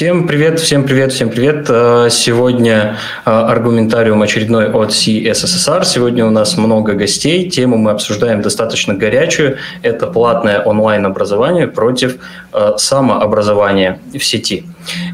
Всем привет, всем привет, всем привет. Э, сегодня э, аргументариум очередной от CSSR. Сегодня у нас много гостей. Тему мы обсуждаем достаточно горячую. Это платное онлайн-образование против э, самообразования в сети.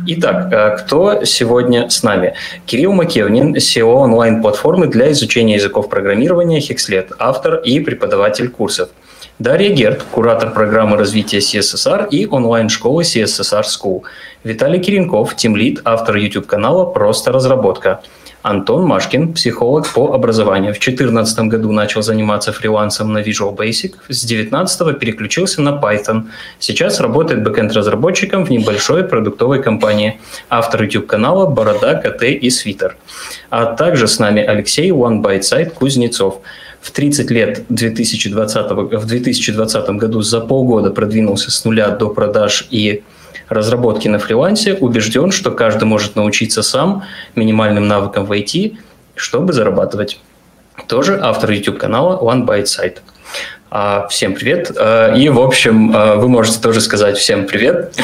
Итак, кто сегодня с нами? Кирилл Макевнин, SEO онлайн-платформы для изучения языков программирования Hexlet, автор и преподаватель курсов. Дарья Герт, куратор программы развития CSSR и онлайн-школы CSSR School. Виталий Киренков, тимлид, автор YouTube-канала «Просто разработка». Антон Машкин, психолог по образованию. В 2014 году начал заниматься фрилансом на Visual Basic, с 2019 переключился на Python. Сейчас работает бэкэнд-разработчиком в небольшой продуктовой компании. Автор YouTube-канала «Борода, КТ и Свитер». А также с нами Алексей One Byte Site Кузнецов – в 30 лет 2020, в 2020 году за полгода продвинулся с нуля до продаж и разработки на фрилансе, убежден, что каждый может научиться сам минимальным навыкам в IT, чтобы зарабатывать. Тоже автор YouTube-канала One Byte Site. А, всем привет. А, и, в общем, а, вы можете тоже сказать всем привет.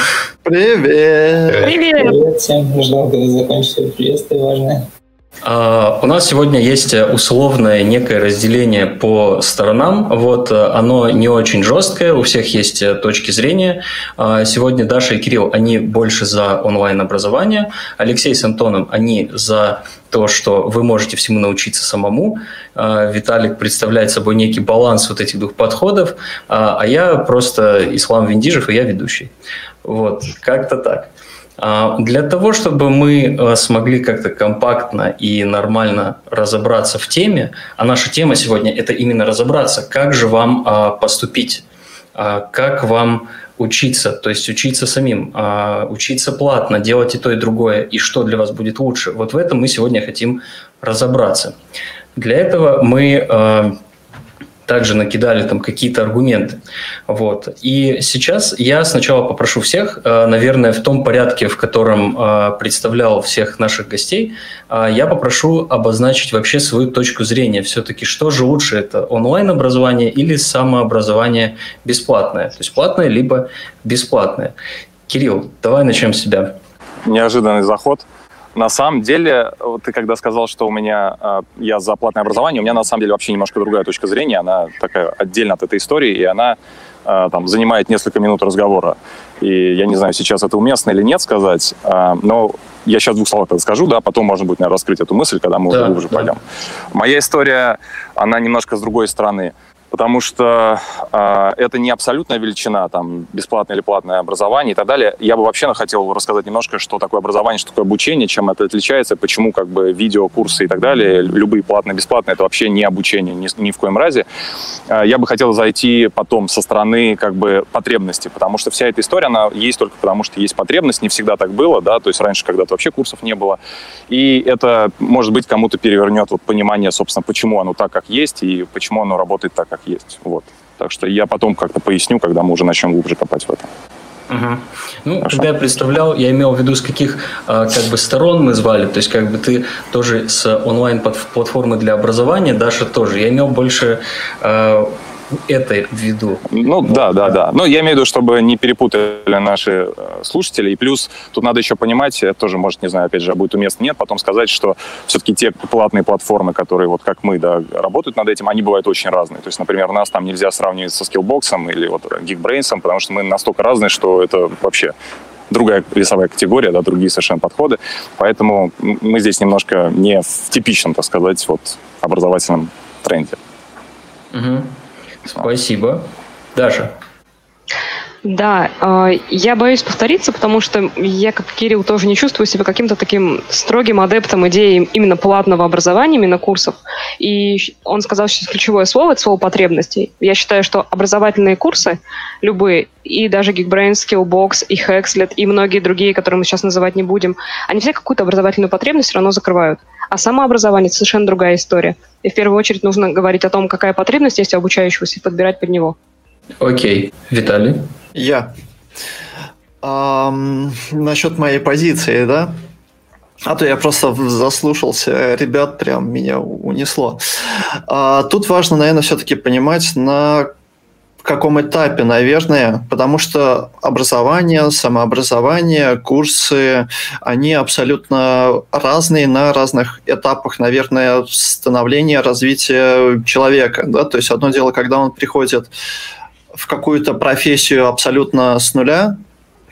Привет! Привет! Привет всем. Ждал, когда закончится приветствие важное. А, у нас сегодня есть условное некое разделение по сторонам. Вот э, оно не очень жесткое, у всех есть э, точки зрения. А, сегодня Даша и Кирилл, они больше за онлайн-образование. Алексей с Антоном, они за то, что вы можете всему научиться самому. А, Виталик представляет собой некий баланс вот этих двух подходов, а я просто Ислам Виндижев, и я ведущий. Вот, как-то так. А, для того, чтобы мы э, смогли как-то компактно и нормально разобраться в теме, а наша тема сегодня – это именно разобраться, как же вам а, поступить, а, как вам учиться, то есть учиться самим, учиться платно, делать и то, и другое, и что для вас будет лучше. Вот в этом мы сегодня хотим разобраться. Для этого мы также накидали там какие-то аргументы. Вот. И сейчас я сначала попрошу всех, э, наверное, в том порядке, в котором э, представлял всех наших гостей, э, я попрошу обозначить вообще свою точку зрения. Все-таки что же лучше, это онлайн-образование или самообразование бесплатное? То есть платное либо бесплатное. Кирилл, давай начнем с себя. Неожиданный заход. На самом деле, вот ты когда сказал, что у меня э, я за платное образование, у меня на самом деле вообще немножко другая точка зрения, она такая отдельно от этой истории, и она э, там занимает несколько минут разговора. И я не знаю, сейчас это уместно или нет сказать, э, но я сейчас в двух словах это скажу, да, потом можно будет, наверное, раскрыть эту мысль, когда мы да, уже глубже да. пойдем. Моя история, она немножко с другой стороны потому что э, это не абсолютная величина, там, бесплатное или платное образование и так далее. Я бы вообще хотел рассказать немножко, что такое образование, что такое обучение, чем это отличается, почему как бы видео, курсы и так далее, любые платные, бесплатные, это вообще не обучение ни, ни в коем разе. Э, я бы хотел зайти потом со стороны как бы потребности, потому что вся эта история, она есть только потому, что есть потребность, не всегда так было, да, то есть раньше когда-то вообще курсов не было, и это, может быть, кому-то перевернет вот понимание, собственно, почему оно так, как есть, и почему оно работает так, как есть. Вот. Так что я потом как-то поясню, когда мы уже начнем глубже копать в этом. Угу. Ну, Хорошо. когда я представлял, я имел в виду, с каких а, как бы сторон мы звали. То есть, как бы ты тоже с онлайн-платформы для образования, Даша тоже. Я имел больше а, это в виду. Ну да, да, да. Но я имею в виду, чтобы не перепутали наши э, слушатели. И плюс тут надо еще понимать, это тоже, может, не знаю, опять же, будет уместно, нет, потом сказать, что все-таки те платные платформы, которые вот как мы, да, работают над этим, они бывают очень разные. То есть, например, нас там нельзя сравнивать со Skillbox или вот Geekbrains, потому что мы настолько разные, что это вообще другая весовая категория, да, другие совершенно подходы. Поэтому мы здесь немножко не в типичном, так сказать, вот образовательном тренде. Угу. Спасибо. Даша. Да, а, я боюсь повториться, потому что я, как Кирилл, тоже не чувствую себя каким-то таким строгим адептом идеи именно платного образования, именно курсов. И он сказал сейчас ключевое слово, это слово потребностей. Я считаю, что образовательные курсы, любые, и даже Geekbrains, Skillbox, и Hexlet, и многие другие, которые мы сейчас называть не будем, они все какую-то образовательную потребность все равно закрывают. А самообразование – это совершенно другая история. И в первую очередь нужно говорить о том, какая потребность есть у обучающегося, и подбирать под него. Окей. Виталий? Я. Um, насчет моей позиции, да? А то я просто заслушался, ребят, прям меня унесло. А, тут важно, наверное, все-таки понимать, на каком этапе, наверное, потому что образование, самообразование, курсы, они абсолютно разные на разных этапах, наверное, становления, развития человека. Да? То есть одно дело, когда он приходит в какую-то профессию абсолютно с нуля,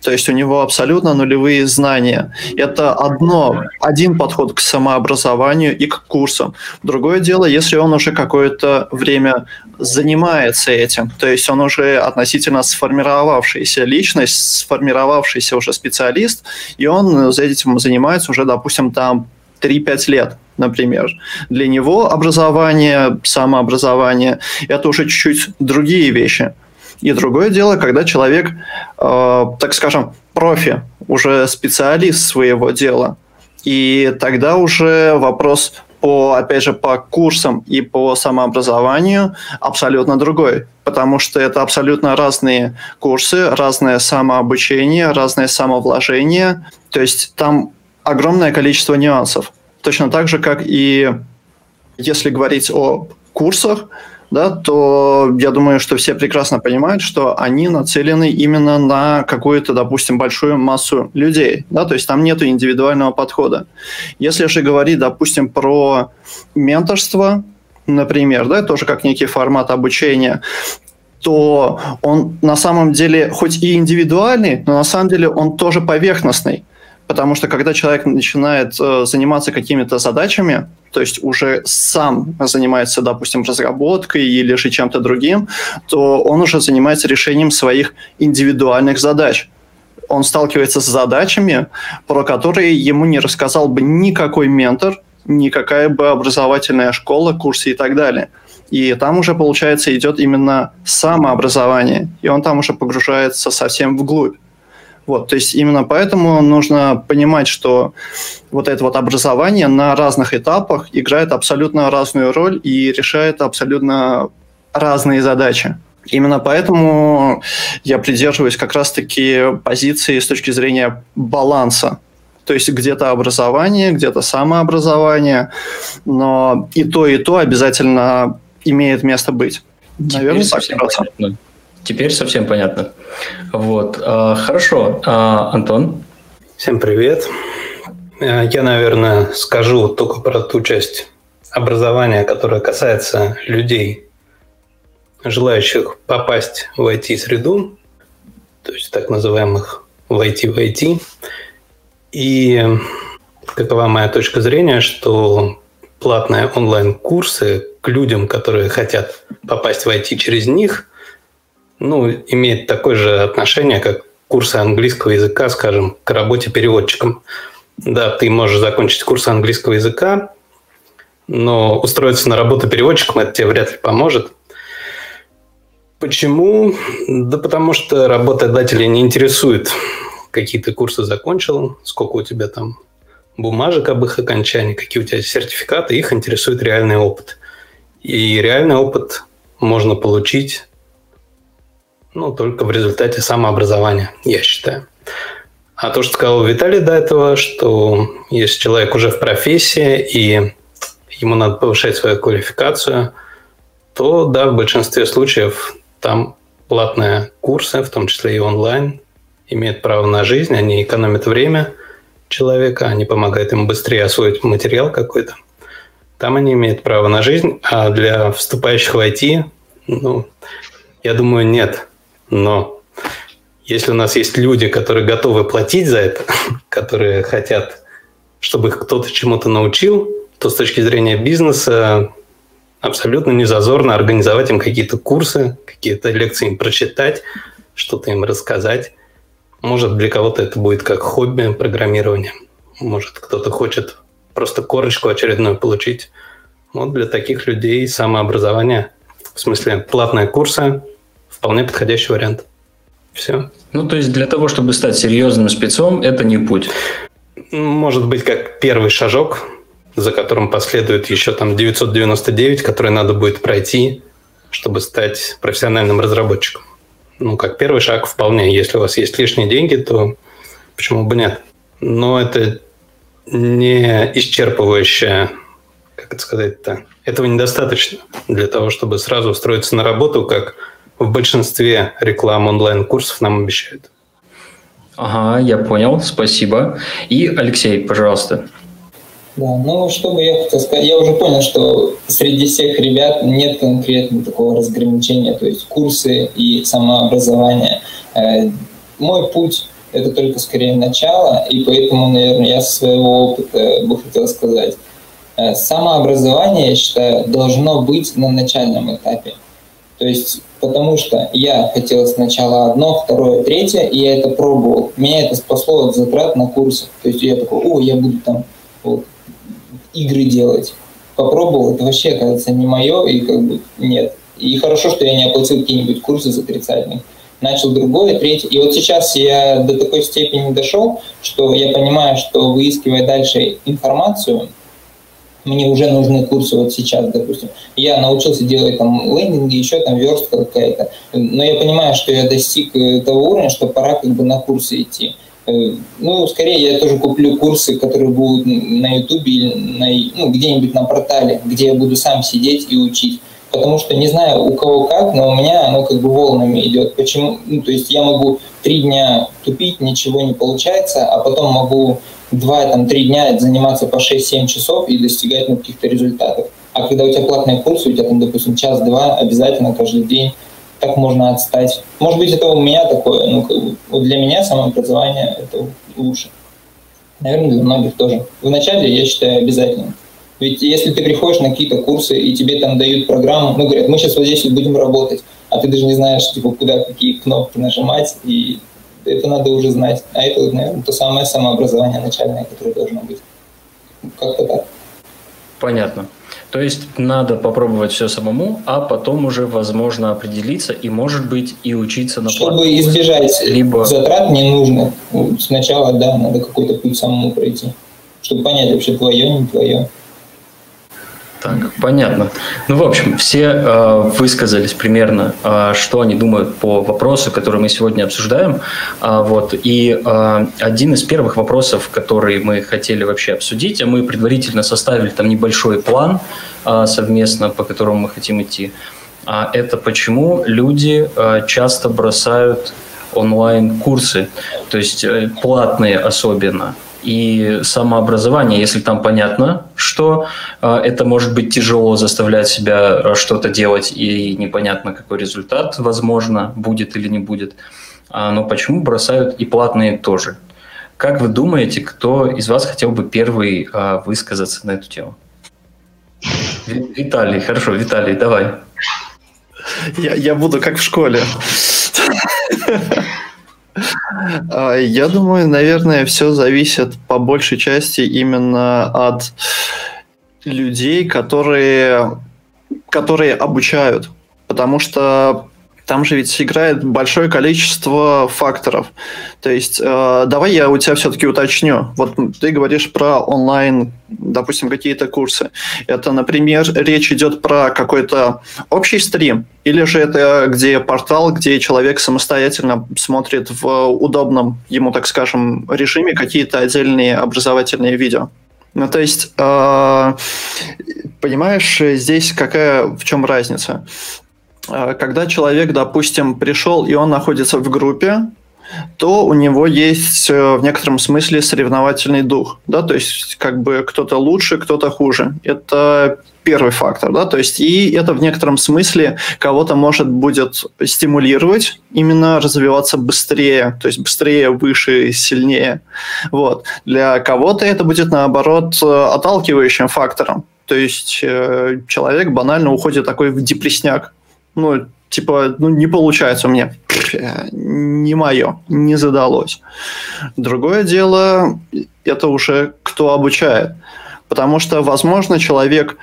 то есть у него абсолютно нулевые знания. Это одно, один подход к самообразованию и к курсам. Другое дело, если он уже какое-то время занимается этим, то есть он уже относительно сформировавшаяся личность, сформировавшийся уже специалист, и он за этим занимается уже, допустим, там 3-5 лет, например. Для него образование, самообразование – это уже чуть-чуть другие вещи – и другое дело, когда человек, э, так скажем, профи, уже специалист своего дела. И тогда уже вопрос по, опять же, по курсам и по самообразованию абсолютно другой, потому что это абсолютно разные курсы, разное самообучение, разное самовложение, то есть там огромное количество нюансов. Точно так же, как и если говорить о курсах, да, то я думаю, что все прекрасно понимают, что они нацелены именно на какую-то, допустим, большую массу людей, да, то есть там нет индивидуального подхода. Если же говорить, допустим, про менторство, например, да, тоже как некий формат обучения, то он на самом деле хоть и индивидуальный, но на самом деле он тоже поверхностный. Потому что когда человек начинает э, заниматься какими-то задачами, то есть уже сам занимается, допустим, разработкой или же чем-то другим, то он уже занимается решением своих индивидуальных задач. Он сталкивается с задачами, про которые ему не рассказал бы никакой ментор, никакая бы образовательная школа, курсы и так далее. И там уже, получается, идет именно самообразование, и он там уже погружается совсем вглубь. Вот, то есть именно поэтому нужно понимать, что вот это вот образование на разных этапах играет абсолютно разную роль и решает абсолютно разные задачи. Именно поэтому я придерживаюсь как раз-таки позиции с точки зрения баланса. То есть где-то образование, где-то самообразование, но и то, и то обязательно имеет место быть. Наверное, так. Теперь совсем понятно. Вот. А, хорошо. А, Антон? Всем привет. Э, я, наверное, скажу только про ту часть образования, которая касается людей, желающих попасть в IT-среду, то есть так называемых в IT в IT. И какова моя точка зрения, что платные онлайн-курсы к людям, которые хотят попасть в IT через них, ну, имеет такое же отношение, как курсы английского языка, скажем, к работе переводчиком. Да, ты можешь закончить курс английского языка, но устроиться на работу переводчиком это тебе вряд ли поможет. Почему? Да потому что работодатели не интересует, какие ты курсы закончил, сколько у тебя там бумажек об их окончании, какие у тебя сертификаты, их интересует реальный опыт. И реальный опыт можно получить ну, только в результате самообразования, я считаю. А то, что сказал Виталий до этого, что если человек уже в профессии и ему надо повышать свою квалификацию, то да, в большинстве случаев там платные курсы, в том числе и онлайн, имеют право на жизнь, они экономят время человека, они помогают ему быстрее освоить материал какой-то. Там они имеют право на жизнь, а для вступающих в IT, ну, я думаю, нет. Но если у нас есть люди, которые готовы платить за это, которые хотят, чтобы их кто-то чему-то научил, то с точки зрения бизнеса абсолютно не зазорно организовать им какие-то курсы, какие-то лекции им прочитать, что-то им рассказать. Может, для кого-то это будет как хобби программирование. Может, кто-то хочет просто корочку очередную получить. Вот для таких людей самообразование, в смысле платные курсы, вполне подходящий вариант. Все. Ну, то есть для того, чтобы стать серьезным спецом, это не путь. Может быть, как первый шажок, за которым последует еще там 999, который надо будет пройти, чтобы стать профессиональным разработчиком. Ну, как первый шаг вполне. Если у вас есть лишние деньги, то почему бы нет? Но это не исчерпывающее, как это сказать-то, этого недостаточно для того, чтобы сразу устроиться на работу как в большинстве реклам онлайн-курсов нам обещают. Ага, я понял, спасибо. И Алексей, пожалуйста. Да, ну что бы я хотел сказать, я уже понял, что среди всех ребят нет конкретно такого разграничения, то есть курсы и самообразование. Э, мой путь это только скорее начало, и поэтому, наверное, я со своего опыта бы хотел сказать, э, самообразование, я считаю, должно быть на начальном этапе. То есть, потому что я хотел сначала одно, второе, третье, и я это пробовал. Меня это спасло от затрат на курсы. То есть я такой, о, я буду там вот, игры делать. Попробовал, это вообще, кажется, не мое, и как бы нет. И хорошо, что я не оплатил какие-нибудь курсы за тридцатник начал другое, третье. И вот сейчас я до такой степени дошел, что я понимаю, что выискивая дальше информацию, мне уже нужны курсы вот сейчас, допустим. Я научился делать там лендинги, еще там верстка какая-то. Но я понимаю, что я достиг э, того уровня, что пора как бы на курсы идти. Э, ну, скорее я тоже куплю курсы, которые будут на Ютубе или на, ну, где-нибудь на портале, где я буду сам сидеть и учить потому что не знаю у кого как, но у меня оно как бы волнами идет. Почему? Ну, то есть я могу три дня тупить, ничего не получается, а потом могу два, там, три дня заниматься по 6-7 часов и достигать ну, каких-то результатов. А когда у тебя платные курсы, у тебя там, допустим, час-два обязательно каждый день, так можно отстать. Может быть, это у меня такое, ну, как бы, для меня самообразование это лучше. Наверное, для многих тоже. Вначале, я считаю, обязательно. Ведь если ты приходишь на какие-то курсы, и тебе там дают программу, ну, говорят, мы сейчас вот здесь будем работать, а ты даже не знаешь, типа, куда какие кнопки нажимать, и это надо уже знать. А это, наверное, то самое самообразование начальное, которое должно быть. Как-то так. Понятно. То есть надо попробовать все самому, а потом уже возможно определиться и, может быть, и учиться на Чтобы платном. избежать Либо... затрат ненужных, сначала, да, надо какой-то путь самому пройти, чтобы понять вообще твое, не твое. Так, понятно. Ну, в общем, все э, высказались примерно, э, что они думают по вопросу, который мы сегодня обсуждаем. А, вот, и э, один из первых вопросов, который мы хотели вообще обсудить, а мы предварительно составили там небольшой план э, совместно, по которому мы хотим идти, э, это почему люди э, часто бросают онлайн-курсы, то есть э, платные особенно и самообразование, если там понятно, что э, это может быть тяжело заставлять себя э, что-то делать и непонятно какой результат, возможно, будет или не будет. А, но почему бросают и платные тоже? Как вы думаете, кто из вас хотел бы первый э, высказаться на эту тему? Виталий, хорошо, Виталий, давай. Я, я буду как в школе. А, я думаю, наверное, все зависит по большей части именно от людей, которые, которые обучают. Потому что там же ведь играет большое количество факторов. То есть, э, давай я у тебя все-таки уточню. Вот ты говоришь про онлайн, допустим, какие-то курсы. Это, например, речь идет про какой-то общий стрим, или же это где портал, где человек самостоятельно смотрит в удобном ему, так скажем, режиме какие-то отдельные образовательные видео. Ну, то есть, э, понимаешь, здесь какая, в чем разница? А, когда человек, допустим, пришел и он находится в группе, то у него есть э, в некотором смысле соревновательный дух, да, то есть как бы кто-то лучше, кто-то хуже. Это первый фактор, да, то есть и это в некотором смысле кого-то может будет стимулировать именно развиваться быстрее, то есть быстрее, выше, сильнее. Вот. Для кого-то это будет наоборот отталкивающим фактором, то есть э, человек банально уходит такой в депресняк, ну, типа, ну, не получается у меня, не мое, не задалось. Другое дело, это уже кто обучает. Потому что, возможно, человек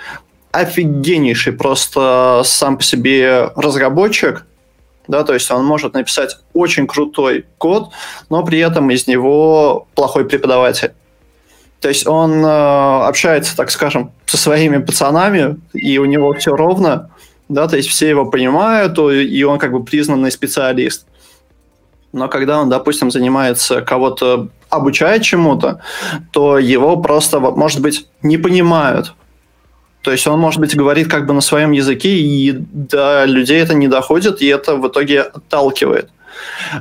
офигеннейший просто сам по себе разработчик, да, то есть он может написать очень крутой код, но при этом из него плохой преподаватель. То есть он э, общается, так скажем, со своими пацанами, и у него все ровно, да, то есть все его понимают, и он как бы признанный специалист. Но когда он, допустим, занимается кого-то, обучает чему-то, то его просто, может быть, не понимают. То есть он, может быть, говорит как бы на своем языке, и до людей это не доходит, и это в итоге отталкивает.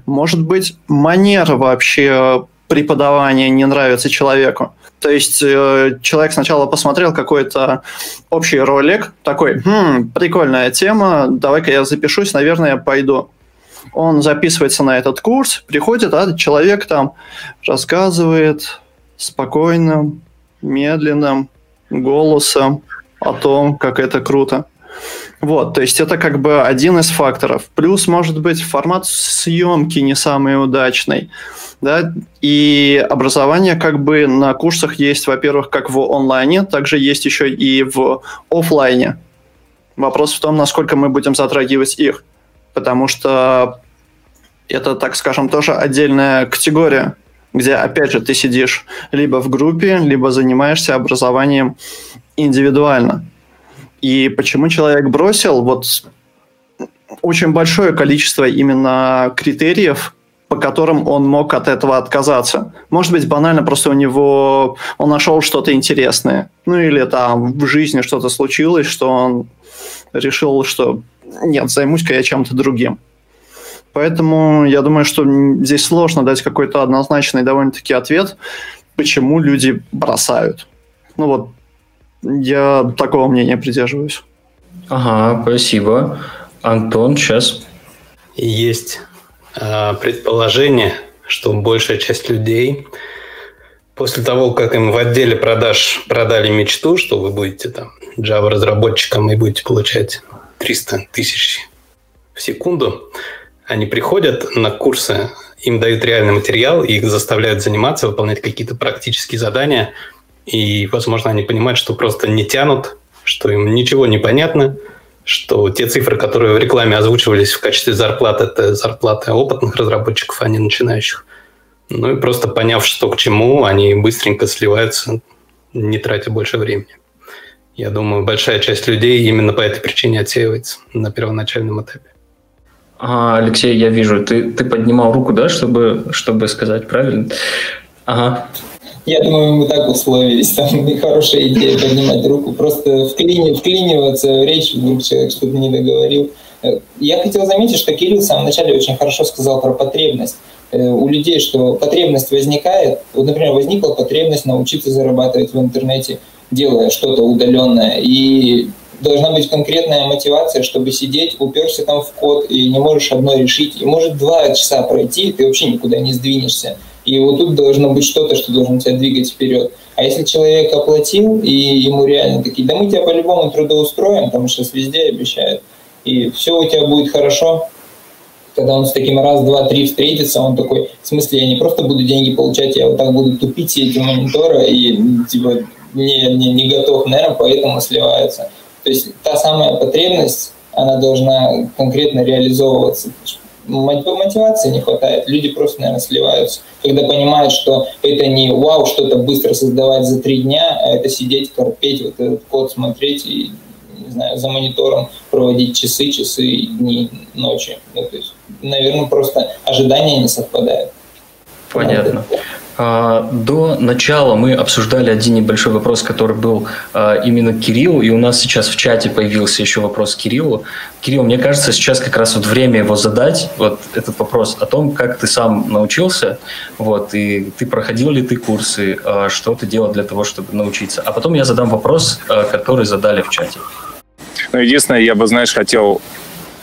Может быть, манера вообще преподавания не нравится человеку. То есть э, человек сначала посмотрел какой-то общий ролик, такой, хм, прикольная тема, давай-ка я запишусь, наверное, я пойду. Он записывается на этот курс, приходит, а человек там рассказывает спокойным, медленным голосом о том, как это круто. Вот, то есть это как бы один из факторов. Плюс, может быть, формат съемки не самый удачный. Да? И образование как бы на курсах есть, во-первых, как в онлайне, также есть еще и в офлайне. Вопрос в том, насколько мы будем затрагивать их. Потому что это, так скажем, тоже отдельная категория, где, опять же, ты сидишь либо в группе, либо занимаешься образованием индивидуально. И почему человек бросил? Вот очень большое количество именно критериев, по которым он мог от этого отказаться. Может быть, банально просто у него он нашел что-то интересное. Ну или там в жизни что-то случилось, что он решил, что нет, займусь-ка я чем-то другим. Поэтому я думаю, что здесь сложно дать какой-то однозначный довольно-таки ответ, почему люди бросают. Ну вот, я такого мнения придерживаюсь. Ага, спасибо. Антон, сейчас. Есть э, предположение, что большая часть людей после того, как им в отделе продаж продали мечту, что вы будете там Java-разработчиком и будете получать 300 тысяч в секунду, они приходят на курсы, им дают реальный материал, их заставляют заниматься, выполнять какие-то практические задания – и, возможно, они понимают, что просто не тянут, что им ничего не понятно, что те цифры, которые в рекламе озвучивались в качестве зарплат, это зарплаты опытных разработчиков, а не начинающих. Ну и просто поняв, что к чему, они быстренько сливаются, не тратя больше времени. Я думаю, большая часть людей именно по этой причине отсеивается на первоначальном этапе. А, Алексей, я вижу, ты, ты поднимал руку, да, чтобы, чтобы сказать правильно? Ага. Я думаю, мы так условились. Там хорошая идея поднимать руку. Просто вклини, вклиниваться в речь, вдруг человек что-то не договорил. Э, я хотел заметить, что Кирилл в самом начале очень хорошо сказал про потребность. Э, у людей, что потребность возникает, вот, например, возникла потребность научиться зарабатывать в интернете, делая что-то удаленное. И должна быть конкретная мотивация, чтобы сидеть, уперся там в код, и не можешь одно решить. И может два часа пройти, и ты вообще никуда не сдвинешься. И вот тут должно быть что-то, что должно тебя двигать вперед. А если человек оплатил, и ему реально такие, да мы тебя по-любому трудоустроим, потому что везде обещают, и все у тебя будет хорошо, когда он с таким раз, два, три встретится, он такой, в смысле, я не просто буду деньги получать, я вот так буду тупить эти мониторы и типа не, не, не готов, наверное, поэтому сливается. То есть та самая потребность, она должна конкретно реализовываться мотивации не хватает. Люди просто, наверное, сливаются, когда понимают, что это не вау, что-то быстро создавать за три дня, а это сидеть, корпеть, вот этот код смотреть и, не знаю, за монитором проводить часы, часы, дни, ночи. Ну, то есть, наверное, просто ожидания не совпадают. Понятно. А, до начала мы обсуждали один небольшой вопрос, который был а, именно к Кириллу, и у нас сейчас в чате появился еще вопрос к Кириллу. Кирилл, мне кажется, сейчас как раз вот время его задать, вот этот вопрос о том, как ты сам научился, вот, и ты проходил ли ты курсы, а, что ты делал для того, чтобы научиться. А потом я задам вопрос, который задали в чате. Ну, единственное, я бы, знаешь, хотел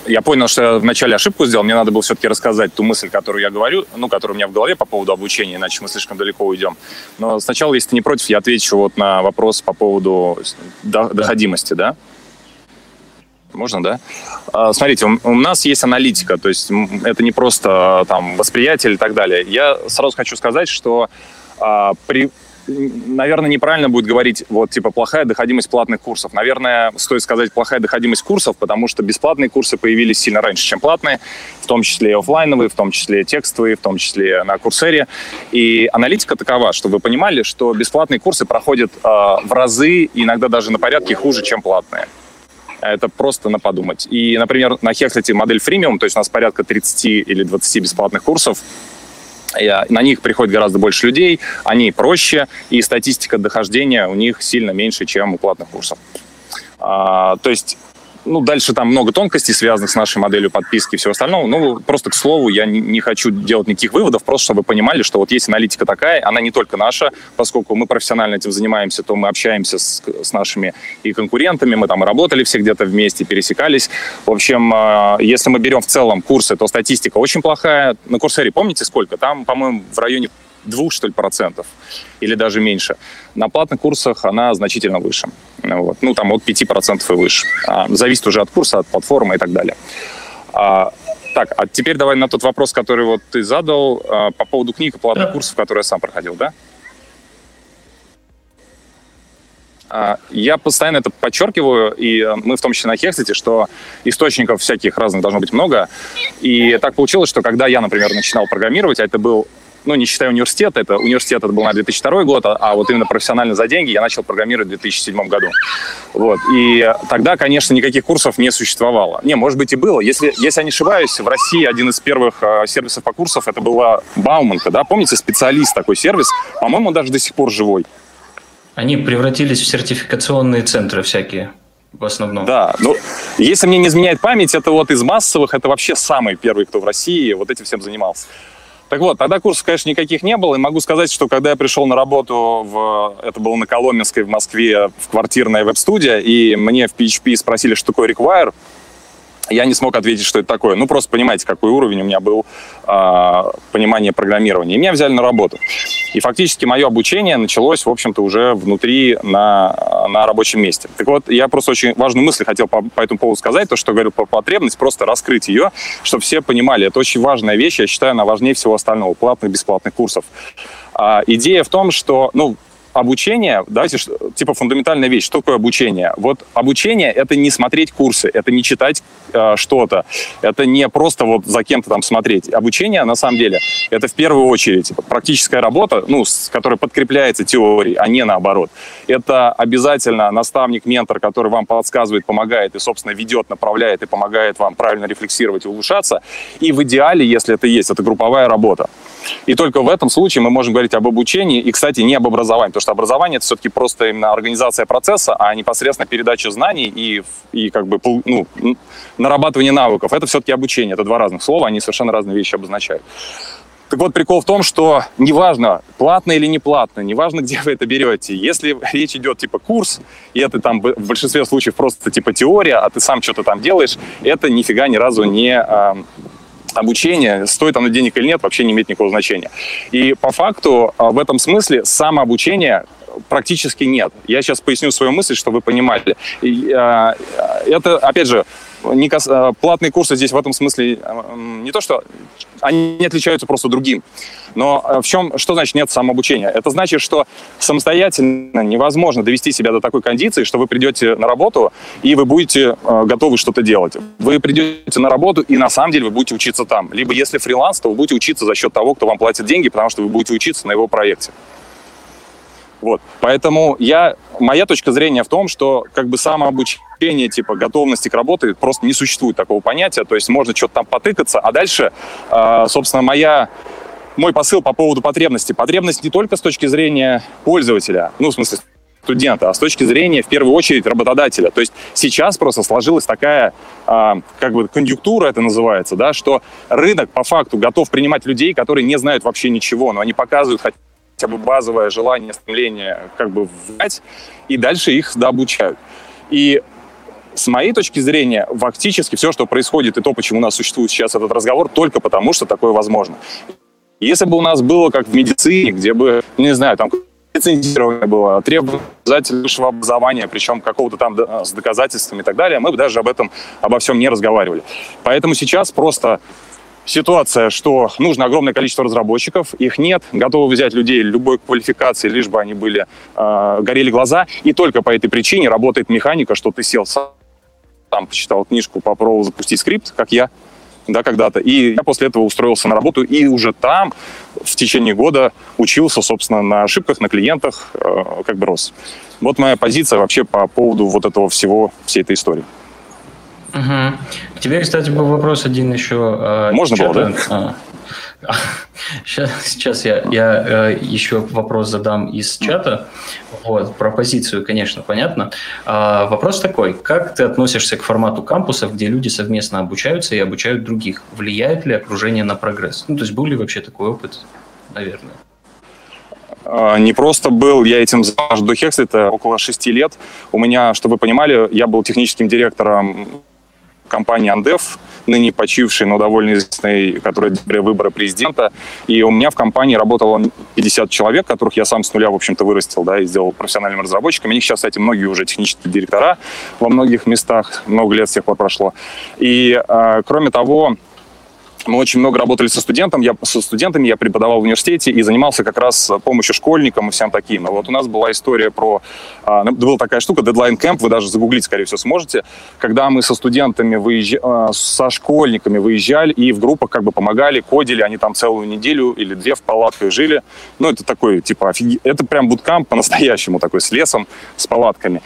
я понял, что я вначале ошибку сделал. Мне надо было все-таки рассказать ту мысль, которую я говорю, ну, которая у меня в голове по поводу обучения, иначе мы слишком далеко уйдем. Но сначала, если ты не против, я отвечу вот на вопрос по поводу доходимости, да? Можно, да? А, смотрите, у нас есть аналитика, то есть это не просто там восприятие и так далее. Я сразу хочу сказать, что а, при наверное, неправильно будет говорить, вот, типа, плохая доходимость платных курсов. Наверное, стоит сказать плохая доходимость курсов, потому что бесплатные курсы появились сильно раньше, чем платные, в том числе и офлайновые, в том числе и текстовые, в том числе на Курсере. И аналитика такова, чтобы вы понимали, что бесплатные курсы проходят э, в разы, иногда даже на порядке хуже, чем платные. Это просто на подумать. И, например, на Hexlet модель фримиум, то есть у нас порядка 30 или 20 бесплатных курсов, на них приходит гораздо больше людей, они проще, и статистика дохождения у них сильно меньше, чем у платных курсов. А, то есть ну, дальше там много тонкостей, связанных с нашей моделью подписки и всего остального. Ну, просто к слову, я не, хочу делать никаких выводов, просто чтобы вы понимали, что вот есть аналитика такая, она не только наша, поскольку мы профессионально этим занимаемся, то мы общаемся с, с нашими и конкурентами, мы там работали все где-то вместе, пересекались. В общем, э, если мы берем в целом курсы, то статистика очень плохая. На Курсере помните сколько? Там, по-моему, в районе двух, что ли, процентов, или даже меньше. На платных курсах она значительно выше. Вот. Ну, там от 5% и выше. А, зависит уже от курса, от платформы и так далее. А, так, а теперь давай на тот вопрос, который вот ты задал а, по поводу книг и платных да. курсов, которые я сам проходил, да? А, я постоянно это подчеркиваю, и мы в том числе на Хексите, что источников всяких разных должно быть много. И так получилось, что когда я, например, начинал программировать, а это был ну, не считая университета, это университет это был на 2002 год, а, а вот именно профессионально за деньги я начал программировать в 2007 году. Вот. И тогда, конечно, никаких курсов не существовало. Не, может быть и было. Если, если я не ошибаюсь, в России один из первых э, сервисов по курсов это была Бауманка, да, помните, специалист такой сервис, по-моему, даже до сих пор живой. Они превратились в сертификационные центры всякие в основном. Да, ну, если мне не изменяет память, это вот из массовых, это вообще самый первый, кто в России вот этим всем занимался. Так вот, тогда курсов, конечно, никаких не было. И могу сказать, что когда я пришел на работу, в, это было на Коломенской в Москве, в квартирная веб-студия, и мне в PHP спросили, что такое require, я не смог ответить, что это такое. Ну, просто понимаете, какой уровень у меня был э, понимание программирования. И меня взяли на работу. И фактически мое обучение началось, в общем-то, уже внутри на, на рабочем месте. Так вот, я просто очень важную мысль хотел по, по этому поводу сказать, то, что говорил про потребность, просто раскрыть ее, чтобы все понимали. Это очень важная вещь, я считаю, она важнее всего остального, платных, бесплатных курсов. А, идея в том, что, ну, обучение, давайте, типа фундаментальная вещь, что такое обучение? Вот обучение — это не смотреть курсы, это не читать э, что-то, это не просто вот за кем-то там смотреть. Обучение, на самом деле, это в первую очередь практическая работа, ну, с которой подкрепляется теорией, а не наоборот. Это обязательно наставник, ментор, который вам подсказывает, помогает и, собственно, ведет, направляет и помогает вам правильно рефлексировать и улучшаться. И в идеале, если это есть, это групповая работа. И только в этом случае мы можем говорить об обучении и, кстати, не об образовании, потому что образование это все-таки просто именно организация процесса, а непосредственно передача знаний и, и как бы ну, нарабатывание навыков. Это все-таки обучение, это два разных слова, они совершенно разные вещи обозначают. Так вот, прикол в том, что неважно, платно или не платно, неважно, где вы это берете, если речь идет типа курс, и это там в большинстве случаев просто типа теория, а ты сам что-то там делаешь, это нифига ни разу не обучение, стоит оно денег или нет, вообще не имеет никакого значения. И по факту а, в этом смысле самообучение практически нет. Я сейчас поясню свою мысль, чтобы вы понимали. А, это, опять же, не кас... А, платные курсы здесь в этом смысле не то, что они не отличаются просто другим. Но в чем, что значит нет самообучения? Это значит, что самостоятельно невозможно довести себя до такой кондиции, что вы придете на работу и вы будете готовы что-то делать. Вы придете на работу и на самом деле вы будете учиться там. Либо если фриланс, то вы будете учиться за счет того, кто вам платит деньги, потому что вы будете учиться на его проекте. Вот. Поэтому я, моя точка зрения в том, что как бы самообучение, типа готовности к работе, просто не существует такого понятия. То есть можно что-то там потыкаться, а дальше, э, собственно, моя мой посыл по поводу потребности. Потребность не только с точки зрения пользователя, ну, в смысле, студента, а с точки зрения, в первую очередь, работодателя. То есть сейчас просто сложилась такая, э, как бы, конъюнктура это называется, да, что рынок по факту готов принимать людей, которые не знают вообще ничего, но они показывают хотя бы базовое желание, стремление как бы ввать, и дальше их дообучают. И с моей точки зрения, фактически все, что происходит, и то, почему у нас существует сейчас этот разговор, только потому, что такое возможно. Если бы у нас было как в медицине, где бы, не знаю, там лицензирование было, требование высшего образования, причем какого-то там с доказательствами и так далее, мы бы даже об этом, обо всем не разговаривали. Поэтому сейчас просто ситуация, что нужно огромное количество разработчиков, их нет, готовы взять людей любой квалификации, лишь бы они были, э, горели глаза, и только по этой причине работает механика, что ты сел сам, там почитал книжку, попробовал запустить скрипт, как я, да, когда-то, и я после этого устроился на работу, и уже там в течение года учился, собственно, на ошибках, на клиентах, э, как бы рос. Вот моя позиция вообще по поводу вот этого всего, всей этой истории. Угу. К тебе, кстати, был вопрос один еще. Можно было, да? А. Сейчас, сейчас я, я э, еще вопрос задам из чата. Вот, про позицию, конечно, понятно. А, вопрос такой. Как ты относишься к формату кампусов, где люди совместно обучаются и обучают других? Влияет ли окружение на прогресс? Ну, то есть был ли вообще такой опыт? Наверное. А, не просто был, я этим занимаюсь до Хекслита около шести лет. У меня, чтобы вы понимали, я был техническим директором компании «Андеф», ныне почившей, но довольно известной, которая для выбора президента. И у меня в компании работало 50 человек, которых я сам с нуля, в общем-то, вырастил, да, и сделал профессиональным разработчиком. У них сейчас, кстати, многие уже технические директора во многих местах, много лет с тех пор прошло. И, э, кроме того, мы очень много работали со студентом, я, со студентами, я преподавал в университете и занимался как раз помощью школьникам и всем таким. Вот у нас была история про... А, была такая штука, Deadline Camp, вы даже загуглить, скорее всего, сможете, когда мы со студентами, выезж... А, со школьниками выезжали и в группах как бы помогали, кодили, они там целую неделю или две в палатках жили. Ну, это такой, типа, офиг... это прям буткамп по-настоящему такой, с лесом, с палатками.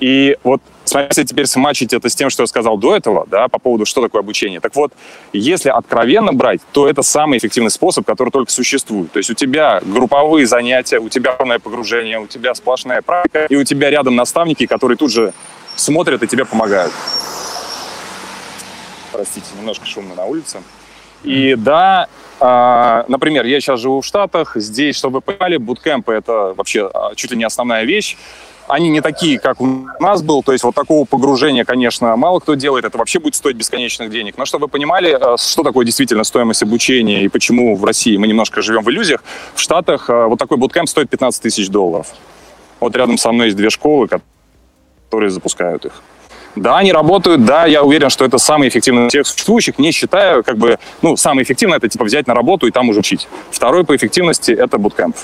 И вот если теперь смачить это с тем, что я сказал до этого, да, по поводу, что такое обучение. Так вот, если откровенно брать, то это самый эффективный способ, который только существует. То есть у тебя групповые занятия, у тебя полное погружение, у тебя сплошная практика, и у тебя рядом наставники, которые тут же смотрят и тебе помогают. Простите, немножко шумно на улице. И да, а, например, я сейчас живу в Штатах, здесь, чтобы вы понимали, буткемпы — это вообще а, чуть ли не основная вещь они не такие, как у нас был, то есть вот такого погружения, конечно, мало кто делает, это вообще будет стоить бесконечных денег. Но чтобы вы понимали, э, что такое действительно стоимость обучения и почему в России мы немножко живем в иллюзиях, в Штатах э, вот такой буткемп стоит 15 тысяч долларов. Вот рядом со мной есть две школы, которые запускают их. Да, они работают, да, я уверен, что это самый эффективный из всех существующих, не считаю, как бы, ну, самое эффективное это типа взять на работу и там уже учить. Второй по эффективности это буткемп.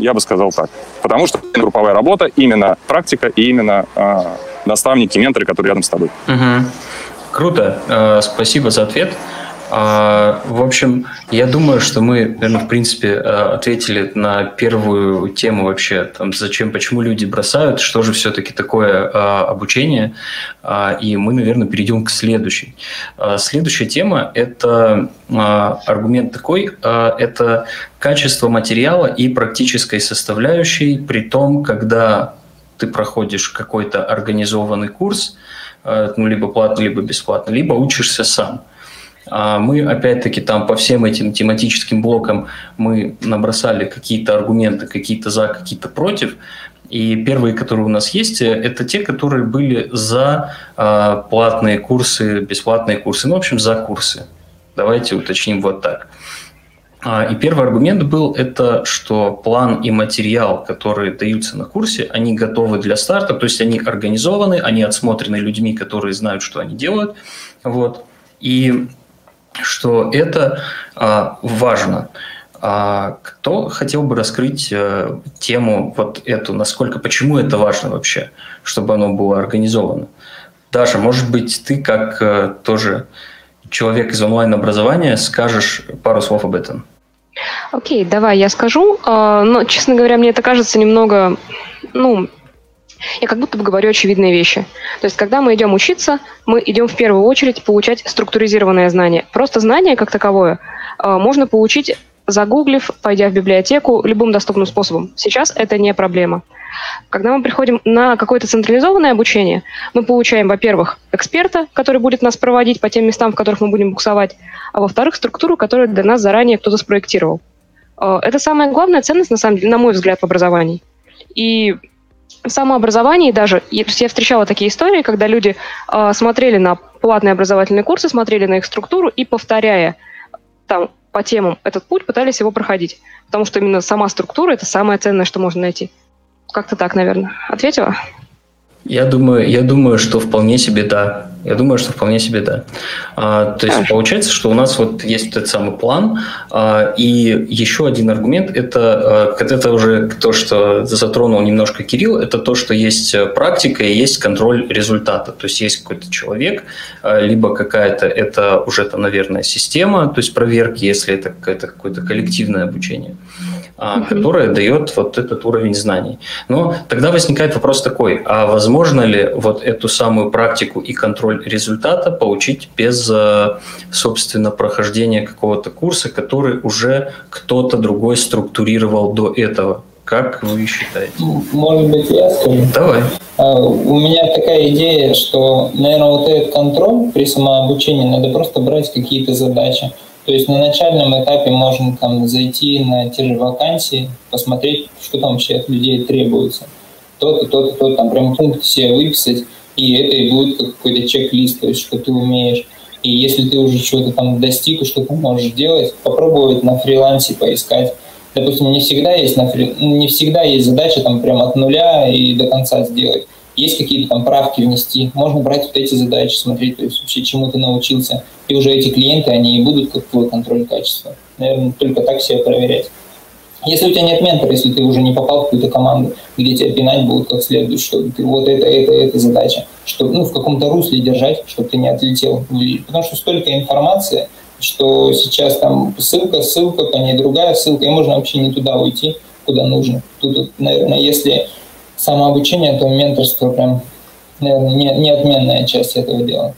Я бы сказал так. Потому что групповая работа, именно практика и именно э, наставники, менторы, которые рядом с тобой. Угу. Круто. Э, спасибо за ответ. А, в общем, я думаю, что мы, наверное, в принципе, э, ответили на первую тему вообще, там, зачем, почему люди бросают, что же все-таки такое а, обучение, а, и мы, наверное, перейдем к следующей. Следующая тема – это аргумент такой, это качество материала и практической составляющей, при том, когда ты проходишь какой-то организованный курс, ну, либо платно, либо бесплатно, либо учишься сам – а мы, опять-таки, там по всем этим тематическим блокам мы набросали какие-то аргументы, какие-то за, какие-то против. И первые, которые у нас есть, это те, которые были за э, платные курсы, бесплатные курсы, ну, в общем, за курсы. Давайте уточним вот так. А, и первый аргумент был это, что план и материал, которые даются на курсе, они готовы для старта, то есть они организованы, они отсмотрены людьми, которые знают, что они делают. Вот. И что это а, важно. А кто хотел бы раскрыть а, тему вот эту, насколько, почему это важно вообще, чтобы оно было организовано? Даша, может быть, ты как а, тоже человек из онлайн-образования скажешь пару слов об этом? Окей, okay, давай я скажу. Но, честно говоря, мне это кажется немного, ну, я как будто бы говорю очевидные вещи. То есть, когда мы идем учиться, мы идем в первую очередь получать структуризированное знание. Просто знание как таковое э, можно получить, загуглив, пойдя в библиотеку, любым доступным способом. Сейчас это не проблема. Когда мы приходим на какое-то централизованное обучение, мы получаем, во-первых, эксперта, который будет нас проводить по тем местам, в которых мы будем буксовать, а во-вторых, структуру, которую для нас заранее кто-то спроектировал. Э, это самая главная ценность, на самом деле, на мой взгляд, в образовании. И самообразовании даже, я, встречала такие истории, когда люди э, смотрели на платные образовательные курсы, смотрели на их структуру и, повторяя там по темам этот путь, пытались его проходить. Потому что именно сама структура – это самое ценное, что можно найти. Как-то так, наверное. Ответила? Я думаю, я думаю, что вполне себе да. Я думаю, что вполне себе да. А, то есть получается, что у нас вот есть вот этот самый план, а, и еще один аргумент это, а, это уже то, что затронул немножко Кирилл, это то, что есть практика и есть контроль результата. То есть есть какой-то человек, а, либо какая-то это уже, -то, наверное, система, то есть проверки, если это какое-то какое-то коллективное обучение. Mm-hmm. которая дает вот этот уровень знаний. Но тогда возникает вопрос такой, а возможно ли вот эту самую практику и контроль результата получить без, э, собственно, прохождения какого-то курса, который уже кто-то другой структурировал до этого? Как вы считаете? Может быть, я скажу? Давай. А, у меня такая идея, что, наверное, вот этот контроль при самообучении надо просто брать какие-то задачи. То есть на начальном этапе можно там зайти на те же вакансии, посмотреть, что там вообще от людей требуется. То-то, то-то, то там прям пункт себе выписать, и это и будет какой-то чек-лист, то есть что ты умеешь. И если ты уже чего-то там достиг и что-то можешь делать, попробовать на фрилансе поискать. Допустим, не всегда есть, на фри... не всегда есть задача там прям от нуля и до конца сделать есть какие-то там правки внести, можно брать вот эти задачи, смотреть, то есть вообще чему ты научился. И уже эти клиенты, они и будут как твой контроль качества. Наверное, только так себя проверять. Если у тебя нет ментора, если ты уже не попал в какую-то команду, где тебя пинать будут как следует, что ты вот это, это, это задача, чтобы ну, в каком-то русле держать, чтобы ты не отлетел. Потому что столько информации, что сейчас там ссылка, ссылка, по ней другая ссылка, и можно вообще не туда уйти, куда нужно. Тут, наверное, если самообучение, то менторство прям, наверное, не, неотменная часть этого дела,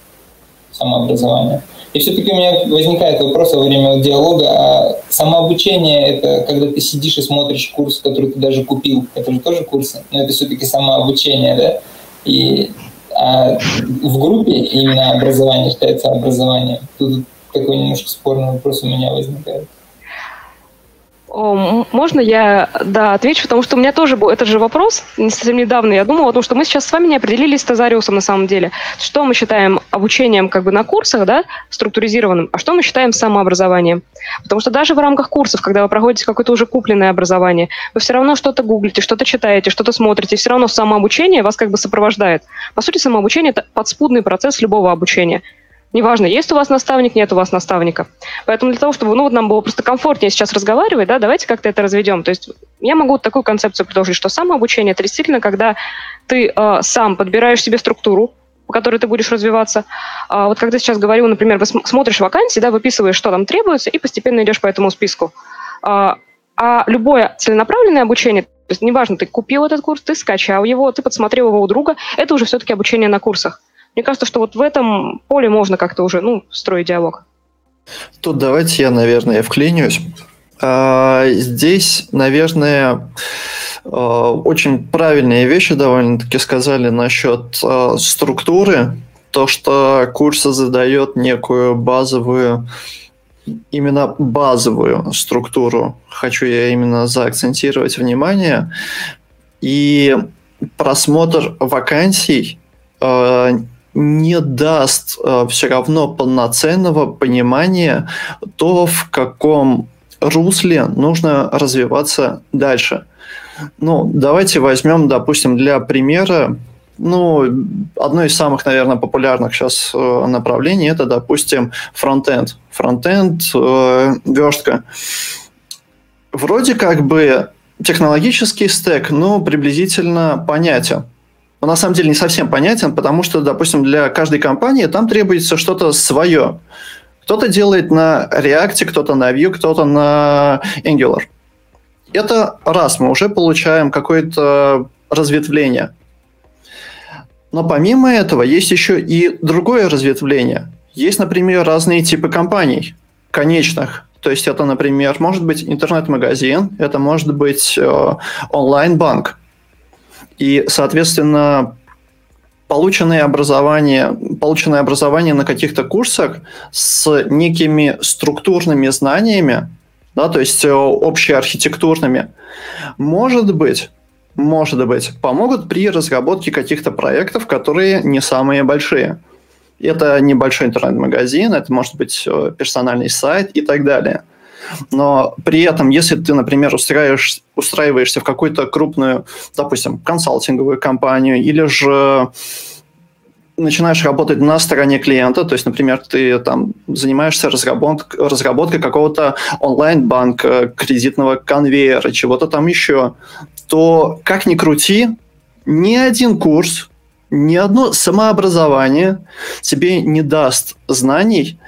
самообразование. И все-таки у меня возникает вопрос во время диалога, а самообучение – это когда ты сидишь и смотришь курс, который ты даже купил, это же тоже курсы, но это все-таки самообучение, да? И а в группе именно образование считается образованием. Тут такой немножко спорный вопрос у меня возникает. Можно я, да, отвечу, потому что у меня тоже был этот же вопрос, совсем недавно я думала, потому что мы сейчас с вами не определились с Тазариусом на самом деле. Что мы считаем обучением как бы на курсах, да, структуризированным, а что мы считаем самообразованием. Потому что даже в рамках курсов, когда вы проходите какое-то уже купленное образование, вы все равно что-то гуглите, что-то читаете, что-то смотрите, все равно самообучение вас как бы сопровождает. По сути, самообучение – это подспудный процесс любого обучения – Неважно, есть у вас наставник, нет у вас наставника. Поэтому для того, чтобы ну, нам было просто комфортнее сейчас разговаривать, да, давайте как-то это разведем. То есть я могу такую концепцию предложить, что самообучение – это действительно, когда ты э, сам подбираешь себе структуру, по которой ты будешь развиваться. А вот когда сейчас говорю, например, вы смотришь вакансии, да, выписываешь, что там требуется, и постепенно идешь по этому списку. А, а любое целенаправленное обучение, то есть неважно, ты купил этот курс, ты скачал его, ты подсмотрел его у друга, это уже все-таки обучение на курсах. Мне кажется, что вот в этом поле можно как-то уже ну, строить диалог. Тут давайте я, наверное, вклинюсь. А, здесь, наверное, а, очень правильные вещи довольно-таки сказали насчет а, структуры. То, что курс задает некую базовую именно базовую структуру хочу я именно заакцентировать внимание. И просмотр вакансий не даст э, все равно полноценного понимания то, в каком русле нужно развиваться дальше. Ну, давайте возьмем, допустим, для примера, ну, одно из самых, наверное, популярных сейчас э, направлений это, допустим, фронтенд. Фронтенд, э, верстка. Вроде как бы технологический стек, но приблизительно понятен он на самом деле не совсем понятен, потому что, допустим, для каждой компании там требуется что-то свое. Кто-то делает на React, кто-то на Vue, кто-то на Angular. Это раз, мы уже получаем какое-то разветвление. Но помимо этого есть еще и другое разветвление. Есть, например, разные типы компаний конечных. То есть это, например, может быть интернет-магазин, это может быть э, онлайн-банк. И, соответственно, полученное образование, полученное образование на каких-то курсах с некими структурными знаниями, да, то есть э, общеархитектурными, может быть, может быть, помогут при разработке каких-то проектов, которые не самые большие. Это небольшой интернет-магазин, это может быть э, персональный сайт и так далее. Но при этом, если ты, например, устраиваешь, устраиваешься в какую-то крупную, допустим, консалтинговую компанию или же начинаешь работать на стороне клиента, то есть, например, ты там занимаешься разработ разработкой какого-то онлайн-банка, кредитного конвейера, чего-то там еще, то как ни крути, ни один курс, ни одно самообразование тебе не даст знаний,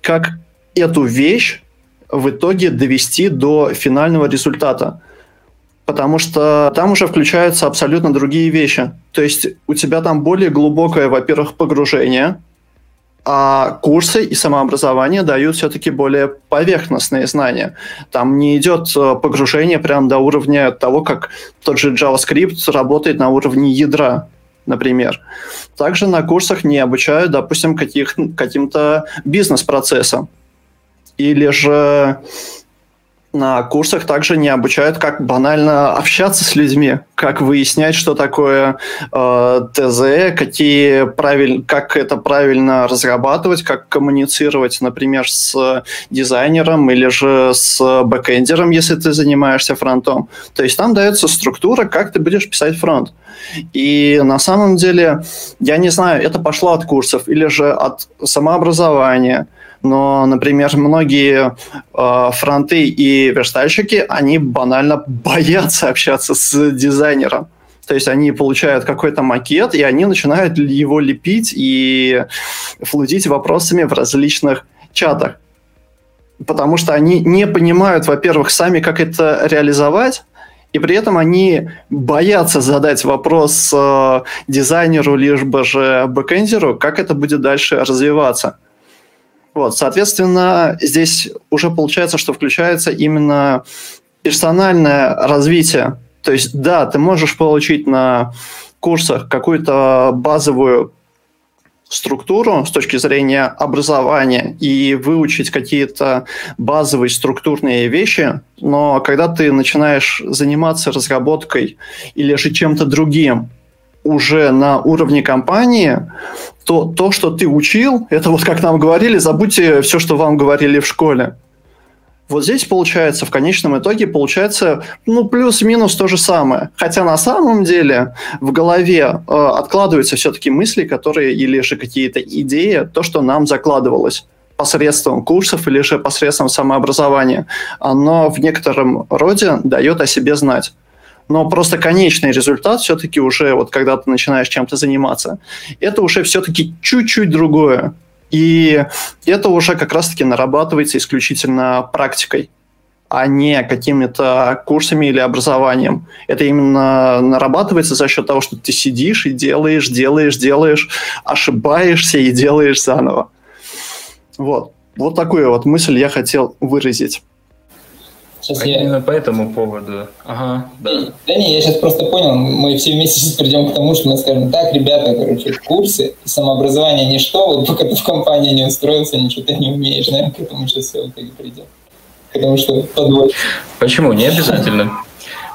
как эту вещь в итоге довести до финального результата. Потому что там уже включаются абсолютно другие вещи. То есть у тебя там более глубокое, во-первых, погружение, а курсы и самообразование дают все-таки более поверхностные знания. Там не идет э, погружение прямо до уровня того, как тот же JavaScript работает на уровне ядра, например. Также на курсах не обучают, допустим, каких, каким-то бизнес-процессам. Или же на курсах также не обучают, как банально общаться с людьми, как выяснять, что такое э, ТЗ, какие правиль... как это правильно разрабатывать, как коммуницировать, например, с дизайнером или же с бэкэндером, если ты занимаешься фронтом. То есть там дается структура, как ты будешь писать фронт. И на самом деле, я не знаю, это пошло от курсов или же от самообразования – но, например, многие э, фронты и верстальщики, они банально боятся общаться с дизайнером. То есть они получают какой-то макет, и они начинают его лепить и флудить вопросами в различных чатах. Потому что они не понимают, во-первых, сами, как это реализовать, и при этом они боятся задать вопрос э, дизайнеру, либо же бэкэндеру, как это будет дальше развиваться. Вот, соответственно, здесь уже получается, что включается именно персональное развитие. То есть, да, ты можешь получить на курсах какую-то базовую структуру с точки зрения образования и выучить какие-то базовые структурные вещи, но когда ты начинаешь заниматься разработкой или же чем-то другим уже на уровне компании, то то, что ты учил, это вот как нам говорили, забудьте все, что вам говорили в школе. Вот здесь получается, в конечном итоге получается, ну, плюс-минус то же самое. Хотя на самом деле в голове э, откладываются все-таки мысли, которые или же какие-то идеи, то, что нам закладывалось посредством курсов или же посредством самообразования, оно в некотором роде дает о себе знать но просто конечный результат все-таки уже, вот когда ты начинаешь чем-то заниматься, это уже все-таки чуть-чуть другое. И это уже как раз-таки нарабатывается исключительно практикой, а не какими-то курсами или образованием. Это именно нарабатывается за счет того, что ты сидишь и делаешь, делаешь, делаешь, ошибаешься и делаешь заново. Вот. Вот такую вот мысль я хотел выразить. Сейчас а я... Именно по этому поводу. Ага, да. Да не, я сейчас просто понял, мы все вместе сейчас придем к тому, что мы скажем, так, ребята, короче, курсы, самообразование ничто, вот пока ты в компании не устроился, ничего ты не умеешь, наверное, к этому сейчас все в итоге придем. Потому что подводишь. Почему? Не обязательно.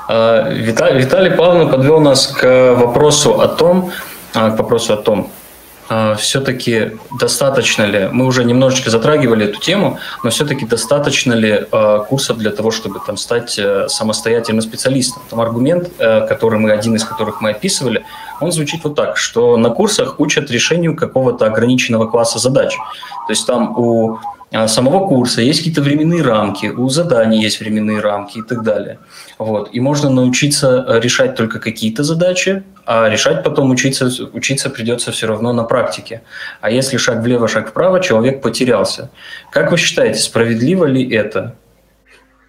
А, Виталий Павловна подвел нас к вопросу о том, а, к вопросу о том, все-таки достаточно ли, мы уже немножечко затрагивали эту тему, но все-таки достаточно ли а, курсов для того, чтобы там стать э, самостоятельным специалистом? Там аргумент, э, который мы, один из которых мы описывали, он звучит вот так, что на курсах учат решению какого-то ограниченного класса задач. То есть там у а, самого курса есть какие-то временные рамки, у заданий есть временные рамки и так далее. Вот. И можно научиться решать только какие-то задачи, а решать потом учиться, учиться придется все равно на практике. А если шаг влево, шаг вправо, человек потерялся. Как вы считаете, справедливо ли это?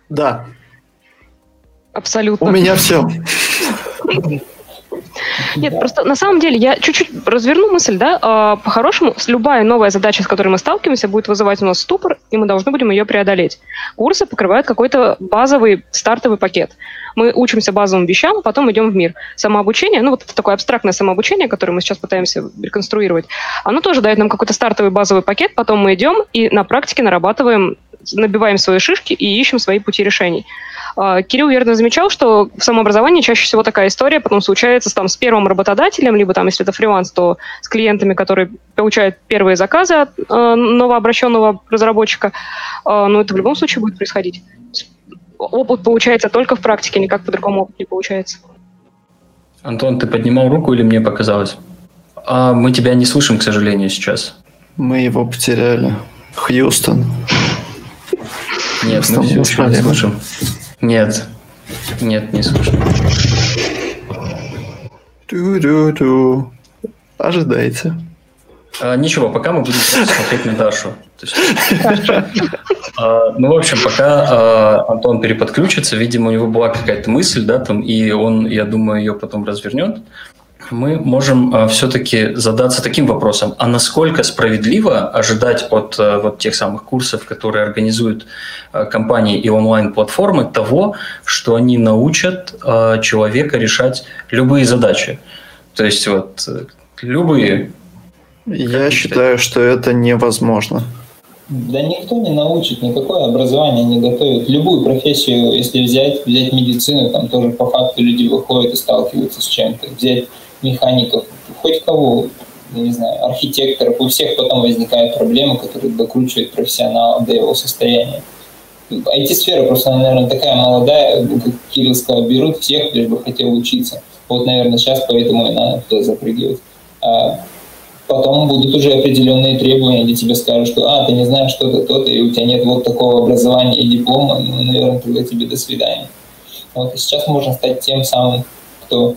Да. Абсолютно. У меня все. Нет, просто на самом деле я чуть-чуть разверну мысль, да, а, по-хорошему, любая новая задача, с которой мы сталкиваемся, будет вызывать у нас ступор, и мы должны будем ее преодолеть. Курсы покрывают какой-то базовый стартовый пакет. Мы учимся базовым вещам, потом идем в мир. Самообучение, ну вот это такое абстрактное самообучение, которое мы сейчас пытаемся реконструировать, оно тоже дает нам какой-то стартовый базовый пакет, потом мы идем и на практике нарабатываем, набиваем свои шишки и ищем свои пути решений. А, Кирилл верно замечал, что в самообразовании чаще всего такая история потом случается там, с первым работодателем, либо там, если это фриланс, то с клиентами, которые получают первые заказы от э, новообращенного разработчика. Э, но это в любом случае будет происходить. Опыт получается только в практике, никак по-другому опыт не получается. Антон, ты поднимал руку или мне показалось? А мы тебя не слышим, к сожалению, сейчас. Мы его потеряли. Хьюстон. Нет, мы все слышим. Нет. Нет, не слышно. Ту-ду-ду. Ожидайте. А, ничего, пока мы будем смотреть на Дашу. А, ну, в общем, пока а, Антон переподключится, видимо, у него была какая-то мысль, да, там, и он, я думаю, ее потом развернет. Мы можем все-таки задаться таким вопросом, а насколько справедливо ожидать от вот тех самых курсов, которые организуют компании и онлайн-платформы, того, что они научат человека решать любые задачи? То есть вот э, любые я считаю, что это невозможно. Да никто не научит, никакое образование не готовит. Любую профессию, если взять, взять медицину, там тоже по факту люди выходят и сталкиваются с чем-то. Взять механиков, хоть кого, не знаю, архитекторов, у всех потом возникают проблемы, которые докручивают профессионала до его состояния. IT-сфера просто, наверное, такая молодая, как Кирилл сказал, берут всех, лишь бы хотел учиться. Вот, наверное, сейчас поэтому и надо туда запрыгивать. А потом будут уже определенные требования, где тебе скажут, что а, ты не знаешь что-то, то-то, и у тебя нет вот такого образования и диплома, ну, наверное, тогда тебе до свидания. Вот, и сейчас можно стать тем самым, кто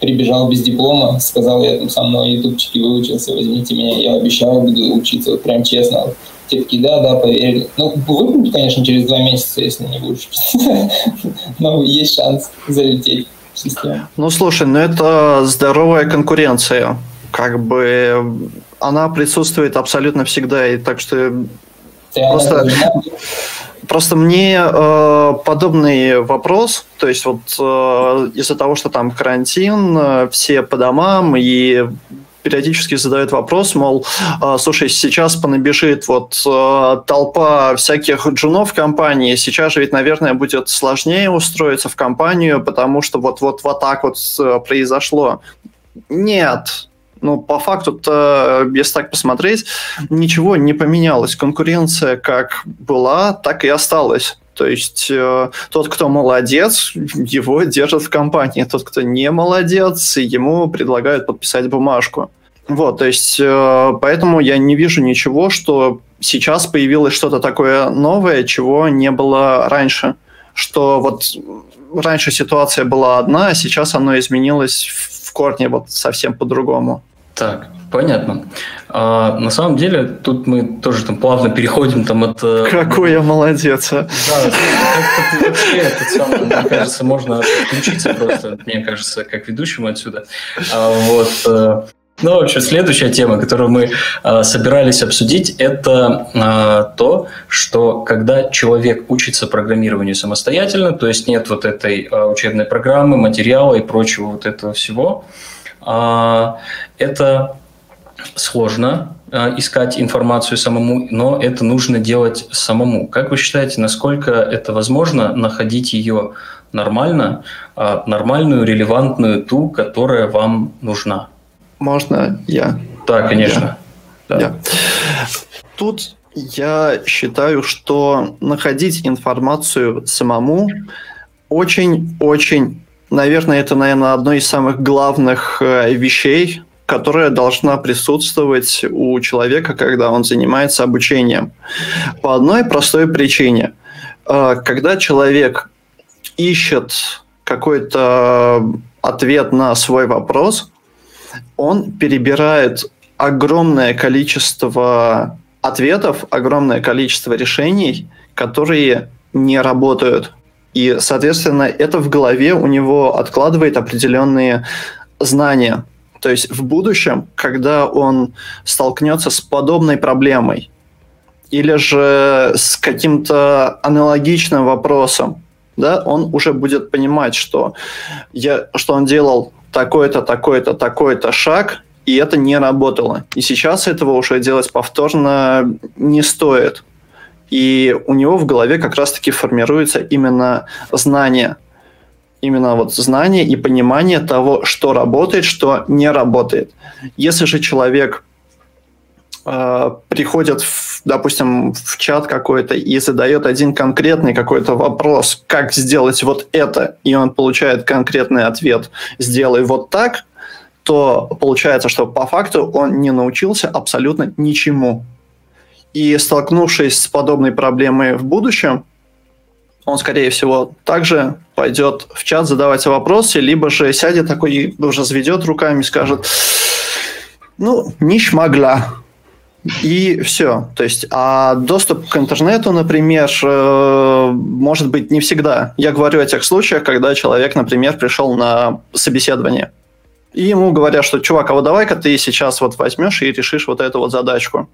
прибежал без диплома, сказал, я там сам на ютубчике выучился, возьмите меня, я обещал, буду учиться, вот прям честно. Вот. Те такие, да, да, поверили. Ну, выпадут, конечно, через два месяца, если не будешь. Но есть шанс залететь в систему. Ну, слушай, ну это здоровая конкуренция как бы она присутствует абсолютно всегда, и так что просто, просто мне э, подобный вопрос, то есть вот э, из-за того, что там карантин, э, все по домам и периодически задают вопрос, мол, э, слушай, сейчас понабежит вот э, толпа всяких джунов в компании, сейчас же ведь, наверное, будет сложнее устроиться в компанию, потому что вот-вот вот так вот э, произошло. Нет, ну, по факту-то, если так посмотреть, ничего не поменялось. Конкуренция как была, так и осталась. То есть э, тот, кто молодец, его держат в компании. Тот, кто не молодец, ему предлагают подписать бумажку. Вот, то есть э, поэтому я не вижу ничего, что сейчас появилось что-то такое новое, чего не было раньше. Что вот раньше ситуация была одна, а сейчас оно изменилось в корне вот совсем по-другому. Так, понятно. А, на самом деле, тут мы тоже там плавно переходим там от... Э, Какой я молодец, а? Да, вообще этот самый, мне кажется, можно отключиться просто, мне кажется, как ведущему отсюда. А, вот, э, ну, в общем, следующая тема, которую мы э, собирались обсудить, это э, то, что когда человек учится программированию самостоятельно, то есть нет вот этой э, учебной программы, материала и прочего вот этого всего, э, это сложно э, искать информацию самому, но это нужно делать самому. Как вы считаете, насколько это возможно находить ее нормально, э, нормальную, релевантную ту, которая вам нужна? Можно я? Да, конечно. Я. Да. Я. Тут я считаю, что находить информацию самому очень-очень, наверное, это, наверное, одно из самых главных э, вещей, которая должна присутствовать у человека, когда он занимается обучением. По одной простой причине. Э, когда человек ищет какой-то ответ на свой вопрос, он перебирает огромное количество ответов, огромное количество решений, которые не работают. И, соответственно, это в голове у него откладывает определенные знания. То есть в будущем, когда он столкнется с подобной проблемой или же с каким-то аналогичным вопросом, да, он уже будет понимать, что, я, что он делал такой-то, такой-то, такой-то шаг, и это не работало. И сейчас этого уже делать повторно не стоит. И у него в голове как раз-таки формируется именно знание. Именно вот знание и понимание того, что работает, что не работает. Если же человек э, приходит, в, допустим, в чат какой-то и задает один конкретный какой-то вопрос, как сделать вот это, и он получает конкретный ответ, сделай вот так, то получается, что по факту он не научился абсолютно ничему. И столкнувшись с подобной проблемой в будущем, он, скорее всего, также пойдет в чат задавать вопросы, либо же сядет такой и уже разведет руками и скажет, Ну, не шмогла. И все. То есть, а доступ к интернету, например, э, может быть не всегда. Я говорю о тех случаях, когда человек, например, пришел на собеседование. И ему говорят, что, чувак, а вот давай-ка ты сейчас вот возьмешь и решишь вот эту вот задачку.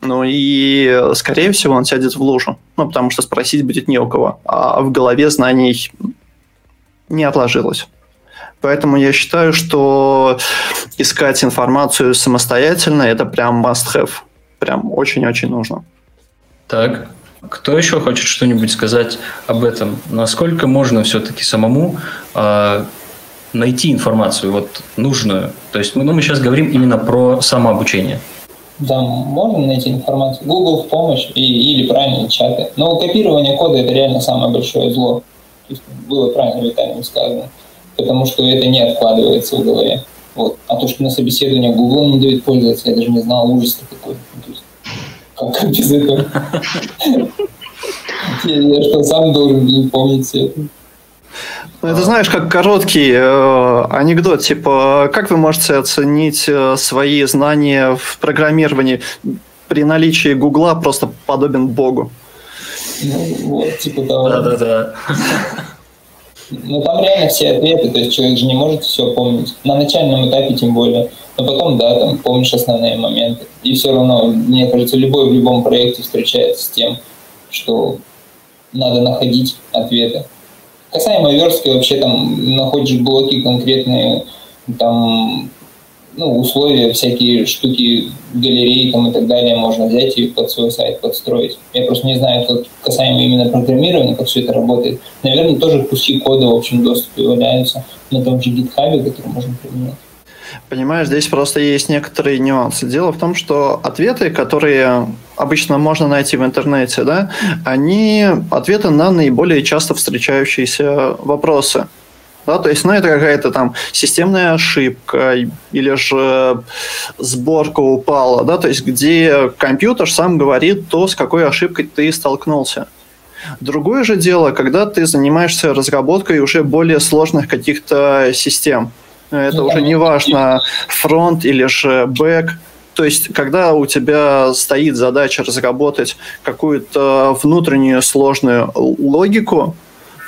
Ну и, скорее всего, он сядет в лужу. Ну, потому что спросить будет не у кого. А в голове знаний не отложилось. Поэтому я считаю, что искать информацию самостоятельно – это прям must-have. Прям очень-очень нужно. Так, кто еще хочет что-нибудь сказать об этом? Насколько можно все-таки самому э, найти информацию вот нужную? То есть ну, мы сейчас говорим именно про самообучение. Да, можно найти информацию. Google в помощь и, или правильные чаты. Но копирование кода – это реально самое большое зло. То есть было правильно Виталием сказано. Потому что это не откладывается в голове. Вот. А то, что на собеседование Google не дает пользоваться, я даже не знал, ужас. То есть, как, как без этого? Я что, сам должен помнить все это? Ну, это знаешь, как короткий э, анекдот, типа, как вы можете оценить э, свои знания в программировании при наличии Гугла просто подобен Богу? Ну, вот, типа того. Да-да-да. Ну, там реально все ответы, то есть человек же не может все помнить. На начальном этапе тем более. Но потом, да, там помнишь основные моменты. И все равно, мне кажется, любой в любом проекте встречается с тем, что надо находить ответы. Касаемо верстки, вообще там находишь блоки конкретные, там ну, условия, всякие штуки, галереи там и так далее можно взять и под свой сайт подстроить. Я просто не знаю, как касаемо именно программирования, как все это работает. Наверное, тоже куски кода в общем доступе валяются на том же GitHub, который можно применять. Понимаешь, здесь просто есть некоторые нюансы. Дело в том, что ответы, которые обычно можно найти в интернете, да, они ответы на наиболее часто встречающиеся вопросы. Да, то есть, ну, это какая-то там системная ошибка или же сборка упала, да, то есть, где компьютер сам говорит то, с какой ошибкой ты столкнулся. Другое же дело, когда ты занимаешься разработкой уже более сложных каких-то систем. Это уже не важно, фронт или же бэк. То есть, когда у тебя стоит задача разработать какую-то внутреннюю сложную логику,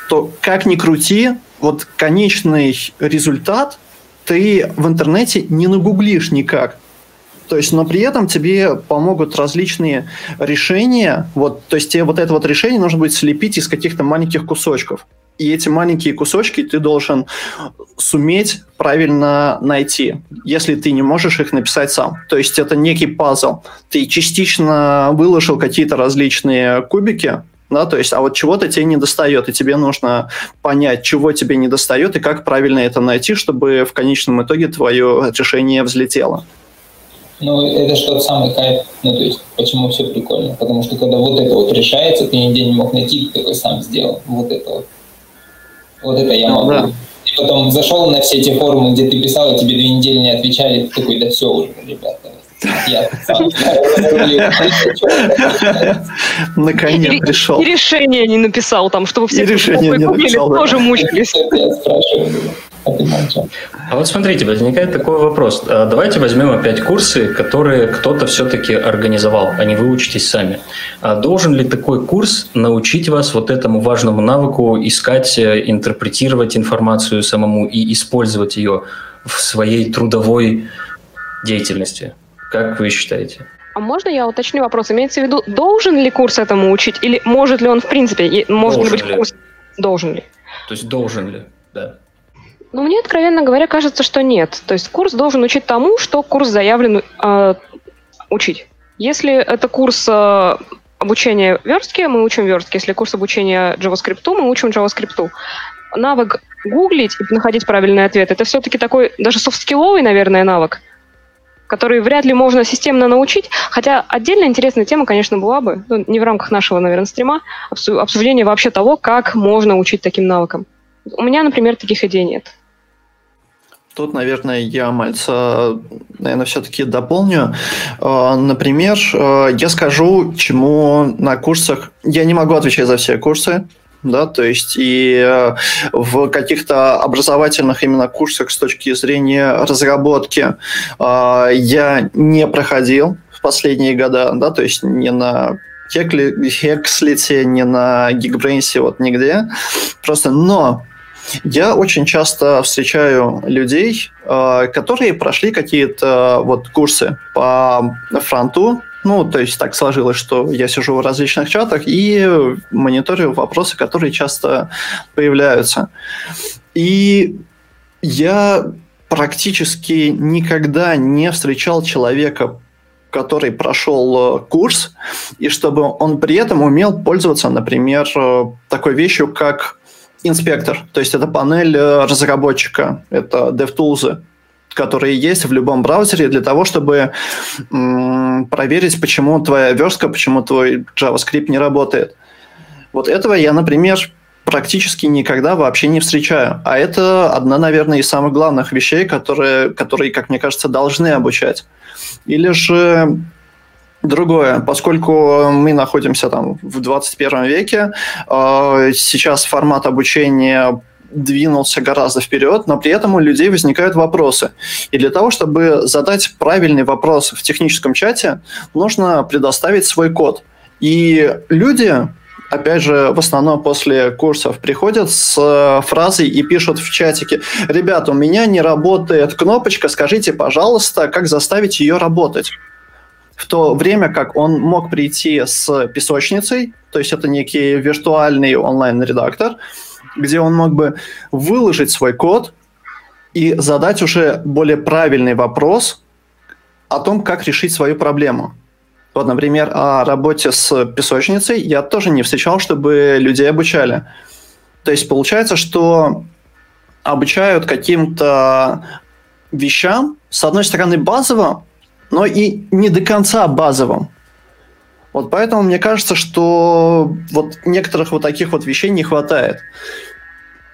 то как ни крути, вот конечный результат ты в интернете не нагуглишь никак. То есть, но при этом тебе помогут различные решения. Вот, то есть тебе вот это вот решение нужно будет слепить из каких-то маленьких кусочков. И эти маленькие кусочки ты должен суметь правильно найти, если ты не можешь их написать сам. То есть это некий пазл. Ты частично выложил какие-то различные кубики, да, то есть, а вот чего-то тебе не достает, и тебе нужно понять, чего тебе не достает, и как правильно это найти, чтобы в конечном итоге твое решение взлетело. Ну, это же тот самый кайф, ну, то есть, почему все прикольно, потому что когда вот это вот решается, ты нигде не мог найти, ты такой сам сделал, вот это вот. Вот это я ну, могу. Да. И потом зашел на все эти форумы, где ты писал, и тебе две недели не отвечали, ты такой, да все уже, ребята, Наконец пришел. И решение не написал там, чтобы все решение не написал, тоже мучились. А вот смотрите, возникает такой вопрос. А давайте возьмем опять курсы, которые кто-то все-таки организовал, а не вы учитесь сами. А должен ли такой курс научить вас вот этому важному навыку искать, э, интерпретировать информацию самому и использовать ее в своей трудовой деятельности? Как вы считаете? А можно я уточню вопрос? Имеется в виду, должен ли курс этому учить, или может ли он, в принципе, может должен ли быть курс? Должен ли? То есть должен ли, да. Ну, мне, откровенно говоря, кажется, что нет. То есть курс должен учить тому, что курс заявлен э, учить. Если это курс э, обучения верстке, мы учим верстке. Если курс обучения JavaScript, мы учим JavaScript. Навык гуглить и находить правильный ответ, это все-таки такой даже софт-скилловый, наверное, навык который вряд ли можно системно научить. Хотя отдельно интересная тема, конечно, была бы, ну, не в рамках нашего, наверное, стрима, обсуждение вообще того, как можно учить таким навыкам. У меня, например, таких идей нет. Тут, наверное, я мальца, наверное, все-таки дополню. А, например, а, я скажу, чему на курсах... Я не могу отвечать за все курсы, да, то есть и э, в каких-то образовательных именно курсах с точки зрения разработки э, я не проходил в последние года, да, то есть не на Хекслите, не на Geekbrains, вот нигде. Просто, но я очень часто встречаю людей, э, которые прошли какие-то вот курсы по фронту, ну, то есть так сложилось, что я сижу в различных чатах и мониторю вопросы, которые часто появляются. И я практически никогда не встречал человека, который прошел э, курс, и чтобы он при этом умел пользоваться, например, э, такой вещью, как инспектор. То есть это панель э, разработчика, это DevTools которые есть в любом браузере для того, чтобы м, проверить, почему твоя верстка, почему твой JavaScript не работает. Вот этого я, например, практически никогда вообще не встречаю. А это одна, наверное, из самых главных вещей, которые, которые как мне кажется, должны обучать. Или же другое, поскольку мы находимся там в 21 веке, э, сейчас формат обучения двинулся гораздо вперед, но при этом у людей возникают вопросы. И для того, чтобы задать правильный вопрос в техническом чате, нужно предоставить свой код. И люди, опять же, в основном после курсов приходят с фразой и пишут в чатике, ребята, у меня не работает кнопочка, скажите, пожалуйста, как заставить ее работать в то время как он мог прийти с песочницей, то есть это некий виртуальный онлайн-редактор, где он мог бы выложить свой код и задать уже более правильный вопрос о том, как решить свою проблему. Вот, например, о работе с песочницей я тоже не встречал, чтобы людей обучали. То есть получается, что обучают каким-то вещам, с одной стороны, базовым, но и не до конца базовым. Вот поэтому мне кажется, что вот некоторых вот таких вот вещей не хватает.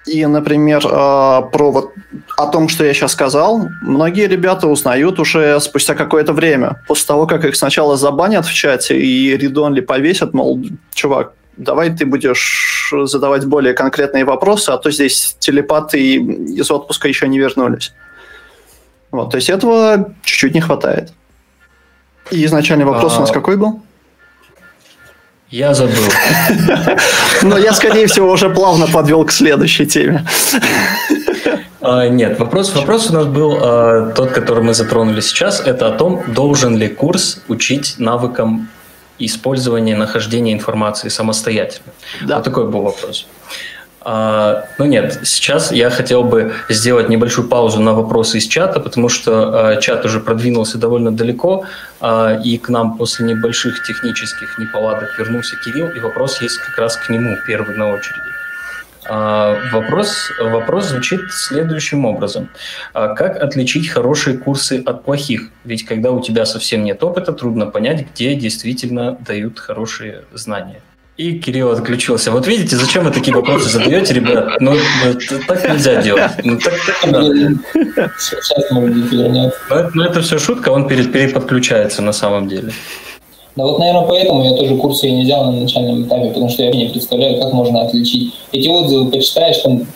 И, например, а, про вот о том, что я сейчас сказал, многие ребята узнают уже спустя какое-то время. После того, как их сначала забанят в чате и редонли повесят, мол, чувак, давай ты будешь задавать более конкретные вопросы, а то здесь телепаты из отпуска еще не вернулись. Вот, то есть этого чуть-чуть не хватает. И изначальный вопрос а... у нас какой был? Я забыл. Но я, скорее всего, уже плавно подвел к следующей теме. А, нет, вопрос, вопрос у нас был а, тот, который мы затронули сейчас. Это о том, должен ли курс учить навыкам использования, нахождения информации самостоятельно. Да. Вот такой был вопрос. А, ну нет, сейчас я хотел бы сделать небольшую паузу на вопросы из чата, потому что а, чат уже продвинулся довольно далеко, а, и к нам после небольших технических неполадок вернулся Кирилл, и вопрос есть как раз к нему первый на очереди. Вопрос, вопрос звучит следующим образом. Как отличить хорошие курсы от плохих? Ведь когда у тебя совсем нет опыта, трудно понять, где действительно дают хорошие знания. И Кирилл отключился. Вот видите, зачем вы такие вопросы задаете, ребят? Ну, так нельзя делать. Ну, так, так вернется. Ну, ну, это все шутка, он перед, переподключается на самом деле. Да вот, наверное, поэтому я тоже курсы не взял на начальном этапе, потому что я не представляю, как можно отличить. Эти отзывы почитаешь, там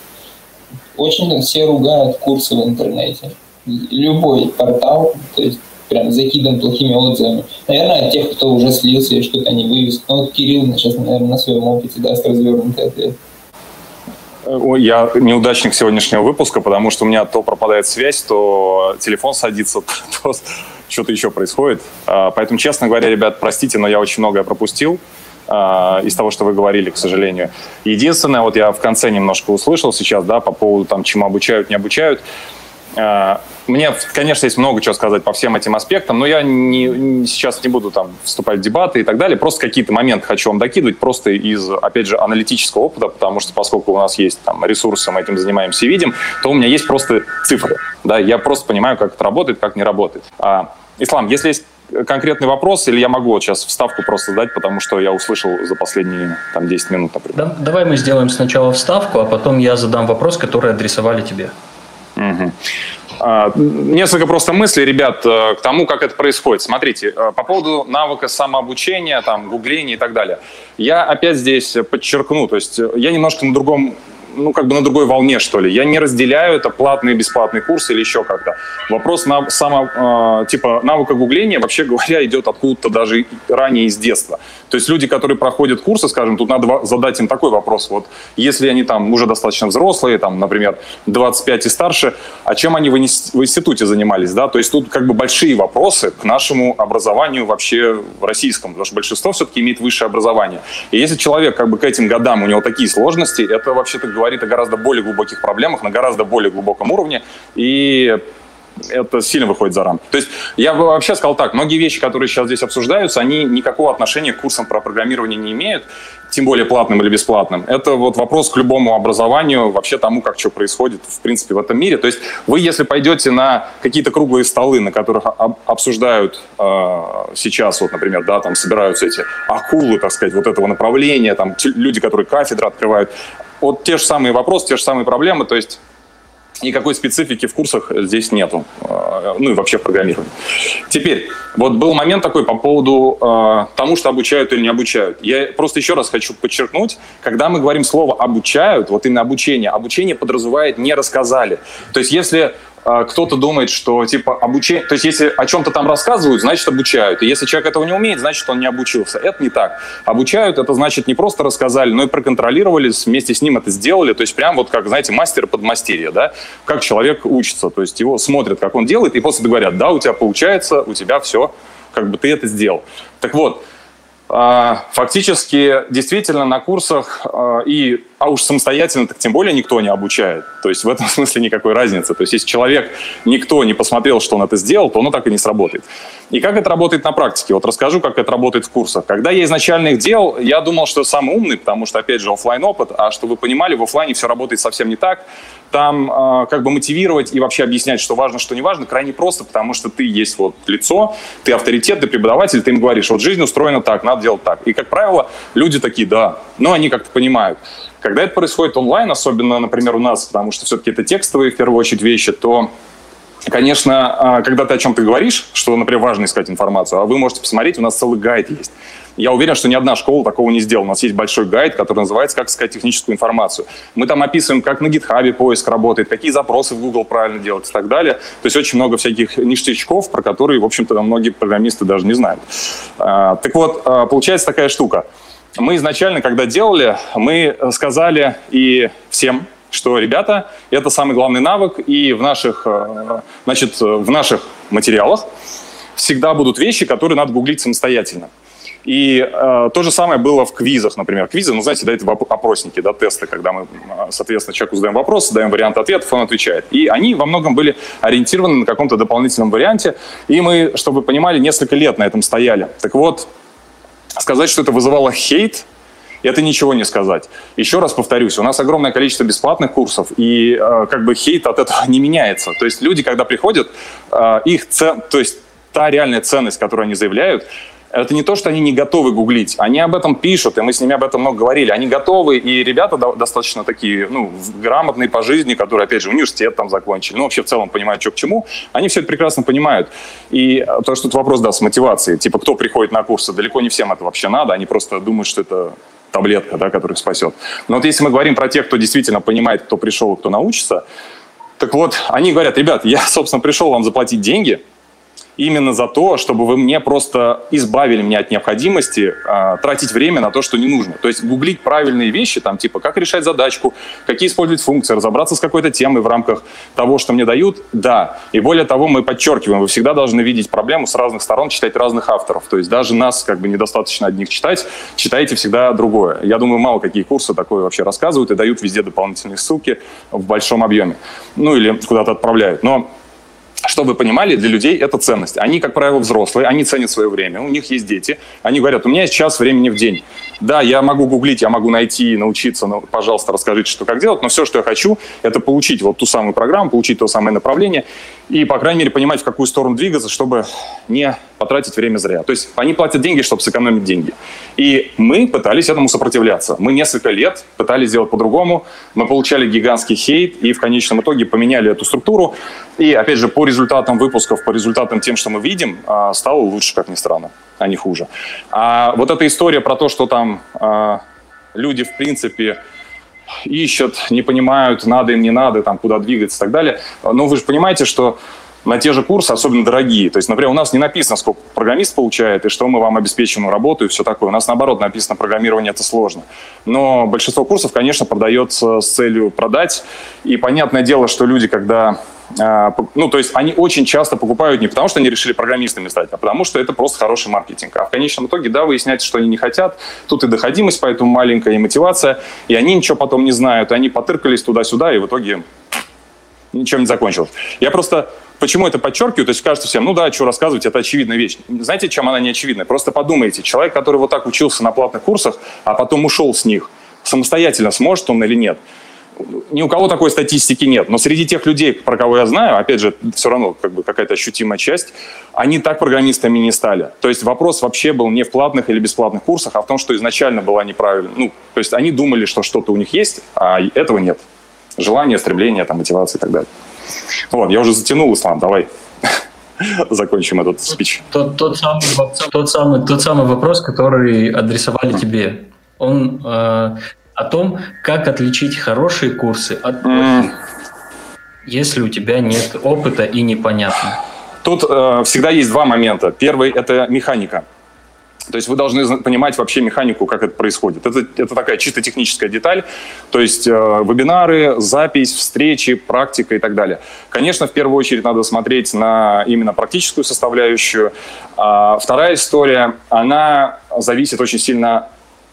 очень все ругают курсы в интернете. Любой портал, то есть прям закидан плохими отзывами. Наверное, от тех, кто уже слился и что-то не вывез. Ну, вот Кирилл сейчас, наверное, на своем опыте даст развернутый ответ. Я неудачник сегодняшнего выпуска, потому что у меня то пропадает связь, то телефон садится, то что-то еще происходит. А, поэтому, честно говоря, ребят, простите, но я очень многое пропустил а, из того, что вы говорили, к сожалению. Единственное, вот я в конце немножко услышал сейчас, да, по поводу там, чему обучают, не обучают. А, мне, конечно, есть много чего сказать по всем этим аспектам, но я не, сейчас не буду там вступать в дебаты и так далее. Просто какие-то моменты хочу вам докидывать просто из, опять же, аналитического опыта, потому что поскольку у нас есть там ресурсы, мы этим занимаемся и видим, то у меня есть просто цифры. Да, я просто понимаю, как это работает, как не работает. А, Ислам, если есть конкретный вопрос, или я могу вот сейчас вставку просто дать, потому что я услышал за последние там, 10 минут, например. Да, давай мы сделаем сначала вставку, а потом я задам вопрос, который адресовали тебе. Угу. Несколько просто мыслей, ребят, э, к тому, как это происходит. Смотрите, э, по поводу навыка самообучения, там, гугления и так далее. Я опять здесь подчеркну, то есть э, я немножко на другом ну, как бы на другой волне, что ли. Я не разделяю это платные и бесплатные курсы или еще как-то. Вопрос на само, э, типа навыка гугления, вообще говоря, идет откуда-то даже ранее из детства. То есть люди, которые проходят курсы, скажем, тут надо задать им такой вопрос. Вот если они там уже достаточно взрослые, там, например, 25 и старше, а чем они в институте занимались, да? То есть тут как бы большие вопросы к нашему образованию вообще российскому, потому что большинство все-таки имеет высшее образование. И если человек как бы к этим годам, у него такие сложности, это вообще-то говорит о гораздо более глубоких проблемах, на гораздо более глубоком уровне. И это сильно выходит за рамки. То есть я бы вообще сказал так, многие вещи, которые сейчас здесь обсуждаются, они никакого отношения к курсам про программирование не имеют, тем более платным или бесплатным. Это вот вопрос к любому образованию, вообще тому, как что происходит, в принципе, в этом мире. То есть вы, если пойдете на какие-то круглые столы, на которых обсуждают э, сейчас, вот, например, да, там собираются эти акулы, так сказать, вот этого направления, там люди, которые кафедры открывают, вот те же самые вопросы, те же самые проблемы, то есть никакой специфики в курсах здесь нету, э, ну и вообще в программировании. Теперь, вот был момент такой по поводу э, тому, что обучают или не обучают. Я просто еще раз хочу подчеркнуть, когда мы говорим слово «обучают», вот именно обучение, обучение подразумевает «не рассказали». То есть если а, кто-то думает, что типа обучение, то есть если о чем-то там рассказывают, значит обучают. И если человек этого не умеет, значит он не обучился. Это не так. Обучают, это значит не просто рассказали, но и проконтролировали, вместе с ним это сделали. То есть прям вот как, знаете, мастер подмастерье, да, как человек учится. То есть его смотрят, как он делает, и после говорят, да, у тебя получается, у тебя все, как бы ты это сделал. Так вот, а, фактически действительно на курсах а, и а уж самостоятельно так тем более никто не обучает. То есть в этом смысле никакой разницы. То есть если человек, никто не посмотрел, что он это сделал, то оно так и не сработает. И как это работает на практике? Вот расскажу, как это работает в курсах. Когда я изначально их делал, я думал, что самый умный, потому что, опять же, офлайн опыт, а что вы понимали, в офлайне все работает совсем не так. Там э, как бы мотивировать и вообще объяснять, что важно, что не важно, крайне просто, потому что ты есть вот лицо, ты авторитет, ты преподаватель, ты им говоришь, вот жизнь устроена так, надо делать так. И, как правило, люди такие, да, но они как-то понимают. Когда это происходит онлайн, особенно, например, у нас, потому что все-таки это текстовые, в первую очередь, вещи, то Конечно, а, когда ты о чем-то говоришь, что, например, важно искать информацию, а вы можете посмотреть, у нас целый гайд есть. Я уверен, что ни одна школа такого не сделала. У нас есть большой гайд, который называется «Как искать техническую информацию». Мы там описываем, как на GitHub поиск работает, какие запросы в Google правильно делать и так далее. То есть очень много всяких ништячков, про которые, в общем-то, многие программисты даже не знают. А, так вот, а, получается такая штука – мы изначально, когда делали, мы сказали и всем, что, ребята, это самый главный навык, и в наших, э, значит, в наших материалах всегда будут вещи, которые надо гуглить самостоятельно. И э, то же самое было в квизах, например. Квизы, ну, знаете, да, это опросники, да, тесты, когда мы, э, соответственно, человеку задаем вопрос, даем вариант ответов, он отвечает. И они во многом были ориентированы на каком-то дополнительном варианте. И мы, чтобы вы понимали, несколько лет на этом стояли. Так вот, сказать, что это вызывало хейт, это ничего не сказать. Еще раз повторюсь, у нас огромное количество бесплатных курсов, и э, как бы хейт от этого не меняется. То есть люди, когда приходят, э, их цен, то есть та реальная ценность, которую они заявляют, это не то, что они не готовы гуглить. Они об этом пишут, и мы с ними об этом много говорили. Они готовы, и ребята достаточно такие, ну, грамотные по жизни, которые, опять же, университет там закончили, ну, вообще в целом понимают, что к чему. Они все это прекрасно понимают. И то, что тут вопрос, да, с мотивацией. Типа, кто приходит на курсы, далеко не всем это вообще надо. Они просто думают, что это таблетка, да, которая спасет. Но вот если мы говорим про тех, кто действительно понимает, кто пришел, кто научится, так вот, они говорят, ребят, я, собственно, пришел вам заплатить деньги – именно за то, чтобы вы мне просто избавили меня от необходимости э, тратить время на то, что не нужно. То есть гуглить правильные вещи, там типа как решать задачку, какие использовать функции, разобраться с какой-то темой в рамках того, что мне дают, да. И более того, мы подчеркиваем, вы всегда должны видеть проблему с разных сторон, читать разных авторов. То есть даже нас как бы недостаточно одних читать, читайте всегда другое. Я думаю, мало какие курсы такое вообще рассказывают и дают везде дополнительные ссылки в большом объеме. Ну или куда-то отправляют. Но чтобы вы понимали, для людей это ценность. Они, как правило, взрослые, они ценят свое время, у них есть дети. Они говорят, у меня есть час времени в день. Да, я могу гуглить, я могу найти, научиться, но, пожалуйста, расскажите, что как делать. Но все, что я хочу, это получить вот ту самую программу, получить то самое направление и, по крайней мере, понимать, в какую сторону двигаться, чтобы не потратить время зря. То есть они платят деньги, чтобы сэкономить деньги. И мы пытались этому сопротивляться. Мы несколько лет пытались сделать по-другому. Мы получали гигантский хейт и в конечном итоге поменяли эту структуру. И, опять же, по результатам выпусков, по результатам тем, что мы видим, а, стало лучше, как ни странно, а не хуже. А вот эта история про то, что там а, люди, в принципе, ищут, не понимают, надо им, не надо, там, куда двигаться и так далее. Но вы же понимаете, что на те же курсы, особенно дорогие. То есть, например, у нас не написано, сколько программист получает и что мы вам обеспечим работу и все такое. У нас, наоборот, написано, программирование – это сложно. Но большинство курсов, конечно, продается с целью продать. И понятное дело, что люди, когда ну, то есть они очень часто покупают не потому, что они решили программистами стать, а потому что это просто хороший маркетинг. А в конечном итоге, да, выясняется, что они не хотят. Тут и доходимость поэтому маленькая, и мотивация, и они ничего потом не знают, и они потыркались туда-сюда, и в итоге ничем не закончилось. Я просто Почему это подчеркиваю? То есть кажется всем, ну да, что рассказывать, это очевидная вещь. Знаете, чем она не очевидная? Просто подумайте, человек, который вот так учился на платных курсах, а потом ушел с них, самостоятельно сможет он или нет? Ни у кого такой статистики нет, но среди тех людей, про кого я знаю, опять же, все равно как бы какая-то ощутимая часть, они так программистами не стали. То есть вопрос вообще был не в платных или бесплатных курсах, а в том, что изначально была неправильно. Ну, то есть они думали, что что-то у них есть, а этого нет. Желание, стремление, там, мотивация и так далее. Вот, я уже затянул, Ислам, давай закончим этот спич. Тот, тот, самый, тот, самый, тот самый вопрос, который адресовали тебе, он э, о том, как отличить хорошие курсы от плохих, если у тебя нет опыта и непонятно. Тут э, всегда есть два момента. Первый – это механика. То есть вы должны понимать вообще механику, как это происходит. Это, это такая чисто техническая деталь, то есть э, вебинары, запись, встречи, практика и так далее. Конечно, в первую очередь надо смотреть на именно практическую составляющую. А вторая история, она зависит очень сильно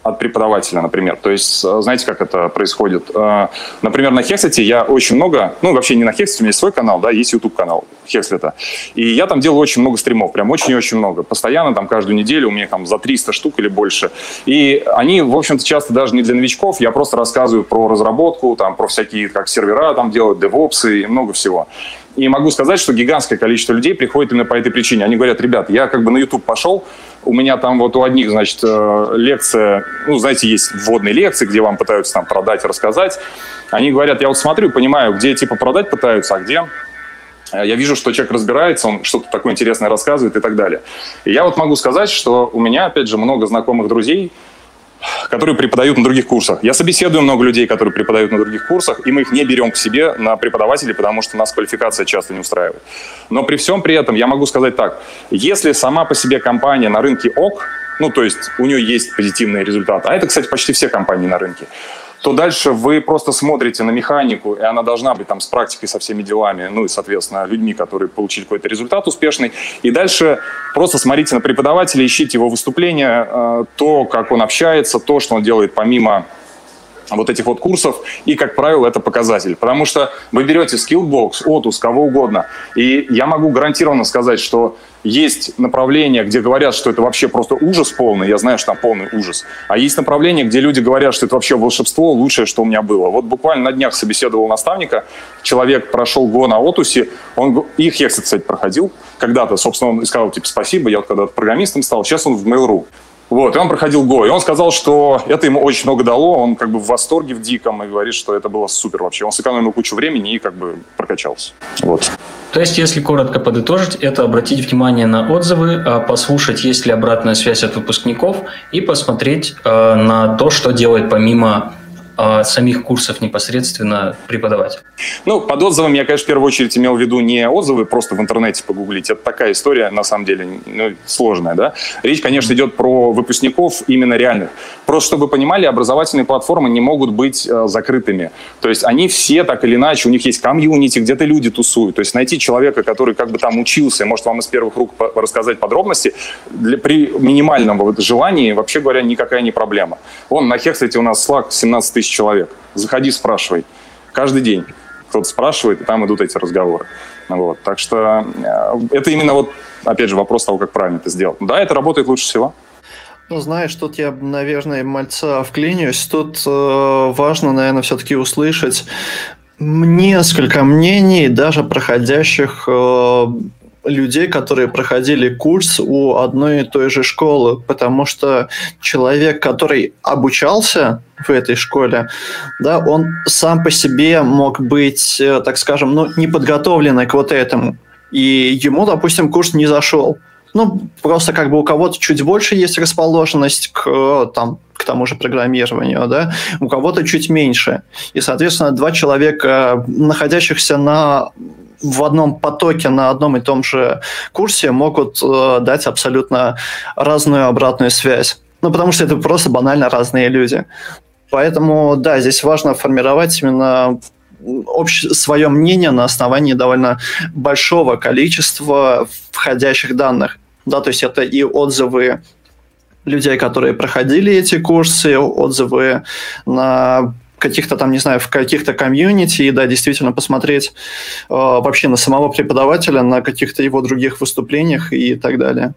от преподавателя, например. То есть, э, знаете, как это происходит? Э, например, на Хексете я очень много, ну, вообще не на Хексете, у меня есть свой канал, да, есть YouTube-канал Хекслета. И я там делаю очень много стримов, прям очень и очень много. Постоянно, там, каждую неделю у меня там за 300 штук или больше. И они, в общем-то, часто даже не для новичков, я просто рассказываю про разработку, там, про всякие, как сервера там делают, девопсы и много всего. И могу сказать, что гигантское количество людей приходит именно по этой причине. Они говорят, ребят, я как бы на YouTube пошел, у меня там вот у одних, значит, э, лекция, ну, знаете, есть вводные лекции, где вам пытаются там продать, рассказать. Они говорят, я вот смотрю, понимаю, где типа продать пытаются, а где э, я вижу, что человек разбирается, он что-то такое интересное рассказывает и так далее. И я вот могу сказать, что у меня, опять же, много знакомых друзей, которые преподают на других курсах. Я собеседую много людей, которые преподают на других курсах, и мы их не берем к себе на преподавателей, потому что нас квалификация часто не устраивает. Но при всем при этом я могу сказать так, если сама по себе компания на рынке ок, ну, то есть у нее есть позитивные результаты, а это, кстати, почти все компании на рынке, то дальше вы просто смотрите на механику, и она должна быть там с практикой, со всеми делами, ну и, соответственно, людьми, которые получили какой-то результат успешный. И дальше просто смотрите на преподавателя, ищите его выступления, э, то, как он общается, то, что он делает помимо вот этих вот курсов, и, как правило, это показатель. Потому что вы берете Skillbox, Otus, кого угодно, и я могу гарантированно сказать, что есть направления, где говорят, что это вообще просто ужас полный, я знаю, что там полный ужас, а есть направления, где люди говорят, что это вообще волшебство, лучшее, что у меня было. Вот буквально на днях собеседовал наставника, человек прошел го на Отусе, он их, я, кстати, проходил когда-то, собственно, он сказал, типа, спасибо, я вот когда-то программистом стал, сейчас он в Mail.ru. Вот, и он проходил Го, и он сказал, что это ему очень много дало, он как бы в восторге в диком и говорит, что это было супер вообще. Он сэкономил кучу времени и как бы прокачался. Вот. То есть, если коротко подытожить, это обратить внимание на отзывы, а послушать, есть ли обратная связь от выпускников и посмотреть э, на то, что делает помимо а, самих курсов непосредственно преподавать? Ну, под отзывами я, конечно, в первую очередь имел в виду не отзывы просто в интернете погуглить. Это такая история, на самом деле, ну, сложная, да. Речь, конечно, идет про выпускников именно реальных. Просто, чтобы понимали, образовательные платформы не могут быть э, закрытыми. То есть они все так или иначе, у них есть комьюнити, где-то люди тусуют. То есть найти человека, который как бы там учился, может вам из первых рук рассказать подробности, для, при минимальном вот желании, вообще говоря, никакая не проблема. Вон на Хексете у нас Slack 17 тысяч тысяч человек. Заходи, спрашивай. Каждый день кто-то спрашивает, и там идут эти разговоры. Вот. Так что э, это именно вот, опять же, вопрос того, как правильно это сделать. Да, это работает лучше всего. Ну, знаешь, тут я, наверное, мальца вклинюсь. Тут э, важно, наверное, все-таки услышать несколько мнений, даже проходящих э, людей, которые проходили курс у одной и той же школы, потому что человек, который обучался в этой школе, да, он сам по себе мог быть, э, так скажем, ну, неподготовленный к вот этому. И ему, допустим, курс не зашел. Ну, просто как бы у кого-то чуть больше есть расположенность к, э, там, к тому же программированию, да, у кого-то чуть меньше. И, соответственно, два человека, находящихся на в одном потоке на одном и том же курсе могут э, дать абсолютно разную обратную связь. Ну, потому что это просто банально разные люди. Поэтому, да, здесь важно формировать именно общ... свое мнение на основании довольно большого количества входящих данных. Да, то есть это и отзывы людей, которые проходили эти курсы, отзывы на каких-то там, не знаю, в каких-то комьюнити, и да, действительно посмотреть э, вообще на самого преподавателя, на каких-то его других выступлениях и так далее.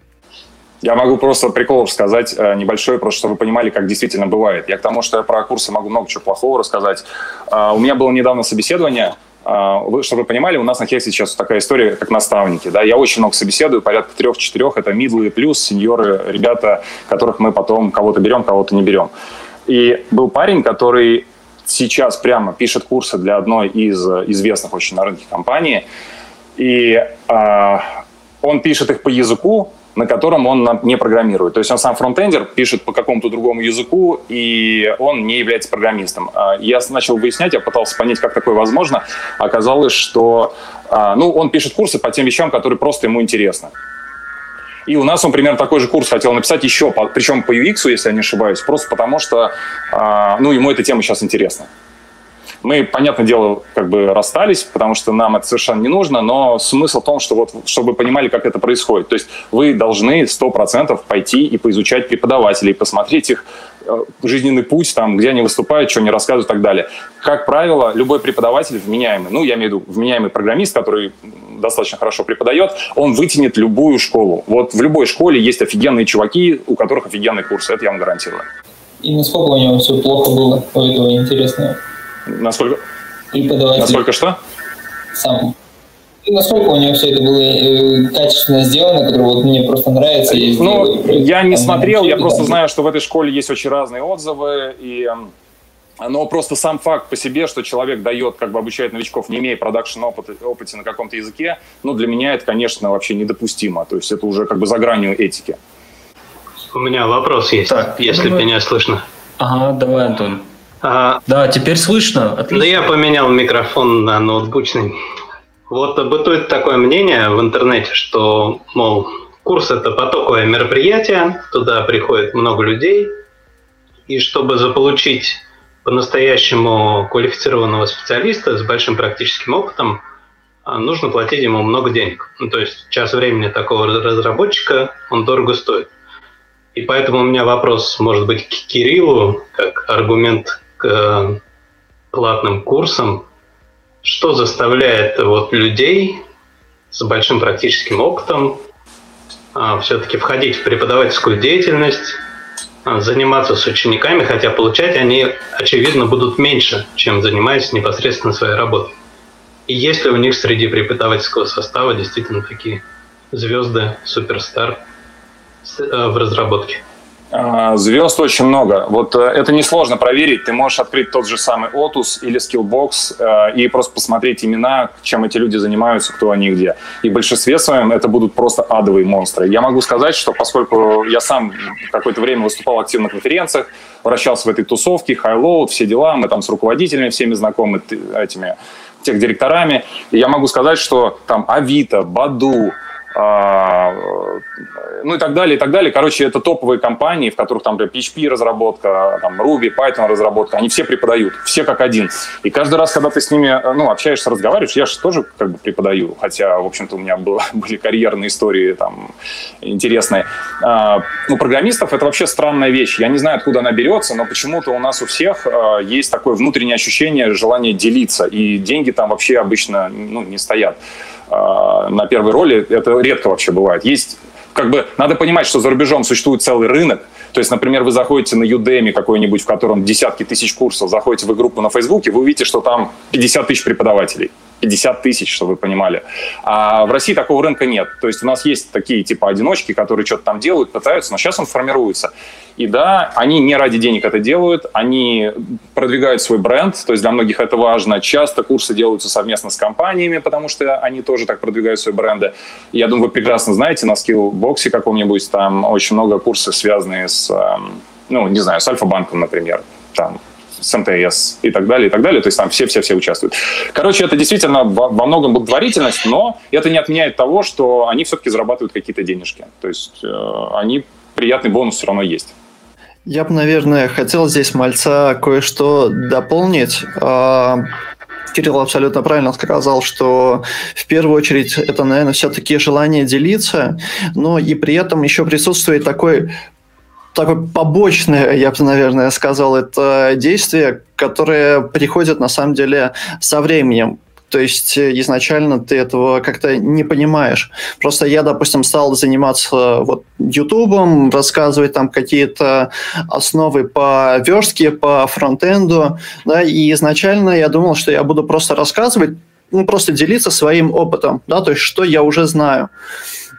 Я могу просто прикол рассказать э, небольшой, просто чтобы вы понимали, как действительно бывает. Я к тому, что я про курсы могу много чего плохого рассказать. Э, у меня было недавно собеседование, э, вы, чтобы вы понимали, у нас на Хексе сейчас такая история, как наставники. Да? Я очень много собеседую, порядка трех-четырех. Это мидлы плюс, сеньоры, ребята, которых мы потом кого-то берем, кого-то не берем. И был парень, который сейчас прямо пишет курсы для одной из известных очень на рынке компаний. И э, он пишет их по языку, на котором он не программирует. То есть он сам фронтендер, пишет по какому-то другому языку, и он не является программистом. А, я начал выяснять, я пытался понять, как такое возможно. Оказалось, что а, ну, он пишет курсы по тем вещам, которые просто ему интересны. И у нас он примерно такой же курс хотел написать еще, причем по UX, если я не ошибаюсь, просто потому что а, ну, ему эта тема сейчас интересна. Мы, понятное дело, как бы расстались, потому что нам это совершенно не нужно, но смысл в том, что вот, чтобы вы понимали, как это происходит. То есть вы должны 100% пойти и поизучать преподавателей, посмотреть их э, жизненный путь, там, где они выступают, что они рассказывают и так далее. Как правило, любой преподаватель вменяемый, ну, я имею в виду вменяемый программист, который достаточно хорошо преподает, он вытянет любую школу. Вот в любой школе есть офигенные чуваки, у которых офигенные курсы, это я вам гарантирую. И насколько у него все плохо было у этого интересного? Насколько? Преподаватель. Насколько что? Сам. И насколько у него все это было э, качественно сделано, которое вот мне просто нравится. Я ну, я не смотрел, я просто знаю, что в этой школе есть очень разные отзывы, и но просто сам факт по себе, что человек дает, как бы обучает новичков, не имея продакшн опыта, опыте на каком-то языке, ну, для меня это, конечно, вообще недопустимо. То есть это уже как бы за гранью этики. У меня вопрос есть, так, если думаю... меня слышно. Ага, давай, Антон. А, да, теперь слышно. Отлично. Да я поменял микрофон на ноутбучный. Вот бытует такое мнение в интернете, что, мол, курс это потоковое мероприятие, туда приходит много людей, и чтобы заполучить по-настоящему квалифицированного специалиста с большим практическим опытом, а, нужно платить ему много денег. Ну, то есть час времени такого разработчика, он дорого стоит. И поэтому у меня вопрос, может быть, к Кириллу, как аргумент к э, платным курсам, что заставляет вот людей с большим практическим опытом а, все-таки входить в преподавательскую деятельность, заниматься с учениками, хотя получать они, очевидно, будут меньше, чем занимаясь непосредственно своей работой. И есть ли у них среди преподавательского состава действительно такие звезды, суперстар э, в разработке? А, звезд очень много. Вот э, это несложно проверить. Ты можешь открыть тот же самый Otus или Skillbox э, и просто посмотреть имена, чем эти люди занимаются, кто они где. И в большинстве своем это будут просто адовые монстры. Я могу сказать, что поскольку я сам какое-то время выступал активно на конференциях, вращался в этой тусовке, high-load, все дела, мы там с руководителями всеми знакомы, этими тех директорами. И я могу сказать, что там Авито, Баду, ну и так далее, и так далее. Короче, это топовые компании, в которых там PHP разработка, там Ruby, Python разработка, они все преподают, все как один. И каждый раз, когда ты с ними, ну, общаешься, разговариваешь, я же тоже как бы преподаю, хотя, в общем-то, у меня было, были карьерные истории там интересные. А, ну, программистов это вообще странная вещь. Я не знаю, откуда она берется, но почему-то у нас у всех а, есть такое внутреннее ощущение, желание делиться, и деньги там вообще обычно ну, не стоят. А, на первой роли, это редко вообще бывает. Есть как бы надо понимать, что за рубежом существует целый рынок. То есть, например, вы заходите на Udemy какой-нибудь, в котором десятки тысяч курсов, заходите в группу на Фейсбуке, вы увидите, что там 50 тысяч преподавателей. 50 тысяч, чтобы вы понимали. А в России такого рынка нет. То есть у нас есть такие типа одиночки, которые что-то там делают, пытаются, но сейчас он формируется. И да, они не ради денег это делают, они продвигают свой бренд, то есть для многих это важно. Часто курсы делаются совместно с компаниями, потому что они тоже так продвигают свои бренды. Я думаю, вы прекрасно знаете, на скиллбоксе каком-нибудь там очень много курсов, связанные с, эм, ну, не знаю, с Альфа-банком, например. Там с МТС и так далее, и так далее. То есть там все-все-все участвуют. Короче, это действительно во, многом благотворительность, но это не отменяет того, что они все-таки зарабатывают какие-то денежки. То есть э, они приятный бонус все равно есть. Я бы, наверное, хотел здесь мальца кое-что дополнить. А, Кирилл абсолютно правильно сказал, что в первую очередь это, наверное, все-таки желание делиться, но и при этом еще присутствует такой такое побочное, я бы, наверное, сказал, это действие, которое приходит на самом деле со временем. То есть э, изначально ты этого как-то не понимаешь. Просто я, допустим, стал заниматься вот Ютубом, рассказывать там какие-то основы по верстке, по фронтенду, да, и изначально я думал, что я буду просто рассказывать, ну, просто делиться своим опытом, да, то есть что я уже знаю.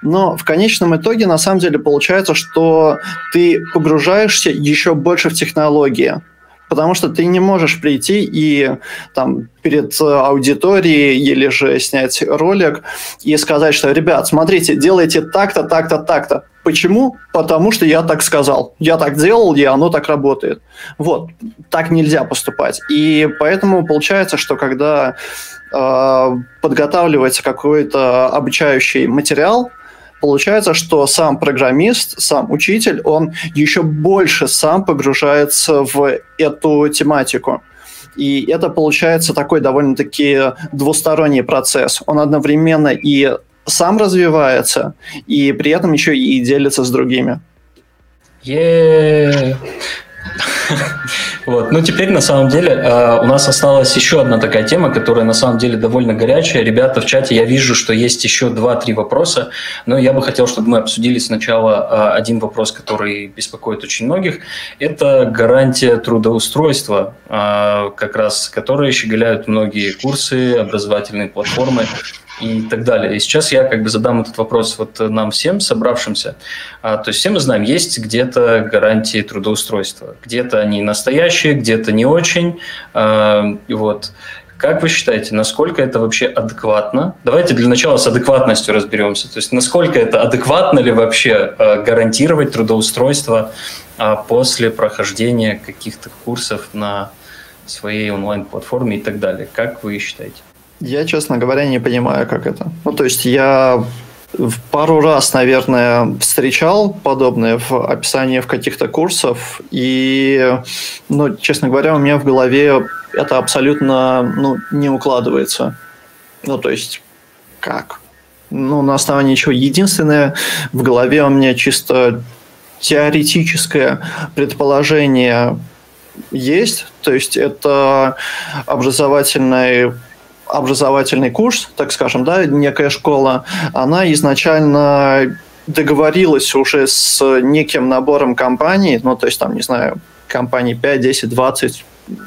Но в конечном итоге на самом деле получается, что ты погружаешься еще больше в технологии. Потому что ты не можешь прийти и там перед аудиторией или же снять ролик и сказать, что, ребят, смотрите, делайте так-то, так-то, так-то. Почему? Потому что я так сказал. Я так делал, и оно так работает. Вот. Так нельзя поступать. И поэтому получается, что когда э, подготавливается какой-то обучающий материал, Получается, что сам программист, сам учитель, он еще больше сам погружается в эту тематику. И это получается такой довольно-таки двусторонний процесс. Он одновременно и сам развивается, и при этом еще и делится с другими. Yeah. Вот. Ну, теперь, на самом деле, э, у нас осталась еще одна такая тема, которая, на самом деле, довольно горячая. Ребята в чате, я вижу, что есть еще два-три вопроса, но я бы хотел, чтобы мы обсудили сначала э, один вопрос, который беспокоит очень многих. Это гарантия трудоустройства, э, как раз, которые щеголяют многие курсы, образовательные платформы и так далее. И сейчас я как бы задам этот вопрос вот нам всем, собравшимся. А, то есть все мы знаем, есть где-то гарантии трудоустройства. Где-то они настоящие, где-то не очень. А, вот. Как вы считаете, насколько это вообще адекватно? Давайте для начала с адекватностью разберемся. То есть насколько это адекватно ли вообще а, гарантировать трудоустройство а, после прохождения каких-то курсов на своей онлайн-платформе и так далее? Как вы считаете? Я, честно говоря, не понимаю, как это. Ну, то есть я пару раз, наверное, встречал подобное в описании в каких-то курсов, и, ну, честно говоря, у меня в голове это абсолютно ну, не укладывается. Ну, то есть, как? Ну, на основании чего? Единственное, в голове у меня чисто теоретическое предположение есть, то есть это образовательный образовательный курс, так скажем, да, некая школа, она изначально договорилась уже с неким набором компаний, ну, то есть там, не знаю, компаний 5, 10, 20,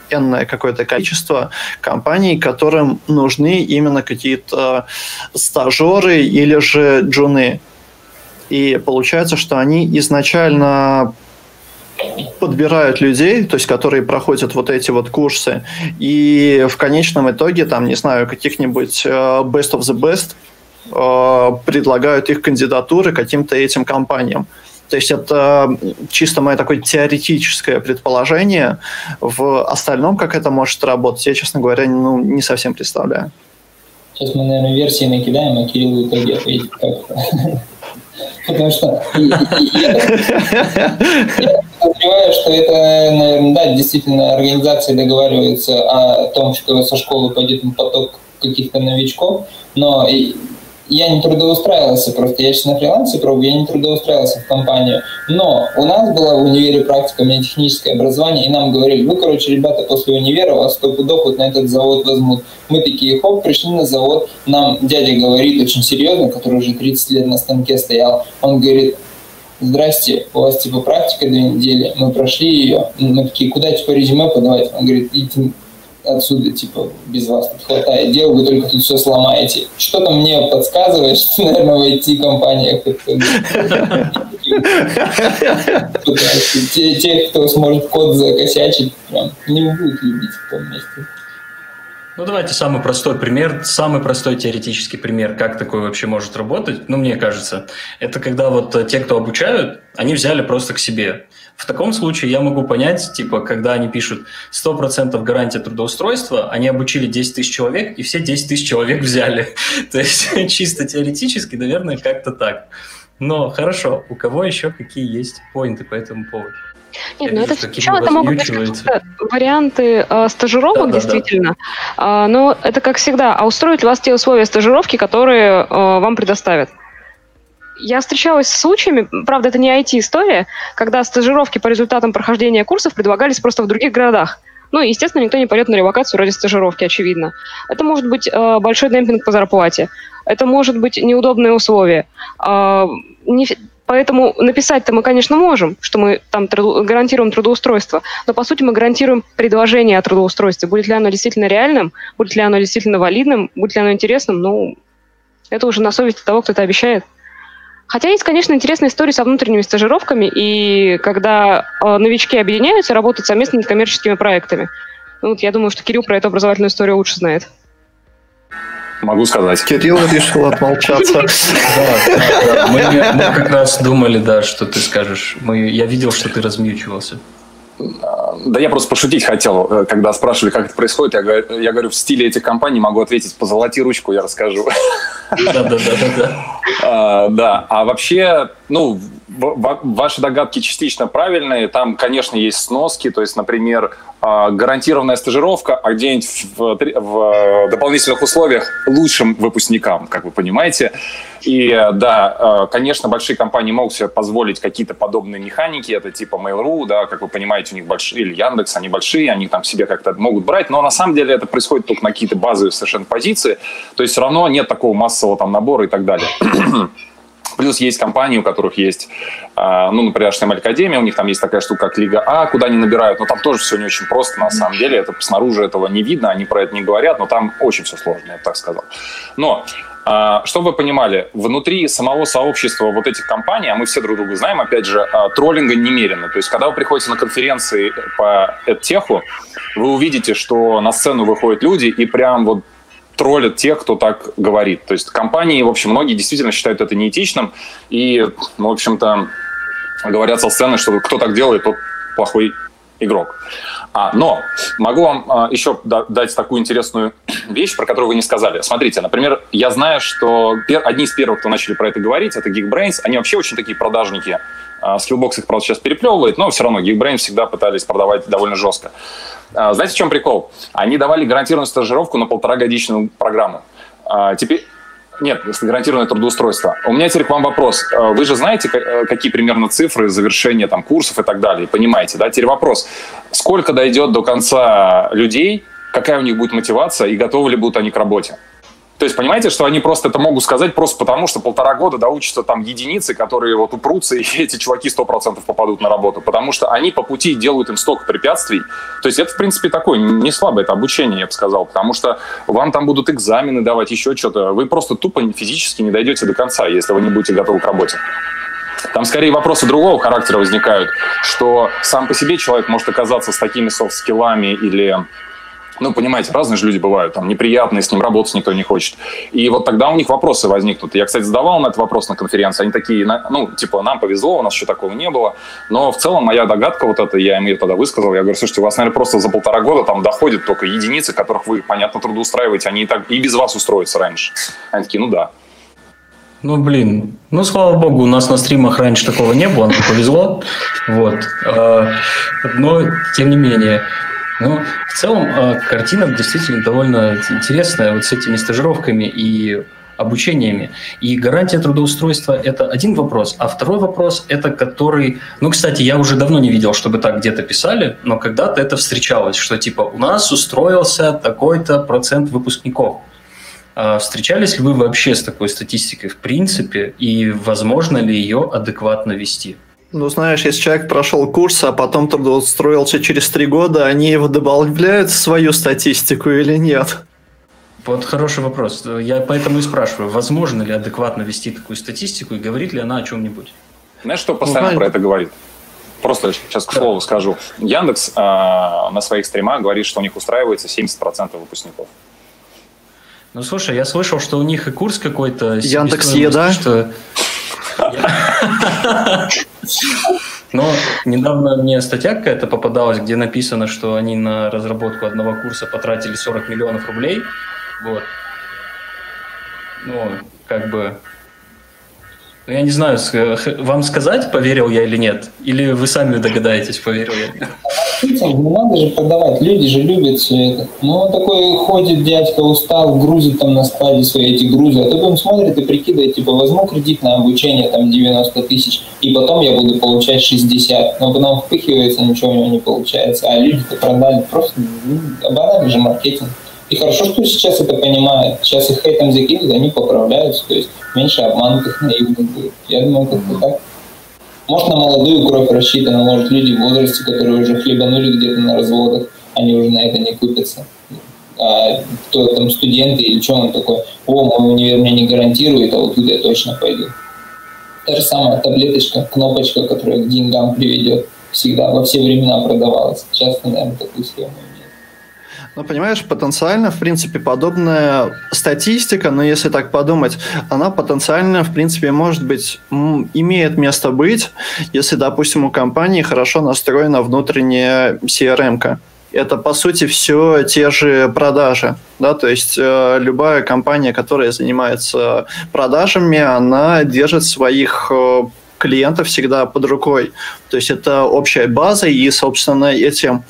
энное какое-то количество компаний, которым нужны именно какие-то стажеры или же джуны. И получается, что они изначально подбирают людей, то есть которые проходят вот эти вот курсы, и в конечном итоге, там, не знаю, каких-нибудь э, best of the best э, предлагают их кандидатуры каким-то этим компаниям. То есть это чисто мое такое теоретическое предположение. В остальном, как это может работать, я, честно говоря, ну, не совсем представляю. Сейчас мы, наверное, версии накидаем, а Кирилл в итоге ответит как. Потому что подозреваю, что это, наверное, да, действительно организации договариваются о том, что со школы пойдет поток каких-то новичков, но я не трудоустраивался просто, я сейчас на фрилансе пробую, я не трудоустраивался в компанию. Но у нас была в универе практика, у меня техническое образование, и нам говорили, вы, короче, ребята, после универа вас сто пудов вот на этот завод возьмут. Мы такие, хоп, пришли на завод, нам дядя говорит очень серьезно, который уже 30 лет на станке стоял, он говорит, здрасте, у вас типа практика две недели, мы прошли ее, мы такие, куда типа резюме подавать? Он говорит, идите отсюда, типа, без вас тут хватает дел, вы только тут все сломаете. Что-то мне подсказывает, что, наверное, в IT-компаниях те, кто сможет код закосячить, прям не будут любить в том месте. Ну, давайте самый простой пример, самый простой теоретический пример, как такое вообще может работать, ну, мне кажется, это когда вот те, кто обучают, они взяли просто к себе. В таком случае я могу понять, типа, когда они пишут 100% гарантия трудоустройства, они обучили 10 тысяч человек, и все 10 тысяч человек взяли. То есть чисто теоретически, наверное, как-то так. Но хорошо, у кого еще какие есть поинты по этому поводу? Нет, ну это сначала это могут быть варианты э, стажировок, да, действительно. Да, да. Э, но это как всегда, а устроить вас те условия стажировки, которые э, вам предоставят. Я встречалась с случаями, правда, это не IT-история, когда стажировки по результатам прохождения курсов предлагались просто в других городах. Ну, естественно, никто не пойдет на релокацию ради стажировки, очевидно. Это может быть э, большой демпинг по зарплате. Это может быть неудобные условия. Э, не, Поэтому написать-то мы, конечно, можем, что мы там труд... гарантируем трудоустройство, но по сути мы гарантируем предложение о трудоустройстве. Будет ли оно действительно реальным, будет ли оно действительно валидным, будет ли оно интересным, ну, это уже на совести того, кто это обещает. Хотя есть, конечно, интересная история со внутренними стажировками, и когда э, новички объединяются, работают совместно над коммерческими проектами. Ну, вот я думаю, что Кирилл про эту образовательную историю лучше знает. Могу сказать. Кирилл решил отмолчаться. Мы как раз думали, да, что ты скажешь. Я видел, что ты размьючивался. Да я просто пошутить хотел, э, когда спрашивали, как это происходит. Я говорю, я говорю в стиле этих компаний могу ответить, позолоти ручку, я расскажу. Да, да, да, да. А, да, а вообще, ну, ваши догадки частично правильные. Там, конечно, есть сноски. То есть, например, а, гарантированная стажировка, а где-нибудь в, в дополнительных условиях лучшим выпускникам, как вы понимаете. И да, а, конечно, большие компании могут себе позволить какие-то подобные механики. Это типа Mail.ru, да, как вы понимаете, у них большие, или Яндекс, они большие, они там себе как-то могут брать. Но на самом деле это происходит только на какие-то базовые совершенно позиции. То есть все равно нет такого массового там набора и так далее. Плюс есть компании, у которых есть, а, ну, например, HTML Академия, у них там есть такая штука, как Лига А, куда они набирают, но там тоже все не очень просто, на самом деле, это снаружи этого не видно, они про это не говорят, но там очень все сложно, я бы так сказал. Но а, чтобы вы понимали, внутри самого сообщества вот этих компаний, а мы все друг друга знаем, опять же, а, троллинга немерено. То есть, когда вы приходите на конференции по EdTech, вы увидите, что на сцену выходят люди и прям вот троллят тех, кто так говорит. То есть компании, в общем, многие действительно считают это неэтичным и, в общем-то, говорят со сцены, что кто так делает, тот плохой игрок. А, но могу вам а, еще да, дать такую интересную вещь, про которую вы не сказали. Смотрите, например, я знаю, что одни из первых, кто начали про это говорить, это Geekbrains. Они вообще очень такие продажники. А, Skillbox их, правда, сейчас переплевывает, но все равно Geekbrains всегда пытались продавать довольно жестко. А, знаете, в чем прикол? Они давали гарантированную стажировку на полторагодичную программу. А, теперь нет, гарантированное трудоустройство. У меня теперь к вам вопрос. А, вы же знаете, э, какие примерно цифры завершения там, курсов и так далее, понимаете, да? Теперь вопрос. Сколько дойдет до конца людей, какая у них будет мотивация и готовы ли будут они к работе? То есть, понимаете, что они просто это могут сказать просто потому, что полтора года доучатся там единицы, которые вот упрутся, и эти чуваки сто процентов попадут на работу, потому что они по пути делают им столько препятствий. То есть это, в принципе, такое не слабое это обучение, я бы сказал, потому что вам там будут экзамены давать, еще что-то. Вы просто тупо физически не дойдете до конца, если вы не будете готовы к работе. Там скорее вопросы другого характера возникают, что сам по себе человек может оказаться с такими софт-скиллами или ну, понимаете, разные же люди бывают, там, неприятные, с ним работать никто не хочет. И вот тогда у них вопросы возникнут. Я, кстати, задавал на этот вопрос на конференции, они такие, ну, типа, нам повезло, у нас еще такого не было. Но в целом моя догадка вот эта, я им ее тогда высказал, я говорю, слушайте, у вас, наверное, просто за полтора года там доходят только единицы, которых вы, понятно, трудоустраиваете, они и, так, и без вас устроятся раньше. Они такие, ну да. Ну, блин, ну, слава богу, у нас на стримах раньше такого не было, нам повезло, вот. А, но, тем не менее, ну, в целом, э, картина действительно довольно интересная вот с этими стажировками и обучениями. И гарантия трудоустройства – это один вопрос. А второй вопрос – это который… Ну, кстати, я уже давно не видел, чтобы так где-то писали, но когда-то это встречалось, что типа у нас устроился такой-то процент выпускников. А встречались ли вы вообще с такой статистикой в принципе, и возможно ли ее адекватно вести? Ну, знаешь, если человек прошел курс, а потом трудоустроился через три года, они его добавляют в свою статистику или нет? Вот хороший вопрос. Я поэтому и спрашиваю, возможно ли адекватно вести такую статистику и говорит ли она о чем-нибудь? Знаешь, что постоянно ну, про это говорит? Просто сейчас к слову скажу. Яндекс э, на своих стримах говорит, что у них устраивается 70% выпускников. Ну, слушай, я слышал, что у них и курс какой-то... Яндекс Еда? Что... Но недавно мне статья какая-то попадалась, где написано, что они на разработку одного курса потратили 40 миллионов рублей. Вот. Ну, как бы я не знаю, вам сказать, поверил я или нет? Или вы сами догадаетесь, поверил я или нет? Не надо же продавать, люди же любят все это. Ну, он такой ходит, дядька устал, грузит там на складе свои эти грузы, а потом смотрит и прикидывает, типа, возьму кредит на обучение, там, 90 тысяч, и потом я буду получать 60. Но потом впыхивается, ничего у него не получается. А люди-то продали просто, ну, банальный же маркетинг. И хорошо, что сейчас это понимают. Сейчас их хейтом закидывают, они поправляются. То есть меньше обманутых, наивных будет. Я думаю, как-то так. Может, на молодую кровь рассчитано, может, люди в возрасте, которые уже хлебанули где-то на разводах, они уже на это не купятся. А кто там студенты или что он такой, о, мой универ мне не гарантирует, а вот туда я точно пойду. Та же самая таблеточка, кнопочка, которая к деньгам приведет, всегда во все времена продавалась. Часто, наверное, такую схему ну, понимаешь, потенциально, в принципе, подобная статистика, но если так подумать, она потенциально, в принципе, может быть, имеет место быть, если, допустим, у компании хорошо настроена внутренняя CRM. -ка. Это, по сути, все те же продажи. Да? То есть э, любая компания, которая занимается продажами, она держит своих э, клиентов всегда под рукой. То есть это общая база, и, собственно, этим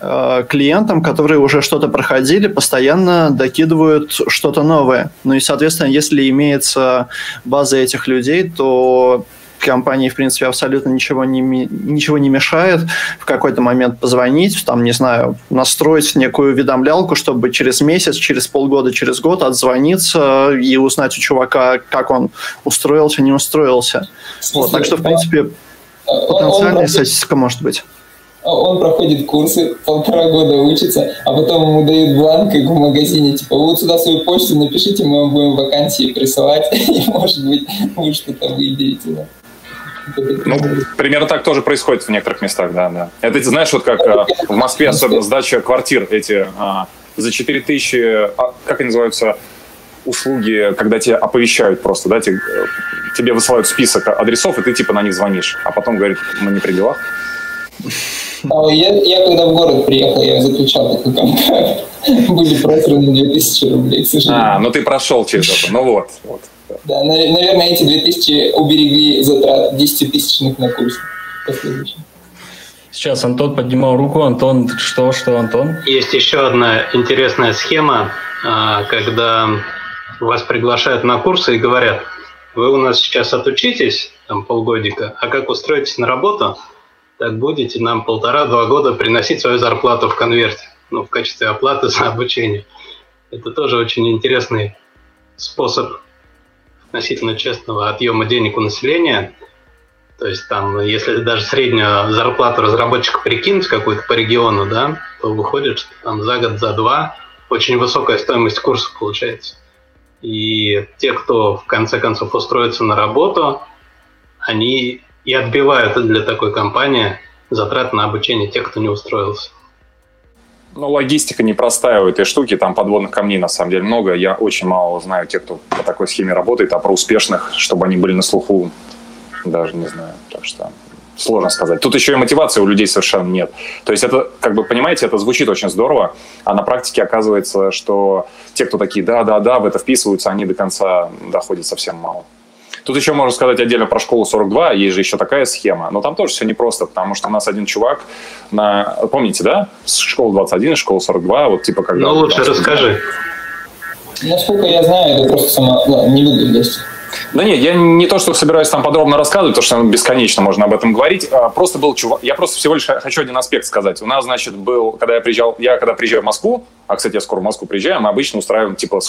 клиентам, которые уже что-то проходили, постоянно докидывают что-то новое. Ну и, соответственно, если имеется база этих людей, то компании, в принципе, абсолютно ничего не, ничего не мешает в какой-то момент позвонить, там, не знаю, настроить некую уведомлялку, чтобы через месяц, через полгода, через год отзвониться и узнать у чувака, как он устроился, не устроился. Вот, так что, в принципе, потенциальная статистика может быть он проходит курсы, полтора года учится, а потом ему дают бланк, как в магазине, типа, вот сюда свою почту напишите, мы вам будем вакансии присылать, и, может быть, вы что-то выберете. Да. Ну, примерно так тоже происходит в некоторых местах, да, да. Это, знаешь, вот как а, в Москве, особенно сдача квартир эти а, за 4 тысячи, а, как они называются, услуги, когда тебя оповещают просто, да, тебе, тебе высылают список адресов, и ты типа на них звонишь, а потом говорит, мы не при делах. А я, я когда в город приехал, я заключал такой контракт. Были просраны 2000 рублей, к сожалению. А, ну ты прошел через это, ну вот. вот. Да, наверное, эти 2000 уберегли затрат 10 тысячных на курс. Сейчас Антон поднимал руку. Антон, что, что, Антон? Есть еще одна интересная схема, а, когда вас приглашают на курсы и говорят, вы у нас сейчас отучитесь, там полгодика, а как устроитесь на работу – так будете нам полтора-два года приносить свою зарплату в конверте, ну, в качестве оплаты за обучение. Это тоже очень интересный способ относительно честного отъема денег у населения. То есть там, если даже среднюю зарплату разработчика прикинуть какую-то по региону, да, то выходит, что там за год, за два очень высокая стоимость курса получается. И те, кто в конце концов устроится на работу, они и отбивают для такой компании затрат на обучение тех, кто не устроился. Ну, логистика непростая у этой штуки, там подводных камней на самом деле много. Я очень мало знаю тех, кто по такой схеме работает, а про успешных, чтобы они были на слуху, даже не знаю. Так что сложно сказать. Тут еще и мотивации у людей совершенно нет. То есть это, как бы, понимаете, это звучит очень здорово, а на практике оказывается, что те, кто такие да-да-да, в это вписываются, они до конца доходят совсем мало. Тут еще можно сказать отдельно про школу 42, есть же еще такая схема, но там тоже все непросто, потому что у нас один чувак на... Помните, да? Школа 21 и школа 42, вот типа когда... Ну, лучше расскажи. Насколько я знаю, это просто сама... Да, не буду здесь. Да нет, я не то, что собираюсь там подробно рассказывать, потому что бесконечно можно об этом говорить. А, просто был чувак, я просто всего лишь хочу один аспект сказать. У нас, значит, был, когда я приезжал, я когда приезжаю в Москву, а, кстати, я скоро в Москву приезжаю, мы обычно устраиваем, типа,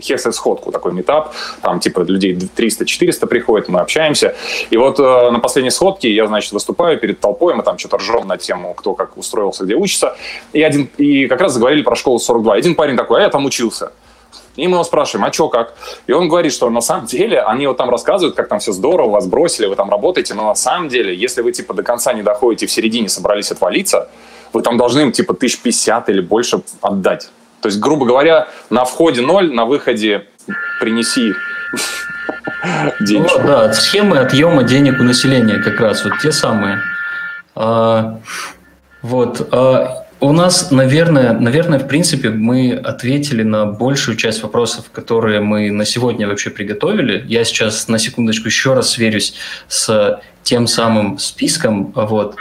хекс-сходку, такой метап, там, типа, людей 300-400 приходят, мы общаемся. И вот э, на последней сходке я, значит, выступаю перед толпой, мы там что-то ржем на тему, кто как устроился, где учится. И, один, и как раз заговорили про школу 42. Один парень такой, а я там учился. И мы его спрашиваем, а что, как? И он говорит, что на самом деле они вот там рассказывают, как там все здорово, вас бросили, вы там работаете, но на самом деле, если вы типа до конца не доходите, в середине собрались отвалиться, вы там должны им типа тысяч пятьдесят или больше отдать. То есть, грубо говоря, на входе ноль, на выходе принеси денег. Ну, да, схемы отъема денег у населения как раз, вот те самые. А, вот. А, у нас, наверное, наверное, в принципе, мы ответили на большую часть вопросов, которые мы на сегодня вообще приготовили. Я сейчас на секундочку еще раз сверюсь с тем самым списком. Вот.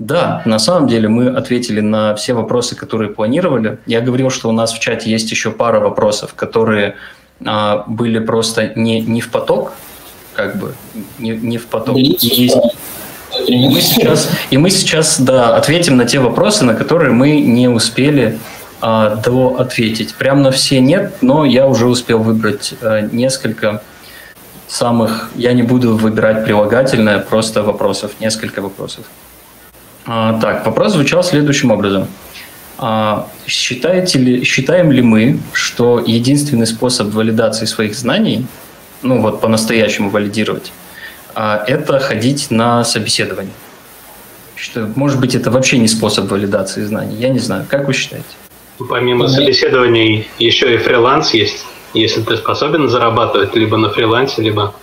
Да, на самом деле мы ответили на все вопросы, которые планировали. Я говорил, что у нас в чате есть еще пара вопросов, которые а, были просто не, не в поток, как бы, не, не в поток. Есть, и мы сейчас, и мы сейчас да, ответим на те вопросы, на которые мы не успели а, до ответить. Прям на все нет, но я уже успел выбрать а, несколько самых... Я не буду выбирать прилагательное, просто вопросов, несколько вопросов. А, так, вопрос звучал следующим образом. А, считаете ли, считаем ли мы, что единственный способ валидации своих знаний, ну вот по-настоящему валидировать, это ходить на собеседование. Что, может быть, это вообще не способ валидации знаний. Я не знаю. Как вы считаете? Помимо собеседований еще и фриланс есть. Если ты способен зарабатывать либо на фрилансе, либо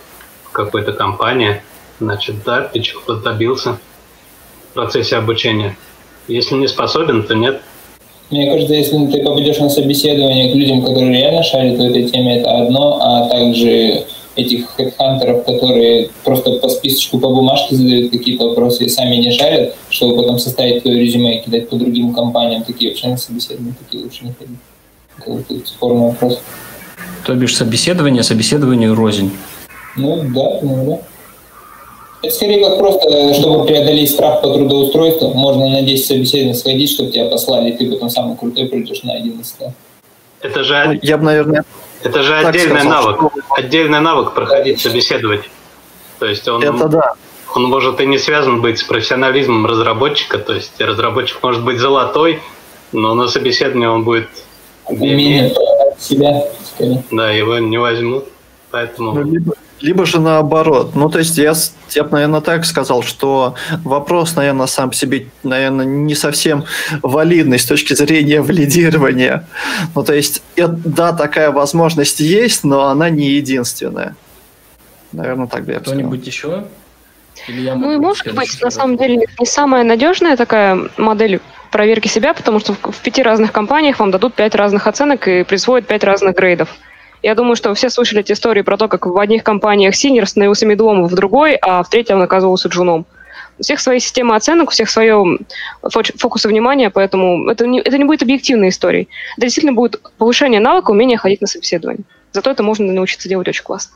в какой-то компании, значит, да, ты чего-то добился в процессе обучения. Если не способен, то нет. Мне кажется, если ты попадешь на собеседование к людям, которые реально шарят в этой теме, это одно, а также этих хедхантеров, которые просто по списочку, по бумажке задают какие-то вопросы и сами не шарят, чтобы потом составить твое резюме и кидать по другим компаниям. Такие вообще на собеседование, такие лучше не ходить. Это вот спорный вопрос. То бишь собеседование, собеседованию рознь. Ну да, ну да. Это скорее как просто, чтобы преодолеть страх по трудоустройству, можно на 10 собеседований сходить, чтобы тебя послали, и ты потом самый крутой придешь на 11. Это же, я бы, наверное, это же отдельный сказал, навык. Что... Отдельный навык проходить, собеседовать. То есть он, это да. он может и не связан быть с профессионализмом разработчика. То есть разработчик может быть золотой, но на собеседовании он будет умение себя. Да, его не возьмут. Поэтому... Либо, же наоборот. Ну, то есть я, я бы, наверное, так сказал, что вопрос, наверное, сам по себе, наверное, не совсем валидный с точки зрения валидирования. Ну, то есть, да, такая возможность есть, но она не единственная. Наверное, так бы я Кто-нибудь еще? Или я ну и может быть, на самом деле, не самая надежная такая модель проверки себя, потому что в, в пяти разных компаниях вам дадут пять разных оценок и присвоят пять разных грейдов. Я думаю, что все слышали эти истории про то, как в одних компаниях senior становился мидлом, в другой, а в третьей он оказывался джуном. У всех свои системы оценок, у всех свое фокусы внимания, поэтому это не, это не будет объективной историей. Это действительно будет повышение навыка, умение ходить на собеседование. Зато это можно научиться делать очень классно.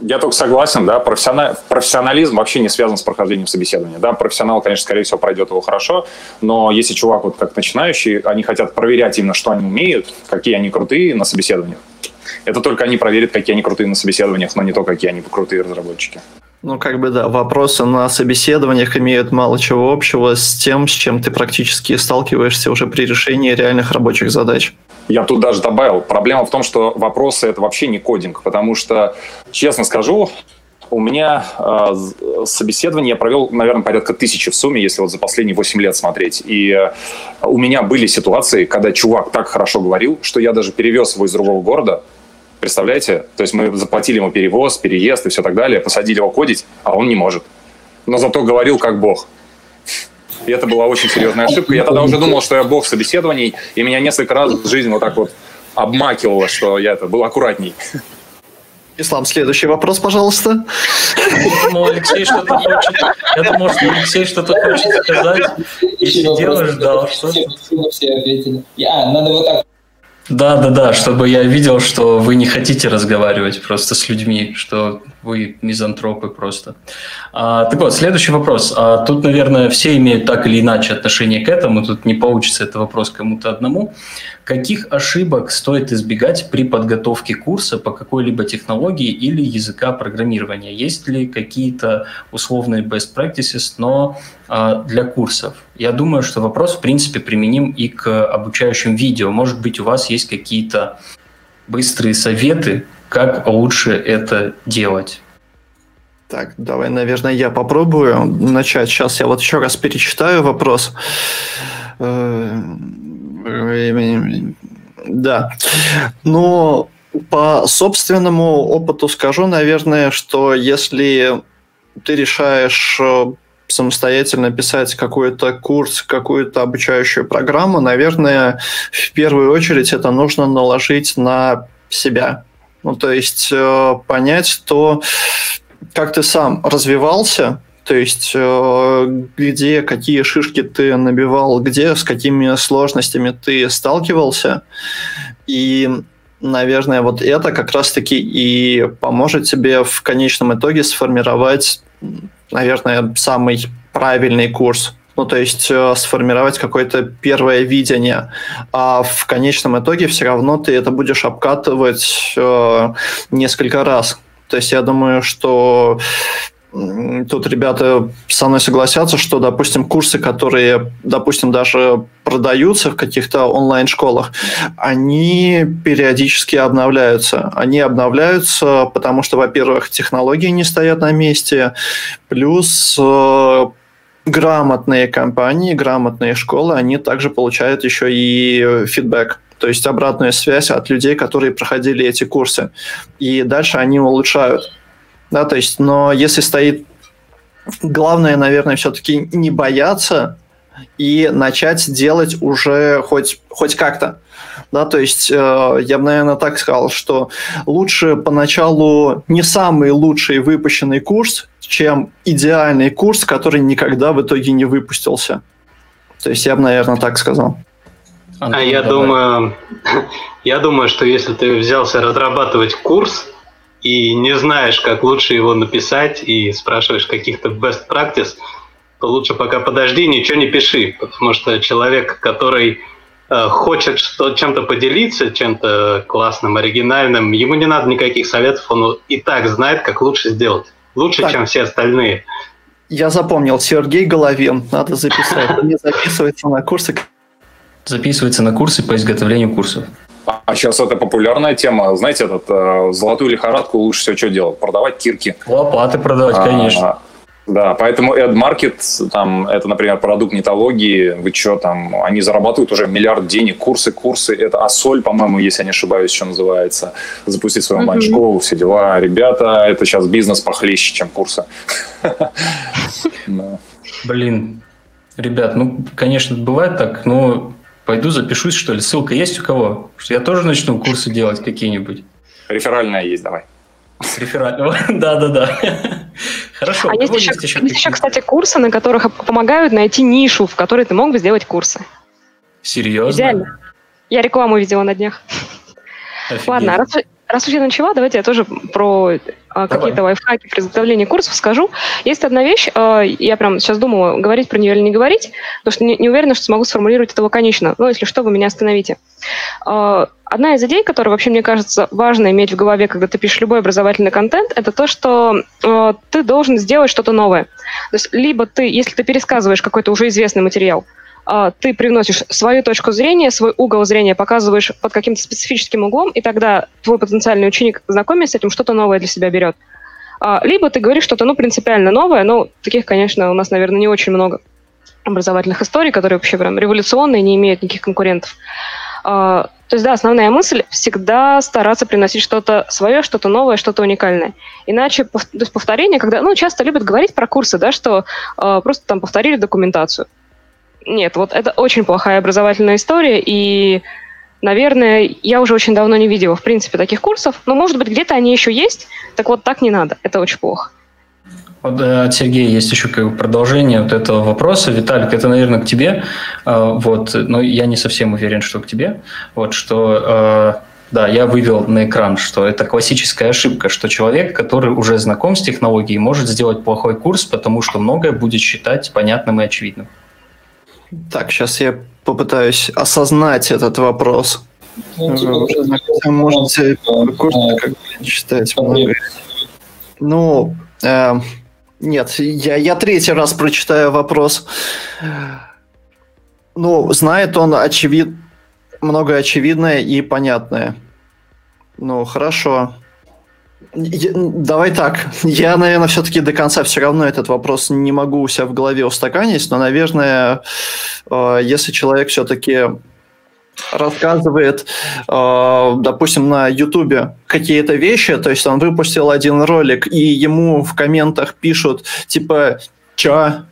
Я только согласен, да, профессионал, профессионализм вообще не связан с прохождением собеседования. Да, профессионал, конечно, скорее всего, пройдет его хорошо, но если чувак вот как начинающий, они хотят проверять именно, что они умеют, какие они крутые на собеседованиях. Это только они проверят, какие они крутые на собеседованиях, но не то, какие они крутые разработчики. Ну, как бы да, вопросы на собеседованиях имеют мало чего общего с тем, с чем ты практически сталкиваешься уже при решении реальных рабочих задач. Я тут даже добавил, проблема в том, что вопросы это вообще не кодинг, потому что, честно скажу, у меня э, собеседование я провел, наверное, порядка тысячи в сумме, если вот за последние 8 лет смотреть. И э, у меня были ситуации, когда чувак так хорошо говорил, что я даже перевез его из другого города, Представляете? То есть мы заплатили ему перевоз, переезд и все так далее, посадили его кодить, а он не может. Но зато говорил как бог. И это была очень серьезная ошибка. Я тогда уже думал, что я бог собеседований, и меня несколько раз в жизни вот так вот обмакивало, что я это был аккуратней. Ислам, следующий вопрос, пожалуйста. Я думал, Алексей что-то хочет. Я думал, что Алексей что-то хочет сказать. И сидел и ждал. Что... Все, все ответили. А, надо вот так Да, да, да, чтобы я видел, что вы не хотите разговаривать просто с людьми, что вы мизантропы просто. А, так вот, следующий вопрос. А, тут, наверное, все имеют так или иначе отношение к этому, тут не получится это вопрос кому-то одному. Каких ошибок стоит избегать при подготовке курса по какой-либо технологии или языка программирования? Есть ли какие-то условные best practices, но для курсов? Я думаю, что вопрос, в принципе, применим и к обучающим видео. Может быть, у вас есть какие-то быстрые советы, как лучше это делать? Так, давай, наверное, я попробую начать. Сейчас я вот еще раз перечитаю вопрос. Э, да. Ну, по собственному опыту скажу, наверное, что если ты решаешь э, самостоятельно писать какой-то курс, какую-то обучающую программу, наверное, в первую очередь это нужно наложить на себя. Ну, то есть э, понять то, как ты сам развивался, то есть, э, где какие шишки ты набивал, где с какими сложностями ты сталкивался. И, наверное, вот это как раз-таки и поможет тебе в конечном итоге сформировать, наверное, самый правильный курс. Ну, то есть э, сформировать какое-то первое видение. А в конечном итоге все равно ты это будешь обкатывать э, несколько раз. То есть я думаю, что тут ребята со мной согласятся, что, допустим, курсы, которые, допустим, даже продаются в каких-то онлайн-школах, они периодически обновляются. Они обновляются, потому что, во-первых, технологии не стоят на месте, плюс э, грамотные компании, грамотные школы, они также получают еще и фидбэк то есть обратную связь от людей, которые проходили эти курсы. И дальше они улучшают. Да, то есть, но если стоит... Главное, наверное, все-таки не бояться и начать делать уже хоть, хоть как-то. Да, то есть э, я бы, наверное, так сказал, что лучше поначалу не самый лучший выпущенный курс, чем идеальный курс, который никогда в итоге не выпустился. То есть я бы, наверное, так сказал. Антон, а я давай. думаю, я думаю, что если ты взялся разрабатывать курс и не знаешь, как лучше его написать, и спрашиваешь каких-то best practice, то лучше пока подожди, ничего не пиши, потому что человек, который э, хочет что, чем-то поделиться, чем-то классным, оригинальным, ему не надо никаких советов, он и так знает, как лучше сделать. Лучше, так. чем все остальные. Я запомнил, Сергей Головин, надо записать. Не записывается на курсы записывается на курсы по изготовлению курсов. А сейчас это популярная тема. Знаете, этот э, золотую лихорадку лучше всего что делать? Продавать кирки. Лопаты продавать, а, конечно. Да, поэтому AdMarket, там, это, например, продукт нетологии, вы что там, они зарабатывают уже миллиард денег, курсы, курсы, это Асоль, по-моему, если я не ошибаюсь, что называется, запустить свою онлайн-школу, все дела. Ребята, это сейчас бизнес похлеще, чем курсы. Блин, ребят, ну, конечно, бывает так, но Пойду запишусь, что ли? Ссылка есть у кого? Что я тоже начну курсы делать какие-нибудь? Реферальная есть, давай. Реферального, да-да-да. Хорошо. А есть еще, есть, еще, есть еще, кстати, курсы, на которых помогают найти нишу, в которой ты мог бы сделать курсы. Серьезно? Идеально. Я рекламу видела на днях. Офигеть. Ладно, раз, раз уж я начала, давайте я тоже про а, какие-то лайфхаки при изготовлении курсов скажу. Есть одна вещь, а, я прям сейчас думала, говорить про нее или не говорить, потому что не, уверена, что смогу сформулировать это лаконично. Но если что, вы меня остановите. А, одна из идей, которая вообще, мне кажется, важно иметь в голове, когда ты пишешь любой образовательный контент, это то, что ты должен сделать что-то новое. То есть либо ты, если ты пересказываешь какой-то уже известный материал, ты привносишь свою точку зрения, свой угол зрения, показываешь под каким-то специфическим углом, и тогда твой потенциальный ученик, знакомясь с этим, что-то новое для себя берет. А, либо ты говоришь что-то, ну, принципиально новое, но таких, конечно, у нас, наверное, не очень много образовательных историй, которые вообще прям революционные, не имеют никаких конкурентов. А, то есть, да, основная мысль всегда стараться приносить что-то свое, что-то новое, что-то уникальное. Иначе, то есть повторение, когда, ну, часто любят говорить про курсы, да, что э, просто там повторили документацию. Нет, вот это очень плохая образовательная история, и, наверное, я уже очень давно не видела, в принципе, таких курсов, но, может быть, где-то они еще есть, так вот так не надо, это очень плохо. Вот э, от Сергея есть еще как продолжение вот этого вопроса. Виталик, это, наверное, к тебе. Э, вот, но я не совсем уверен, что к тебе. Вот, что да, я вывел на экран, что это классическая ошибка, что человек, который уже знаком с технологией, может сделать плохой курс, потому что многое будет считать понятным и очевидным. Так, сейчас я попытаюсь осознать этот вопрос. Ну, типа, можете курс как читать много. Ну, э, нет, я, я третий раз прочитаю вопрос. Ну, знает он очевид... многое очевидное и понятное. Ну, хорошо. Давай так. Я, наверное, все-таки до конца все равно этот вопрос не могу у себя в голове устаканить, но, наверное, э, если человек все-таки рассказывает, э, допустим, на Ютубе какие-то вещи, то есть он выпустил один ролик, и ему в комментах пишут, типа, чё,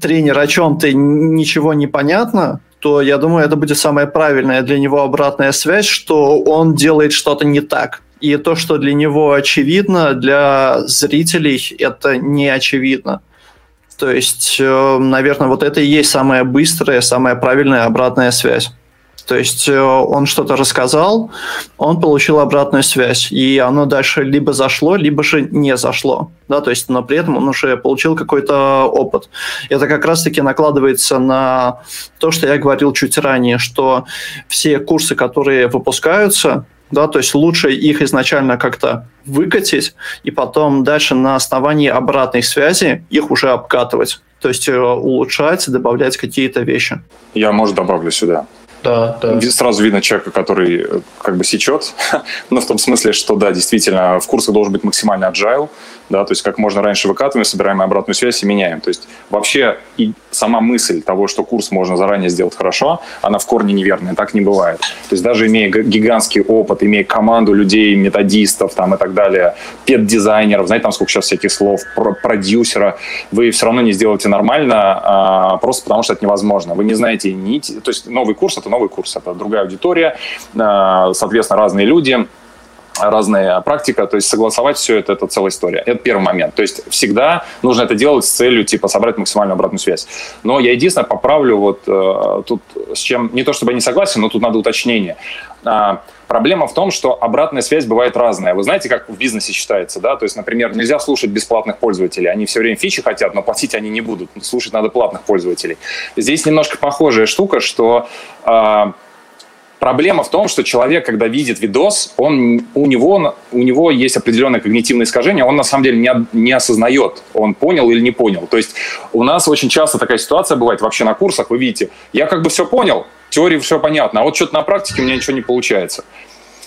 тренер, о чем ты, ничего не понятно, то я думаю, это будет самая правильная для него обратная связь, что он делает что-то не так. И то, что для него очевидно, для зрителей это не очевидно. То есть, э, наверное, вот это и есть самая быстрая, самая правильная обратная связь. То есть э, он что-то рассказал, он получил обратную связь, и оно дальше либо зашло, либо же не зашло. Да, то есть, но при этом он уже получил какой-то опыт. Это как раз-таки накладывается на то, что я говорил чуть ранее, что все курсы, которые выпускаются, да, то есть лучше их изначально как-то выкатить и потом дальше на основании обратной связи их уже обкатывать, то есть э, улучшать, добавлять какие-то вещи. Я, может, добавлю сюда. Да, да. Сразу видно человека, который э, как бы сечет, но в том смысле, что да, действительно, в курсах должен быть максимально agile, да, то есть как можно раньше выкатываем, собираем обратную связь и меняем. То есть вообще и сама мысль того, что курс можно заранее сделать хорошо, она в корне неверная, так не бывает. То есть даже имея гигантский опыт, имея команду людей, методистов там и так далее, пет-дизайнеров, знаете, там сколько сейчас всяких слов, продюсера, вы все равно не сделаете нормально, а, просто потому что это невозможно. Вы не знаете нить, то есть новый курс — это новый курс, это другая аудитория, а, соответственно, разные люди, разная практика, то есть согласовать все это, это целая история. Это первый момент. То есть всегда нужно это делать с целью, типа, собрать максимальную обратную связь. Но я единственное поправлю вот э, тут с чем, не то чтобы я не согласен, но тут надо уточнение. А, проблема в том, что обратная связь бывает разная. Вы знаете, как в бизнесе считается, да? То есть, например, нельзя слушать бесплатных пользователей. Они все время фичи хотят, но платить они не будут. Слушать надо платных пользователей. Здесь немножко похожая штука, что э, Проблема в том, что человек, когда видит видос, он, у, него, у него есть определенное когнитивное искажение, он на самом деле не, не осознает, он понял или не понял. То есть у нас очень часто такая ситуация бывает вообще на курсах, вы видите, я как бы все понял, теории все понятно, а вот что-то на практике у меня ничего не получается.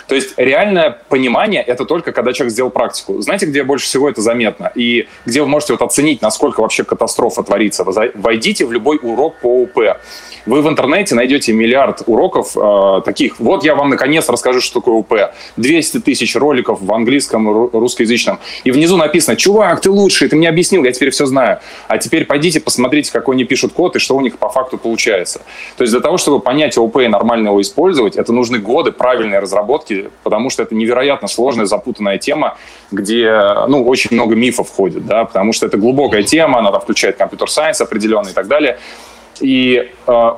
То есть реальное понимание – это только когда человек сделал практику. Знаете, где больше всего это заметно? И где вы можете вот оценить, насколько вообще катастрофа творится? Войдите в любой урок по УП. Вы в интернете найдете миллиард уроков э, таких. Вот я вам наконец расскажу, что такое УП. 200 тысяч роликов в английском, русскоязычном. И внизу написано, чувак, ты лучший, ты мне объяснил, я теперь все знаю. А теперь пойдите, посмотрите, какой они пишут код и что у них по факту получается. То есть для того, чтобы понять ОП и нормально его использовать, это нужны годы правильной разработки, потому что это невероятно сложная, запутанная тема, где ну, очень много мифов входит, да, потому что это глубокая тема, она включает компьютер-сайенс определенный и так далее. И э,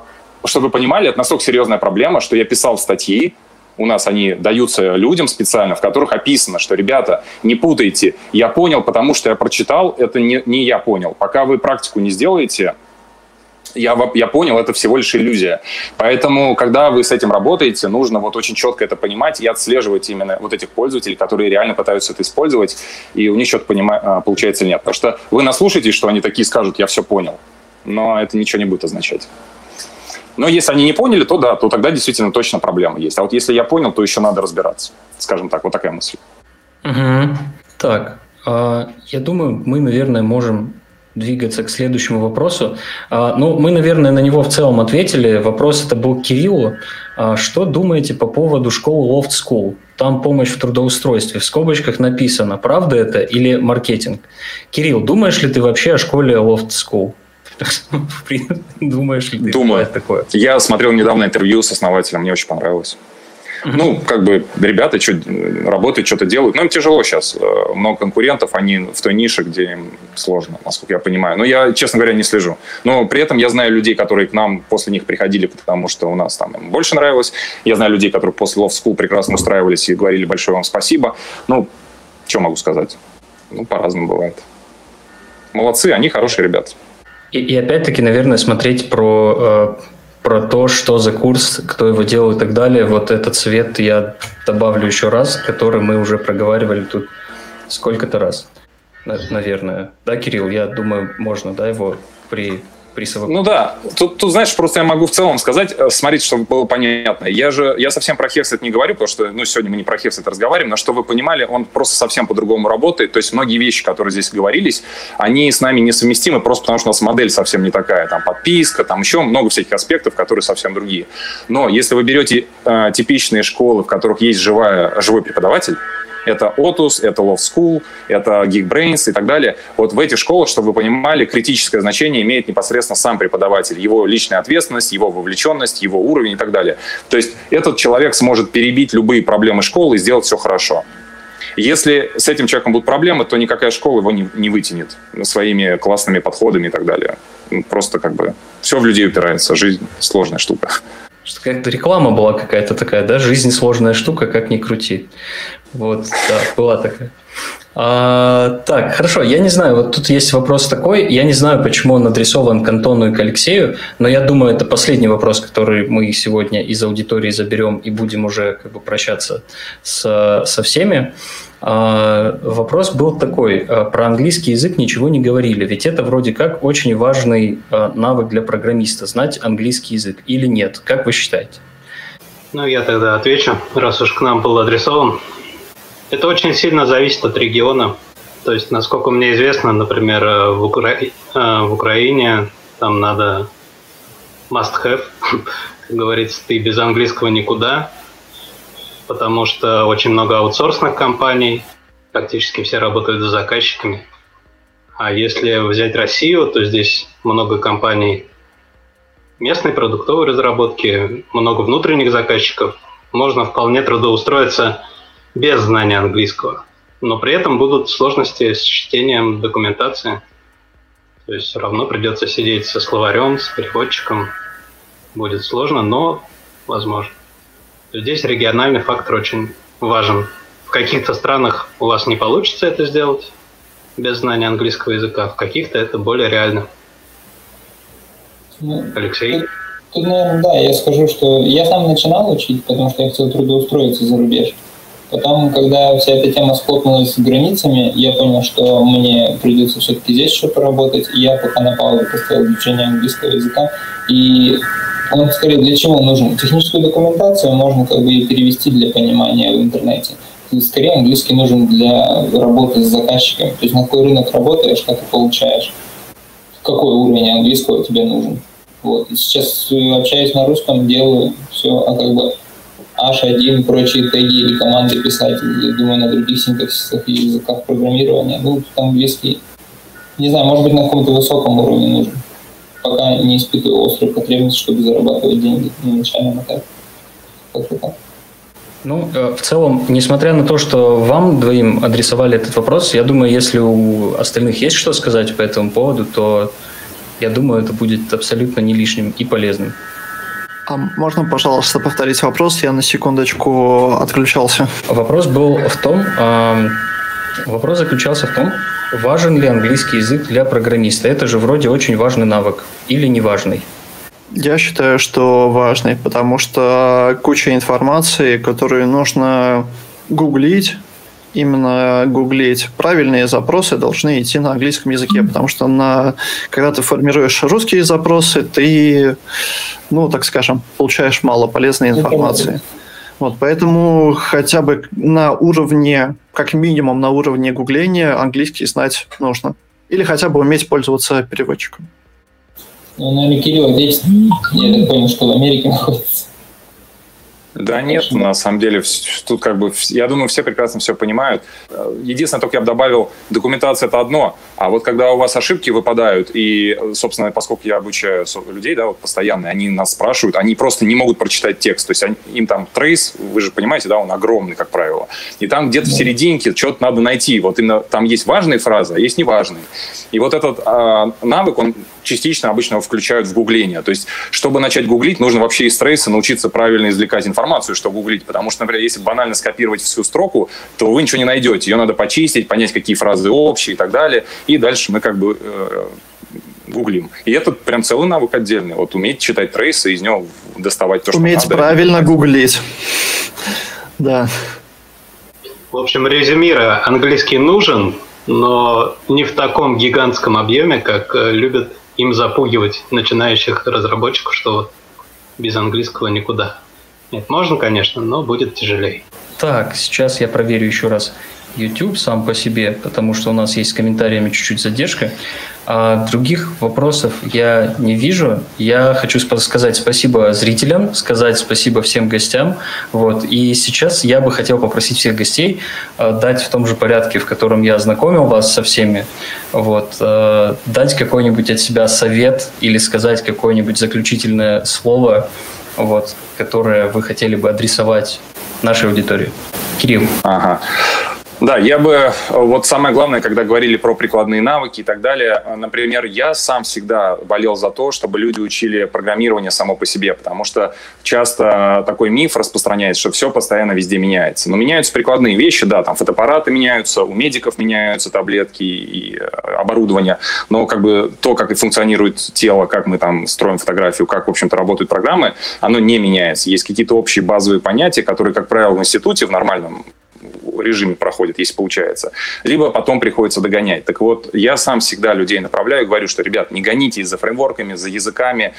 чтобы вы понимали, это настолько серьезная проблема, что я писал статьи, у нас они даются людям специально, в которых описано, что, ребята, не путайте, я понял, потому что я прочитал, это не, не я понял. Пока вы практику не сделаете, я, я понял, это всего лишь иллюзия. Поэтому, когда вы с этим работаете, нужно вот очень четко это понимать и отслеживать именно вот этих пользователей, которые реально пытаются это использовать, и у них что-то понима- а, получается нет. Потому что вы наслушаетесь, что они такие скажут, я все понял но это ничего не будет означать. Но если они не поняли, то да, то тогда действительно точно проблема есть. А вот если я понял, то еще надо разбираться. Скажем так, вот такая мысль. Угу. Так, а, я думаю, мы, наверное, можем двигаться к следующему вопросу. А, ну, мы, наверное, на него в целом ответили. Вопрос это был к Кириллу. А, что думаете по поводу школы Loft School? Там помощь в трудоустройстве. В скобочках написано, правда это или маркетинг. Кирилл, думаешь ли ты вообще о школе Loft School? Думаешь ли ты? Думаю. Такое? Я смотрел недавно интервью с основателем, мне очень понравилось. Ну, как бы ребята что, работают, что-то делают. Но им тяжело сейчас. Э, много конкурентов, они в той нише, где им сложно, насколько я понимаю. Но я, честно говоря, не слежу. Но при этом я знаю людей, которые к нам после них приходили, потому что у нас там им больше нравилось. Я знаю людей, которые после Love School прекрасно устраивались и говорили большое вам спасибо. Ну, что могу сказать? Ну, по-разному бывает. Молодцы, они хорошие ребята. И, и опять-таки, наверное, смотреть про, э, про то, что за курс, кто его делал и так далее. Вот этот цвет я добавлю еще раз, который мы уже проговаривали тут сколько-то раз, наверное. Да, Кирилл, я думаю, можно, да, его при при Ну да, тут, тут, знаешь, просто я могу в целом сказать, э, смотрите, чтобы было понятно. Я же, я совсем про Хевсет не говорю, потому что, ну, сегодня мы не про Хевсет разговариваем, но что вы понимали, он просто совсем по-другому работает. То есть многие вещи, которые здесь говорились, они с нами несовместимы просто потому, что у нас модель совсем не такая. Там подписка, там еще много всяких аспектов, которые совсем другие. Но если вы берете э, типичные школы, в которых есть живая, живой преподаватель, это Otus, это Love School, это Geekbrains и так далее. Вот в этих школах, чтобы вы понимали, критическое значение имеет непосредственно сам преподаватель, его личная ответственность, его вовлеченность, его уровень и так далее. То есть этот человек сможет перебить любые проблемы школы и сделать все хорошо. Если с этим человеком будут проблемы, то никакая школа его не, не вытянет своими классными подходами и так далее. Просто как бы все в людей упирается. Жизнь сложная штука. Что какая-то реклама была какая-то такая, да? Жизнь сложная штука, как ни крути. Вот, да, была такая. А, так, хорошо, я не знаю, вот тут есть вопрос такой, я не знаю, почему он адресован к Антону и к Алексею, но я думаю, это последний вопрос, который мы сегодня из аудитории заберем и будем уже как бы прощаться с, со всеми. А, вопрос был такой, а, про английский язык ничего не говорили, ведь это вроде как очень важный а, навык для программиста, знать английский язык или нет, как вы считаете? Ну, я тогда отвечу, раз уж к нам был адресован. Это очень сильно зависит от региона. То есть, насколько мне известно, например, э, в, Укра... Э, в Украине там надо must have, как говорится, ты без английского никуда, потому что очень много аутсорсных компаний, практически все работают за заказчиками. А если взять Россию, то здесь много компаний местной продуктовой разработки, много внутренних заказчиков. Можно вполне трудоустроиться без знания английского. Но при этом будут сложности с чтением документации. То есть все равно придется сидеть со словарем, с переводчиком. Будет сложно, но возможно. Здесь региональный фактор очень важен. В каких-то странах у вас не получится это сделать без знания английского языка, в каких-то это более реально. Ну, Алексей? Тут, тут, наверное, да, я скажу, что я сам начинал учить, потому что я хотел трудоустроиться за рубеж. Потом, когда вся эта тема схлопнулась с границами, я понял, что мне придется все-таки здесь еще поработать. И я пока на паузу поставил изучение английского языка. И он скорее для чего нужен? Техническую документацию можно как бы и перевести для понимания в интернете. Скорее английский нужен для работы с заказчиками. То есть на какой рынок работаешь, как ты получаешь, какой уровень английского тебе нужен. Вот. И сейчас общаюсь на русском, делаю все, а как бы H1, прочие теги или команды писать, я думаю, на других синтаксисах и языках программирования. Ну, там английский, не знаю, может быть, на каком-то высоком уровне нужен. Пока не испытываю острую потребность, чтобы зарабатывать деньги на начальном этапе. Как-то так. Ну, э, в целом, несмотря на то, что вам двоим адресовали этот вопрос, я думаю, если у остальных есть что сказать по этому поводу, то я думаю, это будет абсолютно не лишним и полезным. А можно, пожалуйста, повторить вопрос? Я на секундочку отключался. Вопрос был в том, э, вопрос заключался в том, важен ли английский язык для программиста. Это же вроде очень важный навык или не важный? Я считаю, что важный, потому что куча информации, которую нужно гуглить, именно гуглить правильные запросы должны идти на английском языке, потому что на, когда ты формируешь русские запросы, ты, ну, так скажем, получаешь мало полезной информации. Вот, поэтому хотя бы на уровне, как минимум на уровне гугления, английский знать нужно. Или хотя бы уметь пользоваться переводчиком. Ну, наверное, Кирилл здесь, я так понял, что в Америке находится. Да нет, на самом деле, тут как бы, я думаю, все прекрасно все понимают. Единственное, только я бы добавил, документация – это одно, а вот когда у вас ошибки выпадают, и, собственно, поскольку я обучаю людей, да, вот постоянно, они нас спрашивают, они просто не могут прочитать текст, то есть они, им там трейс, вы же понимаете, да, он огромный, как правило, и там где-то в серединке что-то надо найти, вот именно там есть важные фразы, а есть неважные. И вот этот э, навык, он частично обычно включают в гугление. То есть, чтобы начать гуглить, нужно вообще из трейса научиться правильно извлекать информацию, что гуглить. Потому что, например, если банально скопировать всю строку, то вы ничего не найдете. Ее надо почистить, понять, какие фразы общие и так далее. И дальше мы как бы э, гуглим. И это прям целый навык отдельный. Вот уметь читать трейсы, из него доставать то, что уметь надо. Уметь правильно гуглить. Да. В общем, резюмируя, английский нужен, но не в таком гигантском объеме, как э, любят им запугивать начинающих разработчиков, что вот без английского никуда. Нет, можно, конечно, но будет тяжелее. Так, сейчас я проверю еще раз YouTube сам по себе, потому что у нас есть с комментариями чуть-чуть задержка. А других вопросов я не вижу. Я хочу сказать спасибо зрителям, сказать спасибо всем гостям. Вот. И сейчас я бы хотел попросить всех гостей э, дать в том же порядке, в котором я ознакомил вас со всеми, вот, э, дать какой-нибудь от себя совет или сказать какое-нибудь заключительное слово, вот, которое вы хотели бы адресовать нашей аудитории. Кирилл. Ага. Да, я бы, вот самое главное, когда говорили про прикладные навыки и так далее, например, я сам всегда болел за то, чтобы люди учили программирование само по себе, потому что часто такой миф распространяется, что все постоянно везде меняется. Но меняются прикладные вещи, да, там фотоаппараты меняются, у медиков меняются таблетки и э, оборудование, но как бы то, как и функционирует тело, как мы там строим фотографию, как, в общем-то, работают программы, оно не меняется. Есть какие-то общие базовые понятия, которые, как правило, в институте, в нормальном режиме проходит, если получается. Либо потом приходится догонять. Так вот, я сам всегда людей направляю, говорю, что, ребят, не гоните за фреймворками, за языками,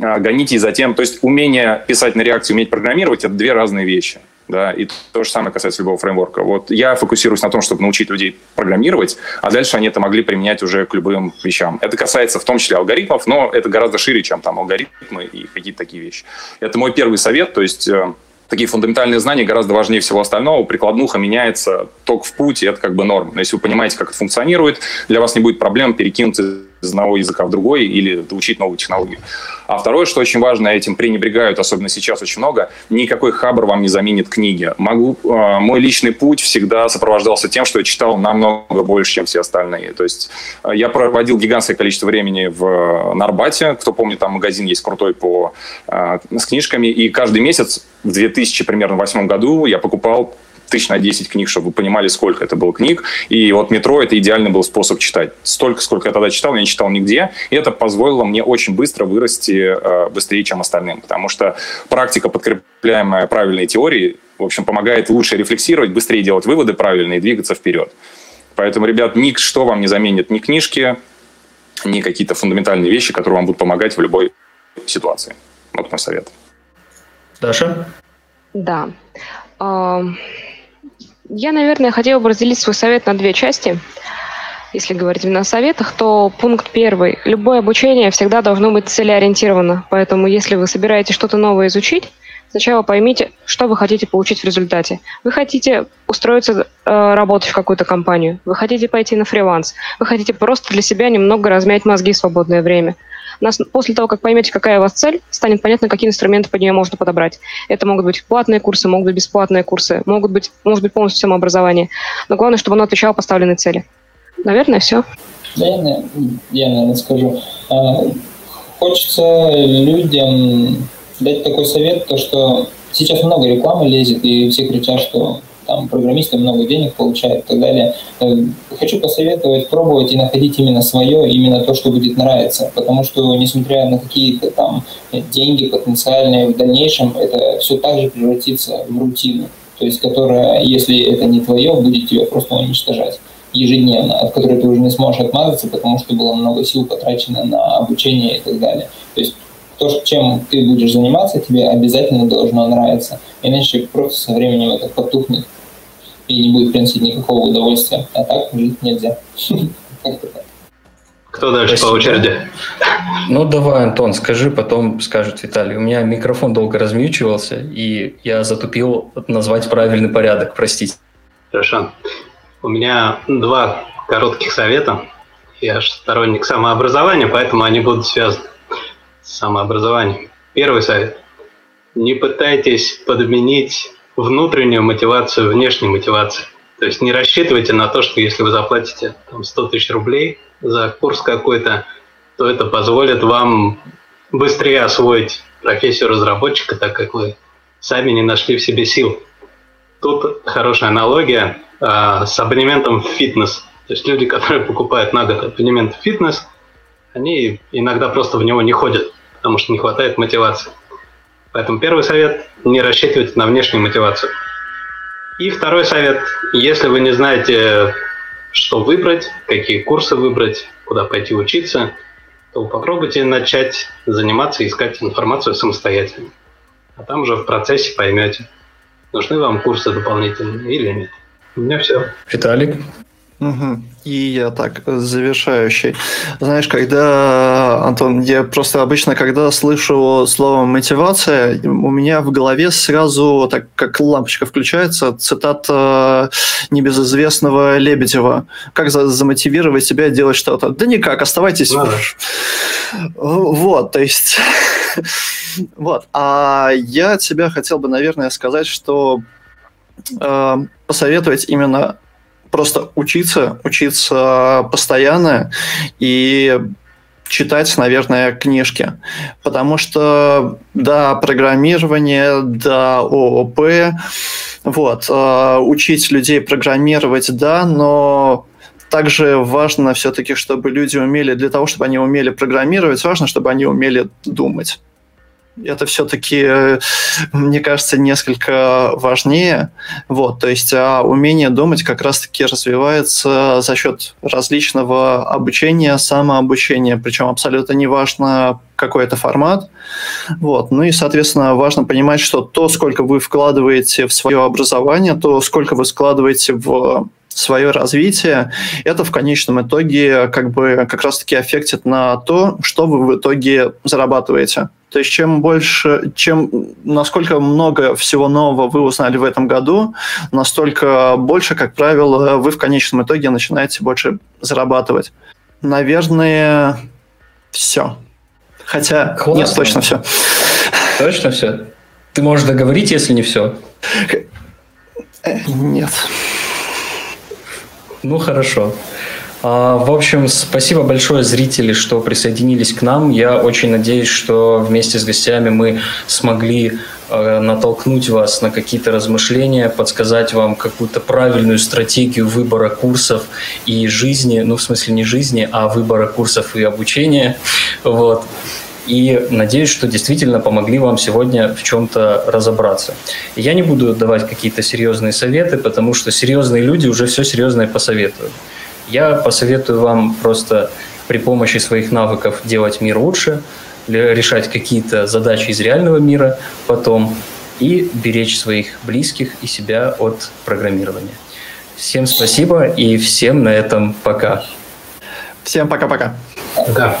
а, гоните за тем. То есть умение писать на реакции, уметь программировать – это две разные вещи. Да, и то же самое касается любого фреймворка. Вот я фокусируюсь на том, чтобы научить людей программировать, а дальше они это могли применять уже к любым вещам. Это касается в том числе алгоритмов, но это гораздо шире, чем там алгоритмы и какие-то такие вещи. Это мой первый совет, то есть э, такие фундаментальные знания гораздо важнее всего остального. Прикладнуха меняется ток в путь, и это как бы норм. Но если вы понимаете, как это функционирует, для вас не будет проблем перекинуть из одного языка в другой или доучить новую технологию. А второе, что очень важно, этим пренебрегают, особенно сейчас очень много, никакой хабр вам не заменит книги. Могу, э, мой личный путь всегда сопровождался тем, что я читал намного больше, чем все остальные. То есть э, я проводил гигантское количество времени в Нарбате, кто помнит, там магазин есть крутой по, э, с книжками, и каждый месяц в 2000 примерно восьмом году я покупал тысяч на 10 книг, чтобы вы понимали, сколько это было книг. И вот метро – это идеальный был способ читать. Столько, сколько я тогда читал, я не читал нигде. И это позволило мне очень быстро вырасти э, быстрее, чем остальным. Потому что практика, подкрепляемая правильной теорией, в общем, помогает лучше рефлексировать, быстрее делать выводы правильные и двигаться вперед. Поэтому, ребят, ничто вам не заменит ни книжки, ни какие-то фундаментальные вещи, которые вам будут помогать в любой ситуации. Вот мой совет. Даша? Да. Я, наверное, хотела бы разделить свой совет на две части. Если говорить именно о советах, то пункт первый. Любое обучение всегда должно быть целеориентировано. Поэтому, если вы собираетесь что-то новое изучить, сначала поймите, что вы хотите получить в результате. Вы хотите устроиться э, работать в какую-то компанию, вы хотите пойти на фриланс, вы хотите просто для себя немного размять мозги в свободное время – нас, после того, как поймете, какая у вас цель, станет понятно, какие инструменты под нее можно подобрать. Это могут быть платные курсы, могут быть бесплатные курсы, могут быть, может быть полностью самообразование. Но главное, чтобы оно отвечало поставленной цели. Наверное, все. Да, я, я наверное, скажу. А, хочется людям дать такой совет, то что сейчас много рекламы лезет, и все кричат, что там программисты много денег получают и так далее. Э, хочу посоветовать пробовать и находить именно свое, именно то, что будет нравиться, потому что несмотря на какие-то там деньги потенциальные в дальнейшем, это все также превратится в рутину, то есть которая, если это не твое, будет тебя просто уничтожать ежедневно, от которой ты уже не сможешь отмазаться, потому что было много сил потрачено на обучение и так далее. То есть то, чем ты будешь заниматься, тебе обязательно должно нравиться. Иначе просто со временем это потухнет и не будет приносить никакого удовольствия. А так жить нельзя. Кто дальше Спасибо. по очереди? Ну, давай, Антон, скажи, потом скажет Виталий. У меня микрофон долго размьючивался, и я затупил назвать правильный порядок, простите. Хорошо. У меня два коротких совета. Я же сторонник самообразования, поэтому они будут связаны с самообразованием. Первый совет. Не пытайтесь подменить внутреннюю мотивацию внешней мотивацией. То есть не рассчитывайте на то, что если вы заплатите там, 100 тысяч рублей за курс какой-то, то это позволит вам быстрее освоить профессию разработчика, так как вы сами не нашли в себе сил. Тут хорошая аналогия э, с абонементом в фитнес. То есть люди, которые покупают на год абонемент в фитнес, они иногда просто в него не ходят, потому что не хватает мотивации. Поэтому первый совет – не рассчитывайте на внешнюю мотивацию. И второй совет – если вы не знаете, что выбрать, какие курсы выбрать, куда пойти учиться, то попробуйте начать заниматься искать информацию самостоятельно. А там уже в процессе поймете, нужны вам курсы дополнительные или нет. У меня все. Виталик? Угу. И я так, завершающий. Знаешь, когда, Антон, я просто обычно, когда слышу слово мотивация, у меня в голове сразу, так как лампочка включается, цитата небезызвестного Лебедева. Как за замотивировать себя делать что-то? Да никак, оставайтесь. Надо. Вот, то есть... вот. А я от себя хотел бы, наверное, сказать, что э, посоветовать именно просто учиться, учиться постоянно и читать, наверное, книжки. Потому что, да, программирование, да, ООП, вот, э, учить людей программировать, да, но также важно все-таки, чтобы люди умели, для того, чтобы они умели программировать, важно, чтобы они умели думать это все-таки, э, мне кажется, несколько важнее. Вот, то есть а умение думать как раз-таки развивается за счет различного обучения, самообучения, причем абсолютно не важно, какой это формат. Вот. Ну и, соответственно, важно понимать, что то, сколько вы вкладываете в свое образование, то, сколько вы складываете в свое развитие, это в конечном итоге как бы как раз-таки аффектит на то, что вы в итоге зарабатываете. То есть чем больше, чем насколько много всего нового вы узнали в этом году, настолько больше, как правило, вы в конечном итоге начинаете больше зарабатывать. Наверное, все. Хотя Классно. нет, точно все. Точно все? Ты можешь договорить, если не все? Э, нет. Ну, хорошо. А, в общем, спасибо большое, зрители, что присоединились к нам. Я очень надеюсь, что вместе с гостями мы смогли а, натолкнуть вас на какие-то размышления, подсказать вам какую-то правильную стратегию выбора курсов и жизни, ну, в смысле не жизни, а выбора курсов и обучения. Вот и надеюсь, что действительно помогли вам сегодня в чем-то разобраться. Я не буду давать какие-то серьезные советы, потому что серьезные люди уже все серьезное посоветуют. Я посоветую вам просто при помощи своих навыков делать мир лучше, решать какие-то задачи из реального мира потом и беречь своих близких и себя от программирования. Всем спасибо и всем на этом пока. Всем пока-пока. Пока. -пока. пока.